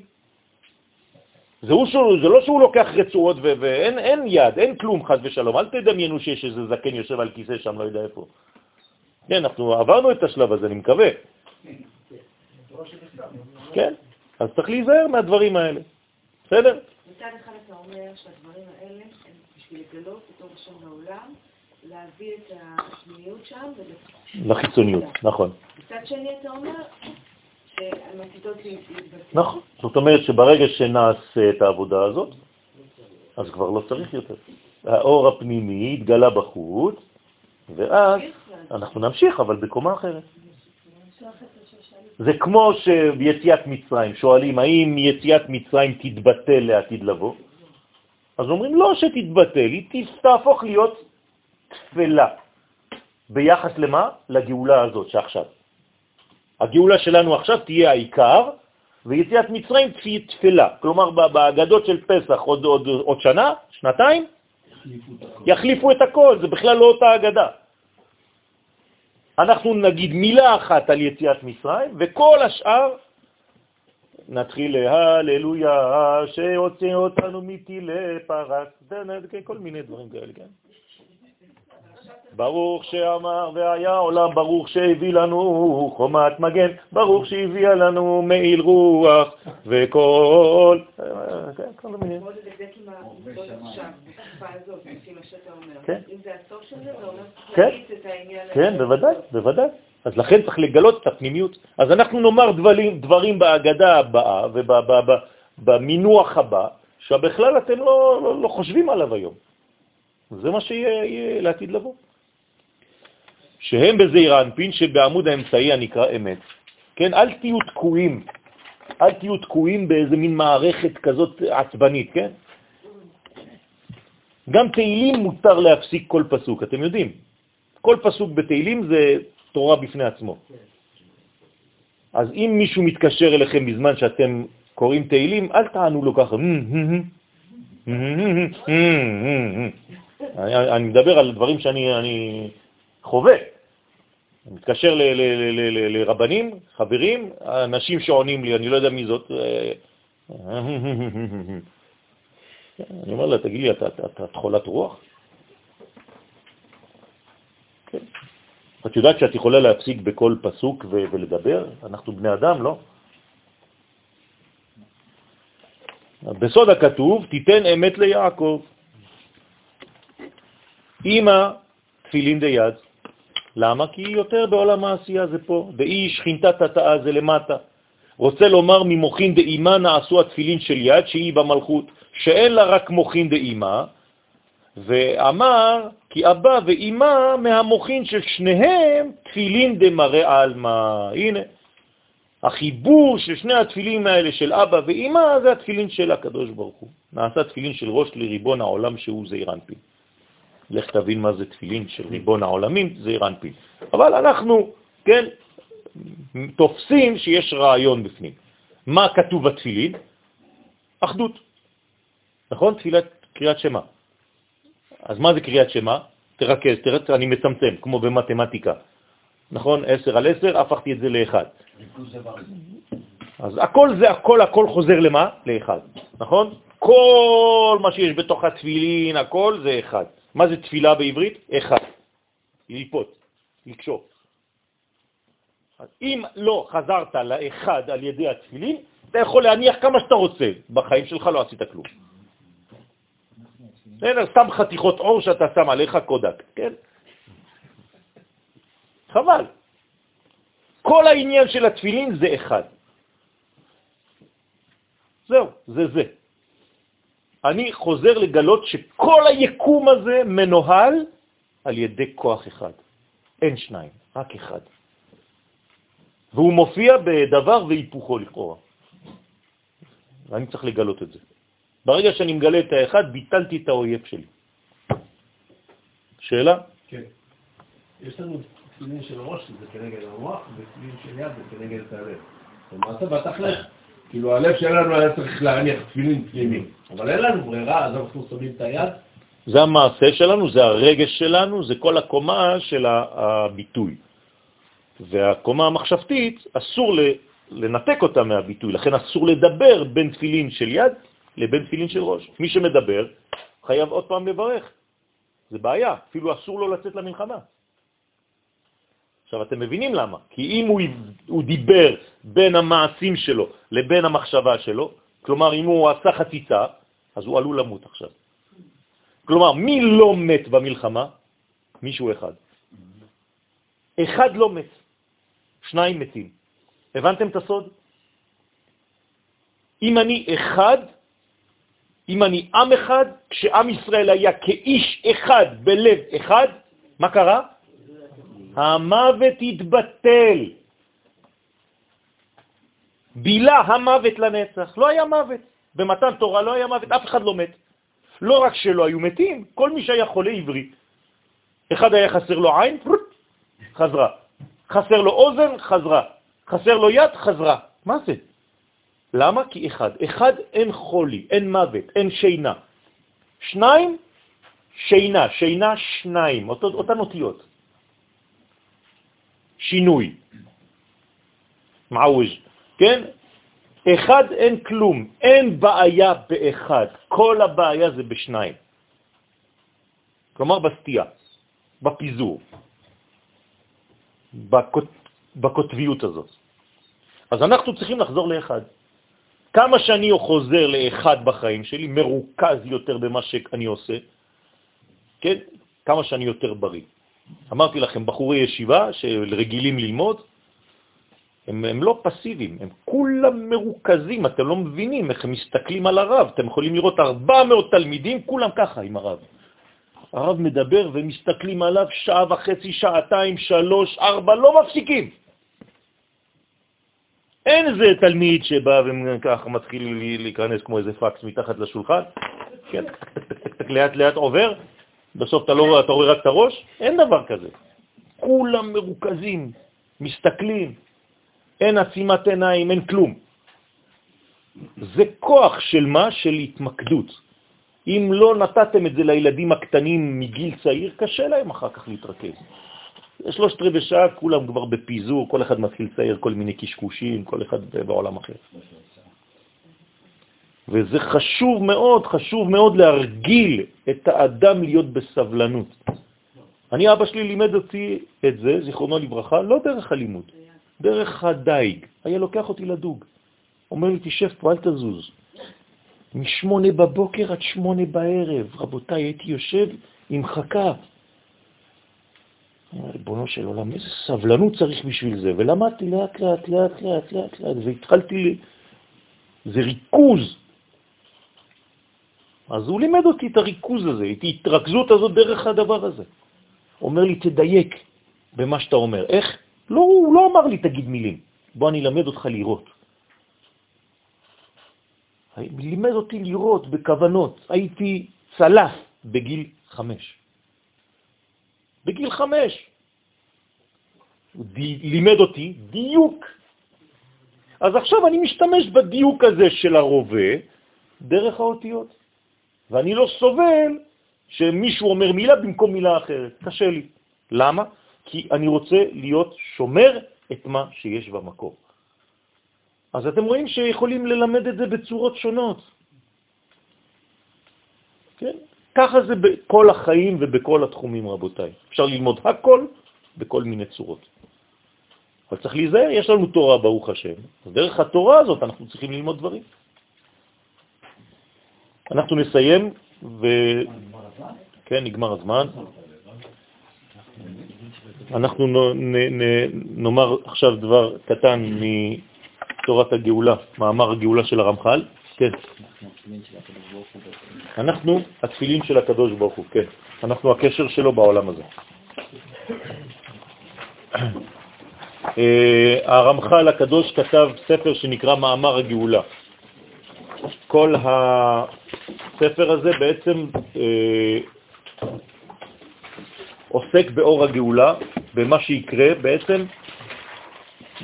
זה, הוא זה לא שהוא לוקח רצועות ו- ואין אין יד, אין כלום חד ושלום. אל תדמיינו שיש איזה זקן יושב על כיסא שם, לא יודע איפה. כן, אנחנו עברנו את השלב הזה, אני מקווה. כן, אז צריך להיזהר מהדברים האלה. בסדר? מצד אחד אתה אומר שהדברים האלה הם בשביל לגלות את אור השם בעולם, להביא את הפנימיות שם, לחיצוניות, נכון. מצד שני אתה אומר. נכון. זאת אומרת שברגע שנעשה את העבודה הזאת, אז כבר לא צריך יותר. האור הפנימי התגלה בחוץ, ואז אנחנו נמשיך, אבל בקומה אחרת. זה כמו שיציאת מצרים, שואלים האם יציאת מצרים תתבטל לעתיד לבוא? אז אומרים לא שתתבטל, היא תהפוך להיות תפלה. ביחס למה? לגאולה הזאת שעכשיו. הגאולה שלנו עכשיו תהיה העיקר, ויציאת מצרים תהיה תפלה. כלומר, בהגדות של פסח עוד, עוד, עוד שנה, שנתיים, יחליפו את הכל, זה בכלל לא אותה הגדה. אנחנו נגיד מילה אחת על יציאת מצרים, וכל השאר נתחיל להללויה, שהוציא אותנו מטילי פרס, כל מיני דברים כאלה, כן? ברוך שאמר והיה עולם, ברוך שהביא לנו חומת מגן, ברוך שהביאה לנו מעיל רוח וכל... כן, כל מיני. כן. שצריך כן. בוודאי, בוודאי. אז לכן צריך לגלות את הפנימיות. אז אנחנו נאמר דברים, בהגדה הבאה ובמינוח הבא, שבכלל אתם לא, לא, לא חושבים עליו היום. זה מה שיהיה יהיה לעתיד לבוא. שהם בזעיר האנפין שבעמוד האמצעי הנקרא אמת. כן, אל תהיו תקועים, אל תהיו תקועים באיזה מין מערכת כזאת עצבנית, כן? גם תהילים מותר להפסיק כל פסוק, אתם יודעים. כל פסוק בתהילים זה תורה בפני עצמו. אז אם מישהו מתקשר אליכם בזמן שאתם קוראים תהילים, אל תענו לו ככה. אני מדבר על דברים שאני חווה. מתקשר לרבנים, חברים, אנשים שעונים לי, אני לא יודע מי זאת. אני אומר לה, תגיד לי, את חולת רוח? כן. את יודעת שאת יכולה להפסיק בכל פסוק ולדבר? אנחנו בני אדם, לא? בסוד הכתוב, תיתן אמת ליעקב. אמא תפילין דיד. למה? כי יותר בעולם העשייה זה פה, דאי שכינתת התאה זה למטה. רוצה לומר ממוחין דאימה נעשו התפילין של יד שהיא במלכות, שאין לה רק מוחין דאימה, ואמר כי אבא ואימא מהמוחין של שניהם תפילין דמראה עלמא. הנה, החיבור של שני התפילין האלה של אבא ואימא זה התפילין של הקדוש ברוך הוא. נעשה תפילין של ראש לריבון העולם שהוא זעיר אנפין. לך תבין מה זה תפילין של ריבון העולמים, זעיר אנפין. אבל אנחנו, כן, תופסים שיש רעיון בפנים. מה כתוב בתפילין? אחדות. נכון? תפילת קריאת שמה. אז מה זה קריאת שמה? תרכז, תראה, אני מצמצם, כמו במתמטיקה. נכון? 10 על 10, הפכתי את זה לאחד. אז הכל זה הכל, הכל חוזר למה? לאחד, נכון? כל מה שיש בתוך התפילין, הכל זה אחד. מה זה תפילה בעברית? אחד. ליפות, לקשור. אם לא חזרת לאחד על ידי התפילין, אתה יכול להניח כמה שאתה רוצה. בחיים שלך לא עשית כלום. בסדר, סתם חתיכות אור שאתה שם עליך קודק, כן? חבל. כל העניין של התפילין זה אחד. זהו, זה זה. אני חוזר לגלות שכל היקום הזה מנוהל על ידי כוח אחד. אין שניים, רק אחד. והוא מופיע בדבר והיפוכו לכאורה. ואני צריך לגלות את זה. ברגע שאני מגלה את האחד, ביטלתי את האויב שלי. שאלה? כן. יש לנו תפילין של הראש, שזה כנגד המוח, ותפילין של יד, זה כנגד הלב. למעשה בתכלך, כאילו הלב שלנו היה צריך להניח תפילין פנימי, אבל אין לנו ברירה, אז אנחנו שמים את היד. זה המעשה שלנו, זה הרגש שלנו, זה כל הקומה של הביטוי. והקומה המחשבתית, אסור לנתק אותה מהביטוי, לכן אסור לדבר בין תפילין של יד לבין תפילין של ראש. מי שמדבר חייב עוד פעם לברך. זה בעיה, אפילו אסור לו לצאת למלחמה. עכשיו, אתם מבינים למה. כי אם הוא, הוא דיבר בין המעשים שלו לבין המחשבה שלו, כלומר, אם הוא עשה חציצה, אז הוא עלול למות עכשיו. כלומר, מי לא מת במלחמה? מישהו אחד. אחד לא מת, שניים מתים. הבנתם את הסוד? אם אני אחד, אם אני עם אחד, כשעם ישראל היה כאיש אחד בלב אחד, מה קרה? המוות התבטל. בילה המוות לנצח. לא היה מוות. במתן תורה לא היה מוות, אף אחד לא מת. לא רק שלא היו מתים, כל מי שהיה חולה עברי. אחד היה חסר לו עין, חזרה. חסר לו אוזן, חזרה. חסר לו יד, חזרה. מה זה? למה? כי אחד. אחד אין חולי, אין מוות, אין שינה. שניים, שינה, שינה שניים, אותו, אותן אותיות. שינוי. מעוויז, כן? אחד אין כלום, אין בעיה באחד, כל הבעיה זה בשניים. כלומר בסטייה, בפיזור, בקוט... בקוטביות הזאת. אז אנחנו צריכים לחזור לאחד. כמה שאני חוזר לאחד בחיים שלי, מרוכז יותר במה שאני עושה, כן? כמה שאני יותר בריא. אמרתי לכם, בחורי ישיבה שרגילים ללמוד, הם, הם לא פסיביים, הם כולם מרוכזים, אתם לא מבינים איך הם מסתכלים על הרב. אתם יכולים לראות 400 תלמידים, כולם ככה עם הרב. הרב מדבר ומסתכלים עליו שעה וחצי, שעתיים, שלוש, ארבע, לא מפסיקים. אין איזה תלמיד שבא וככה מתחיל להיכנס כמו איזה פקס מתחת לשולחן, כן, לאט לאט עובר, בסוף אתה לא רואה, אתה רואה רק את הראש, אין דבר כזה. כולם מרוכזים, מסתכלים. אין עצימת עיניים, אין כלום. זה כוח של מה? של התמקדות. אם לא נתתם את זה לילדים הקטנים מגיל צעיר, קשה להם אחר כך להתרכז. שלושת רבעי שעה, כולם כבר בפיזור, כל אחד מתחיל לצייר כל מיני קשקושים, כל אחד בעולם אחר. וזה חשוב מאוד, חשוב מאוד להרגיל את האדם להיות בסבלנות. אני, אבא שלי לימד אותי את זה, זיכרונו לברכה, לא דרך הלימוד, דרך הדייג. היה לוקח אותי לדוג. אומר לי, תשב פה, אל תזוז. משמונה בבוקר עד שמונה בערב. רבותיי, הייתי יושב עם חכה. ריבונו של עולם, איזה סבלנות צריך בשביל זה. ולמדתי לאט לאט, לאט לאט, לאט לאט, והתחלתי, זה ריכוז. אז הוא לימד אותי את הריכוז הזה, את ההתרכזות הזאת דרך הדבר הזה. אומר לי, תדייק במה שאתה אומר. איך? לא, הוא לא אמר לי, תגיד מילים. בוא אני אלמד אותך לראות. לימד אותי לראות בכוונות. הייתי צלף בגיל חמש. בגיל חמש. הוא די, לימד אותי דיוק. אז עכשיו אני משתמש בדיוק הזה של הרובה דרך האותיות. ואני לא סובל שמישהו אומר מילה במקום מילה אחרת. קשה לי. למה? כי אני רוצה להיות שומר את מה שיש במקור. אז אתם רואים שיכולים ללמד את זה בצורות שונות. כן? ככה זה בכל החיים ובכל התחומים, רבותיי. אפשר ללמוד הכל בכל מיני צורות. אבל צריך להיזהר, יש לנו תורה, ברוך השם. אז דרך התורה הזאת אנחנו צריכים ללמוד דברים. אנחנו נסיים, ו... כן, נגמר הזמן. אנחנו נ, נ, נאמר עכשיו דבר קטן מתורת הגאולה, מאמר הגאולה של הרמח"ל. כן. אנחנו התפילין של הקדוש ברוך הוא, כן. אנחנו הקשר שלו בעולם הזה. אה, הרמח"ל הקדוש כתב ספר שנקרא מאמר הגאולה. כל הספר הזה בעצם אה, עוסק באור הגאולה, במה שיקרה בעצם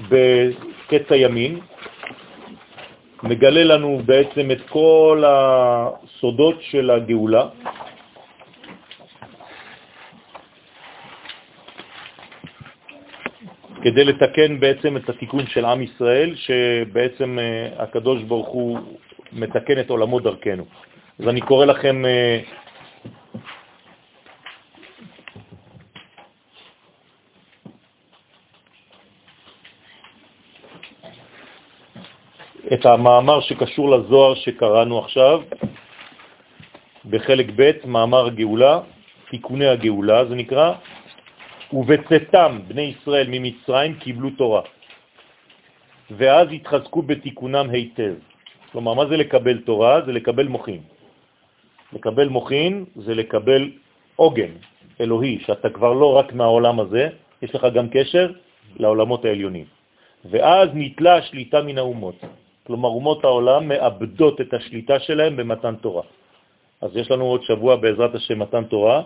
בקץ הימין, מגלה לנו בעצם את כל הסודות של הגאולה. כדי לתקן בעצם את התיקון של עם ישראל, שבעצם אה, הקדוש ברוך הוא מתקן את עולמו דרכנו. אז אני קורא לכם אה, את המאמר שקשור לזוהר שקראנו עכשיו, בחלק ב', מאמר הגאולה, תיקוני הגאולה, זה נקרא, ובצאתם בני ישראל ממצרים קיבלו תורה, ואז התחזקו בתיקונם היטב. כלומר, מה זה לקבל תורה? זה לקבל מוכין. לקבל מוכין זה לקבל עוגן אלוהי, שאתה כבר לא רק מהעולם הזה, יש לך גם קשר לעולמות העליונים. ואז נתלה השליטה מן האומות. כלומר, אומות העולם מאבדות את השליטה שלהם במתן תורה. אז יש לנו עוד שבוע בעזרת השם מתן תורה,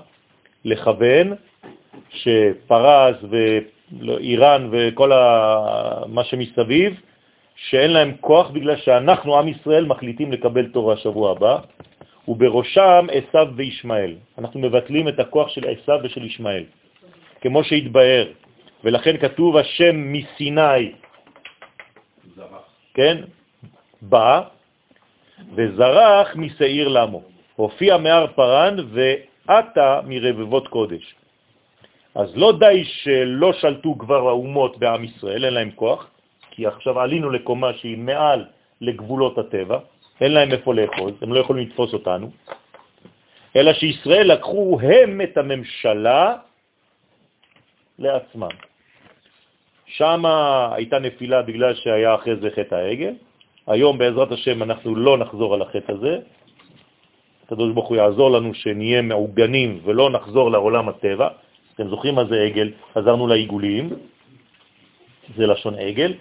לכוון שפרס ואיראן וכל מה שמסביב, שאין להם כוח בגלל שאנחנו, עם ישראל, מחליטים לקבל תורה שבוע הבא, ובראשם עשיו וישמעאל. אנחנו מבטלים את הכוח של עשיו ושל ישמעאל, כמו שהתבהר. ולכן כתוב השם מסיני, כן? בא וזרח משעיר למו. הופיע מהר פרן ועתה מרבבות קודש. אז לא די שלא שלטו כבר האומות בעם ישראל, אין להם כוח, כי עכשיו עלינו לקומה שהיא מעל לגבולות הטבע, אין להם איפה לאחוז, הם לא יכולים לתפוס אותנו, אלא שישראל לקחו הם את הממשלה לעצמם. שם הייתה נפילה בגלל שהיה אחרי זה חטא העגל, היום בעזרת השם אנחנו לא נחזור על החטא הזה, הקדוש ברוך הוא יעזור לנו שנהיה מעוגנים ולא נחזור לעולם הטבע. אתם זוכרים מה זה עגל? חזרנו לעיגולים, זה לשון עגל,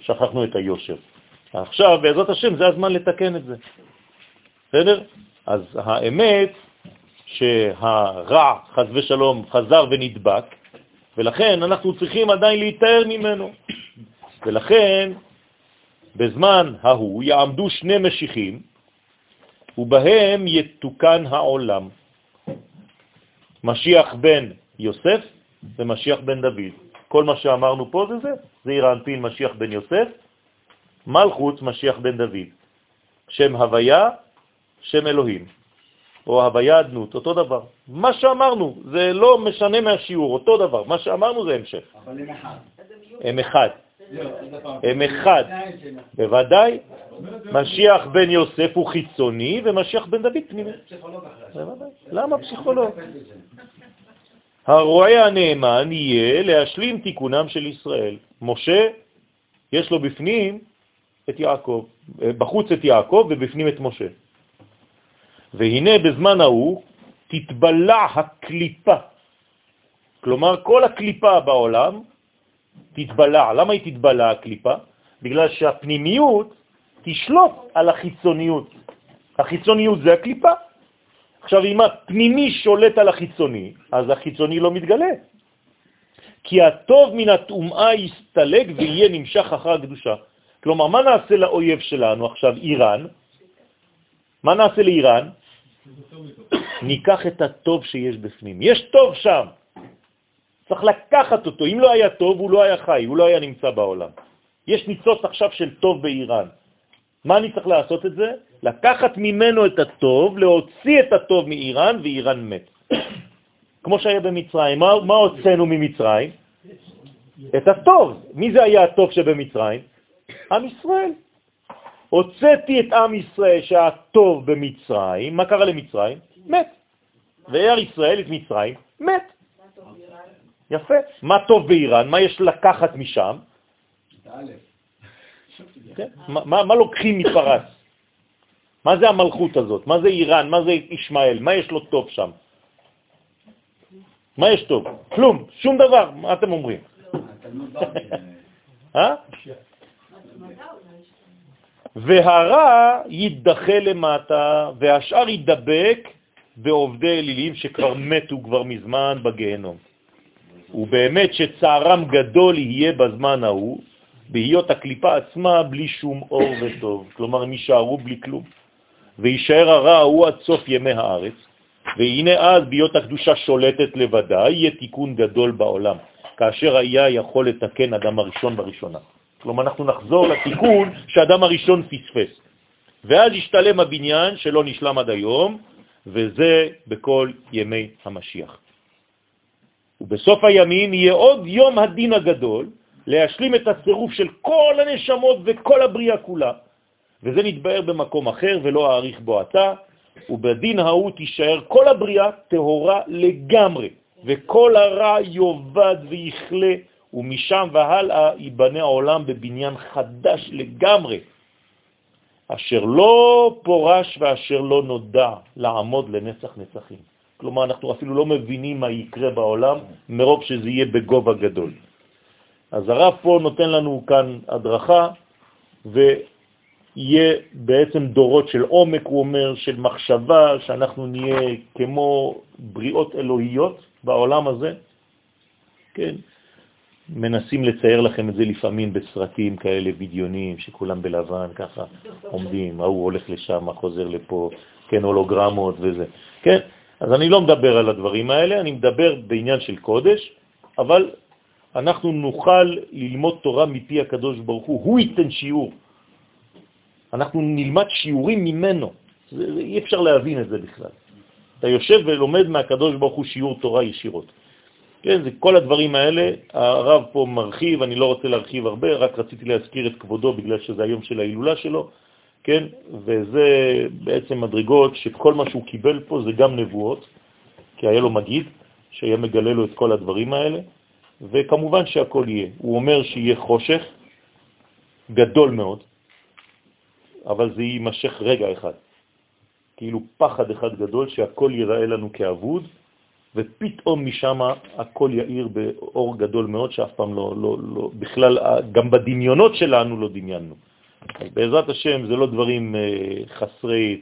שכחנו את היושר. עכשיו, בעזרת השם, זה הזמן לתקן את זה. בסדר? אז האמת שהרע, חז ושלום, חזר ונדבק, ולכן אנחנו צריכים עדיין להתאר ממנו. ולכן בזמן ההוא יעמדו שני משיחים, ובהם יתוקן העולם. משיח בן יוסף ומשיח בן דוד. כל מה שאמרנו פה זה זה, זה אירנפין משיח בן יוסף, מלכות משיח בן דוד. שם הוויה, שם אלוהים, או הוויה אדנות, אותו דבר. מה שאמרנו, זה לא משנה מהשיעור, אותו דבר. מה שאמרנו זה המשך. אבל הם אחד. הם אחד. לא. הם אחד. בוודאי, משיח בן יוסף הוא חיצוני ומשיח בן דוד פנימי. למה פסיכולוג? הרועה הנאמן יהיה להשלים תיקונם של ישראל. משה, יש לו בפנים את יעקב, בחוץ את יעקב ובפנים את משה. והנה בזמן ההוא תתבלע הקליפה. כלומר, כל הקליפה בעולם תתבלע. למה היא תתבלע הקליפה? בגלל שהפנימיות תשלוט על החיצוניות. החיצוניות זה הקליפה. עכשיו, אם הפנימי שולט על החיצוני, אז החיצוני לא מתגלה. כי הטוב מן הטומאה יסתלג ויהיה נמשך אחר הקדושה. כלומר, מה נעשה לאויב שלנו עכשיו, איראן? מה נעשה לאיראן? ניקח את הטוב שיש בפנים. יש טוב שם. צריך לקחת אותו. אם לא היה טוב, הוא לא היה חי, הוא לא היה נמצא בעולם. יש ניצוץ עכשיו של טוב באיראן. מה אני צריך לעשות את זה? לקחת ממנו את הטוב, להוציא את הטוב מאיראן, ואיראן מת. כמו שהיה במצרים. מה, מה הוצאנו ממצרים? את הטוב. מי זה היה הטוב שבמצרים? עם ישראל. הוצאתי את עם ישראל שהטוב במצרים, מה קרה למצרים? מת. ואר ישראל את מצרים, מת. יפה. מה טוב באיראן? מה יש לקחת משם? כן? מה, לוקחים מפרס? מה זה המלכות הזאת? מה זה איראן? מה זה ישמעאל? מה יש לו טוב שם? מה יש טוב? כלום, שום דבר. מה אתם אומרים? אה? והרע יידחה למטה, והשאר יידבק בעובדי אלילים שכבר מתו כבר מזמן בגיהנום. ובאמת שצערם גדול יהיה בזמן ההוא, בהיות הקליפה עצמה בלי שום אור וטוב. כלומר, הם יישארו בלי כלום. וישאר הרע ההוא עד סוף ימי הארץ, והנה אז בהיות הקדושה שולטת לבדה, יהיה תיקון גדול בעולם, כאשר היה יכול לתקן אדם הראשון בראשונה. כלומר, אנחנו נחזור לתיקון שאדם הראשון פספס. ואז ישתלם הבניין שלא נשלם עד היום, וזה בכל ימי המשיח. ובסוף הימים יהיה עוד יום הדין הגדול, להשלים את הצירוף של כל הנשמות וכל הבריאה כולה. וזה נתבהר במקום אחר ולא אאריך בו עתה, ובדין ההוא תישאר כל הבריאה טהורה לגמרי, וכל הרע יובד ויכלה, ומשם והלאה ייבנה העולם בבניין חדש לגמרי, אשר לא פורש ואשר לא נודע לעמוד לנצח נצחים. כלומר, אנחנו אפילו לא מבינים מה יקרה בעולם מרוב שזה יהיה בגובה גדול. אז הרב פה נותן לנו כאן הדרכה, ויהיה בעצם דורות של עומק, הוא אומר, של מחשבה, שאנחנו נהיה כמו בריאות אלוהיות בעולם הזה. כן, מנסים לצייר לכם את זה לפעמים בסרטים כאלה בדיונים, שכולם בלבן ככה עומדים, ההוא הולך לשם, חוזר לפה, כן, הולוגרמות וזה. כן, אז אני לא מדבר על הדברים האלה, אני מדבר בעניין של קודש, אבל אנחנו נוכל ללמוד תורה מפי הקדוש ברוך הוא, הוא ייתן שיעור. אנחנו נלמד שיעורים ממנו. זה, אי אפשר להבין את זה בכלל. אתה יושב ולומד מהקדוש ברוך הוא שיעור תורה ישירות. כן, זה כל הדברים האלה, הרב פה מרחיב, אני לא רוצה להרחיב הרבה, רק רציתי להזכיר את כבודו בגלל שזה היום של ההילולה שלו, כן, וזה בעצם מדרגות שכל מה שהוא קיבל פה זה גם נבואות, כי היה לו מגיד שהיה מגלה לו את כל הדברים האלה, וכמובן שהכל יהיה. הוא אומר שיהיה חושך גדול מאוד, אבל זה יימשך רגע אחד. כאילו פחד אחד גדול שהכל ייראה לנו כאבוד, ופתאום משם הכל יאיר באור גדול מאוד שאף פעם לא, לא, לא, בכלל, גם בדמיונות שלנו לא דמיינו. בעזרת השם זה לא דברים אה, חסרי,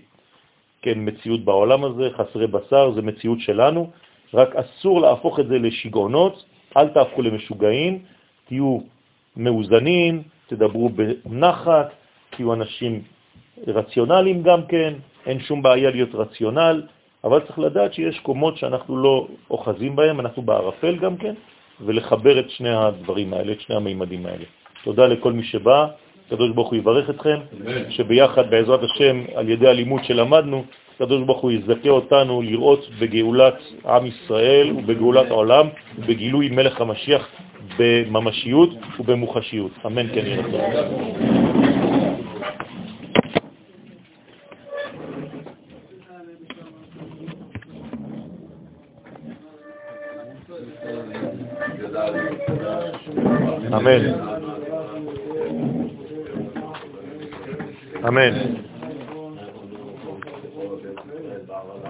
כן, מציאות בעולם הזה, חסרי בשר, זה מציאות שלנו, רק אסור להפוך את זה לשגעונות, אל תהפכו למשוגעים, תהיו מאוזנים, תדברו בנחת, תהיו אנשים רציונליים גם כן, אין שום בעיה להיות רציונל, אבל צריך לדעת שיש קומות שאנחנו לא אוחזים בהם, אנחנו בערפל גם כן, ולחבר את שני הדברים האלה, את שני המימדים האלה. תודה לכל מי שבא, קדוש ברוך הוא יברך אתכם, שביחד בעזרת השם, על ידי הלימוד שלמדנו, קדוש ברוך הוא יזכה אותנו לראות בגאולת עם ישראל ובגאולת העולם, בגילוי מלך המשיח בממשיות ובמוחשיות. אמן כן יהיה. אמן. אמן.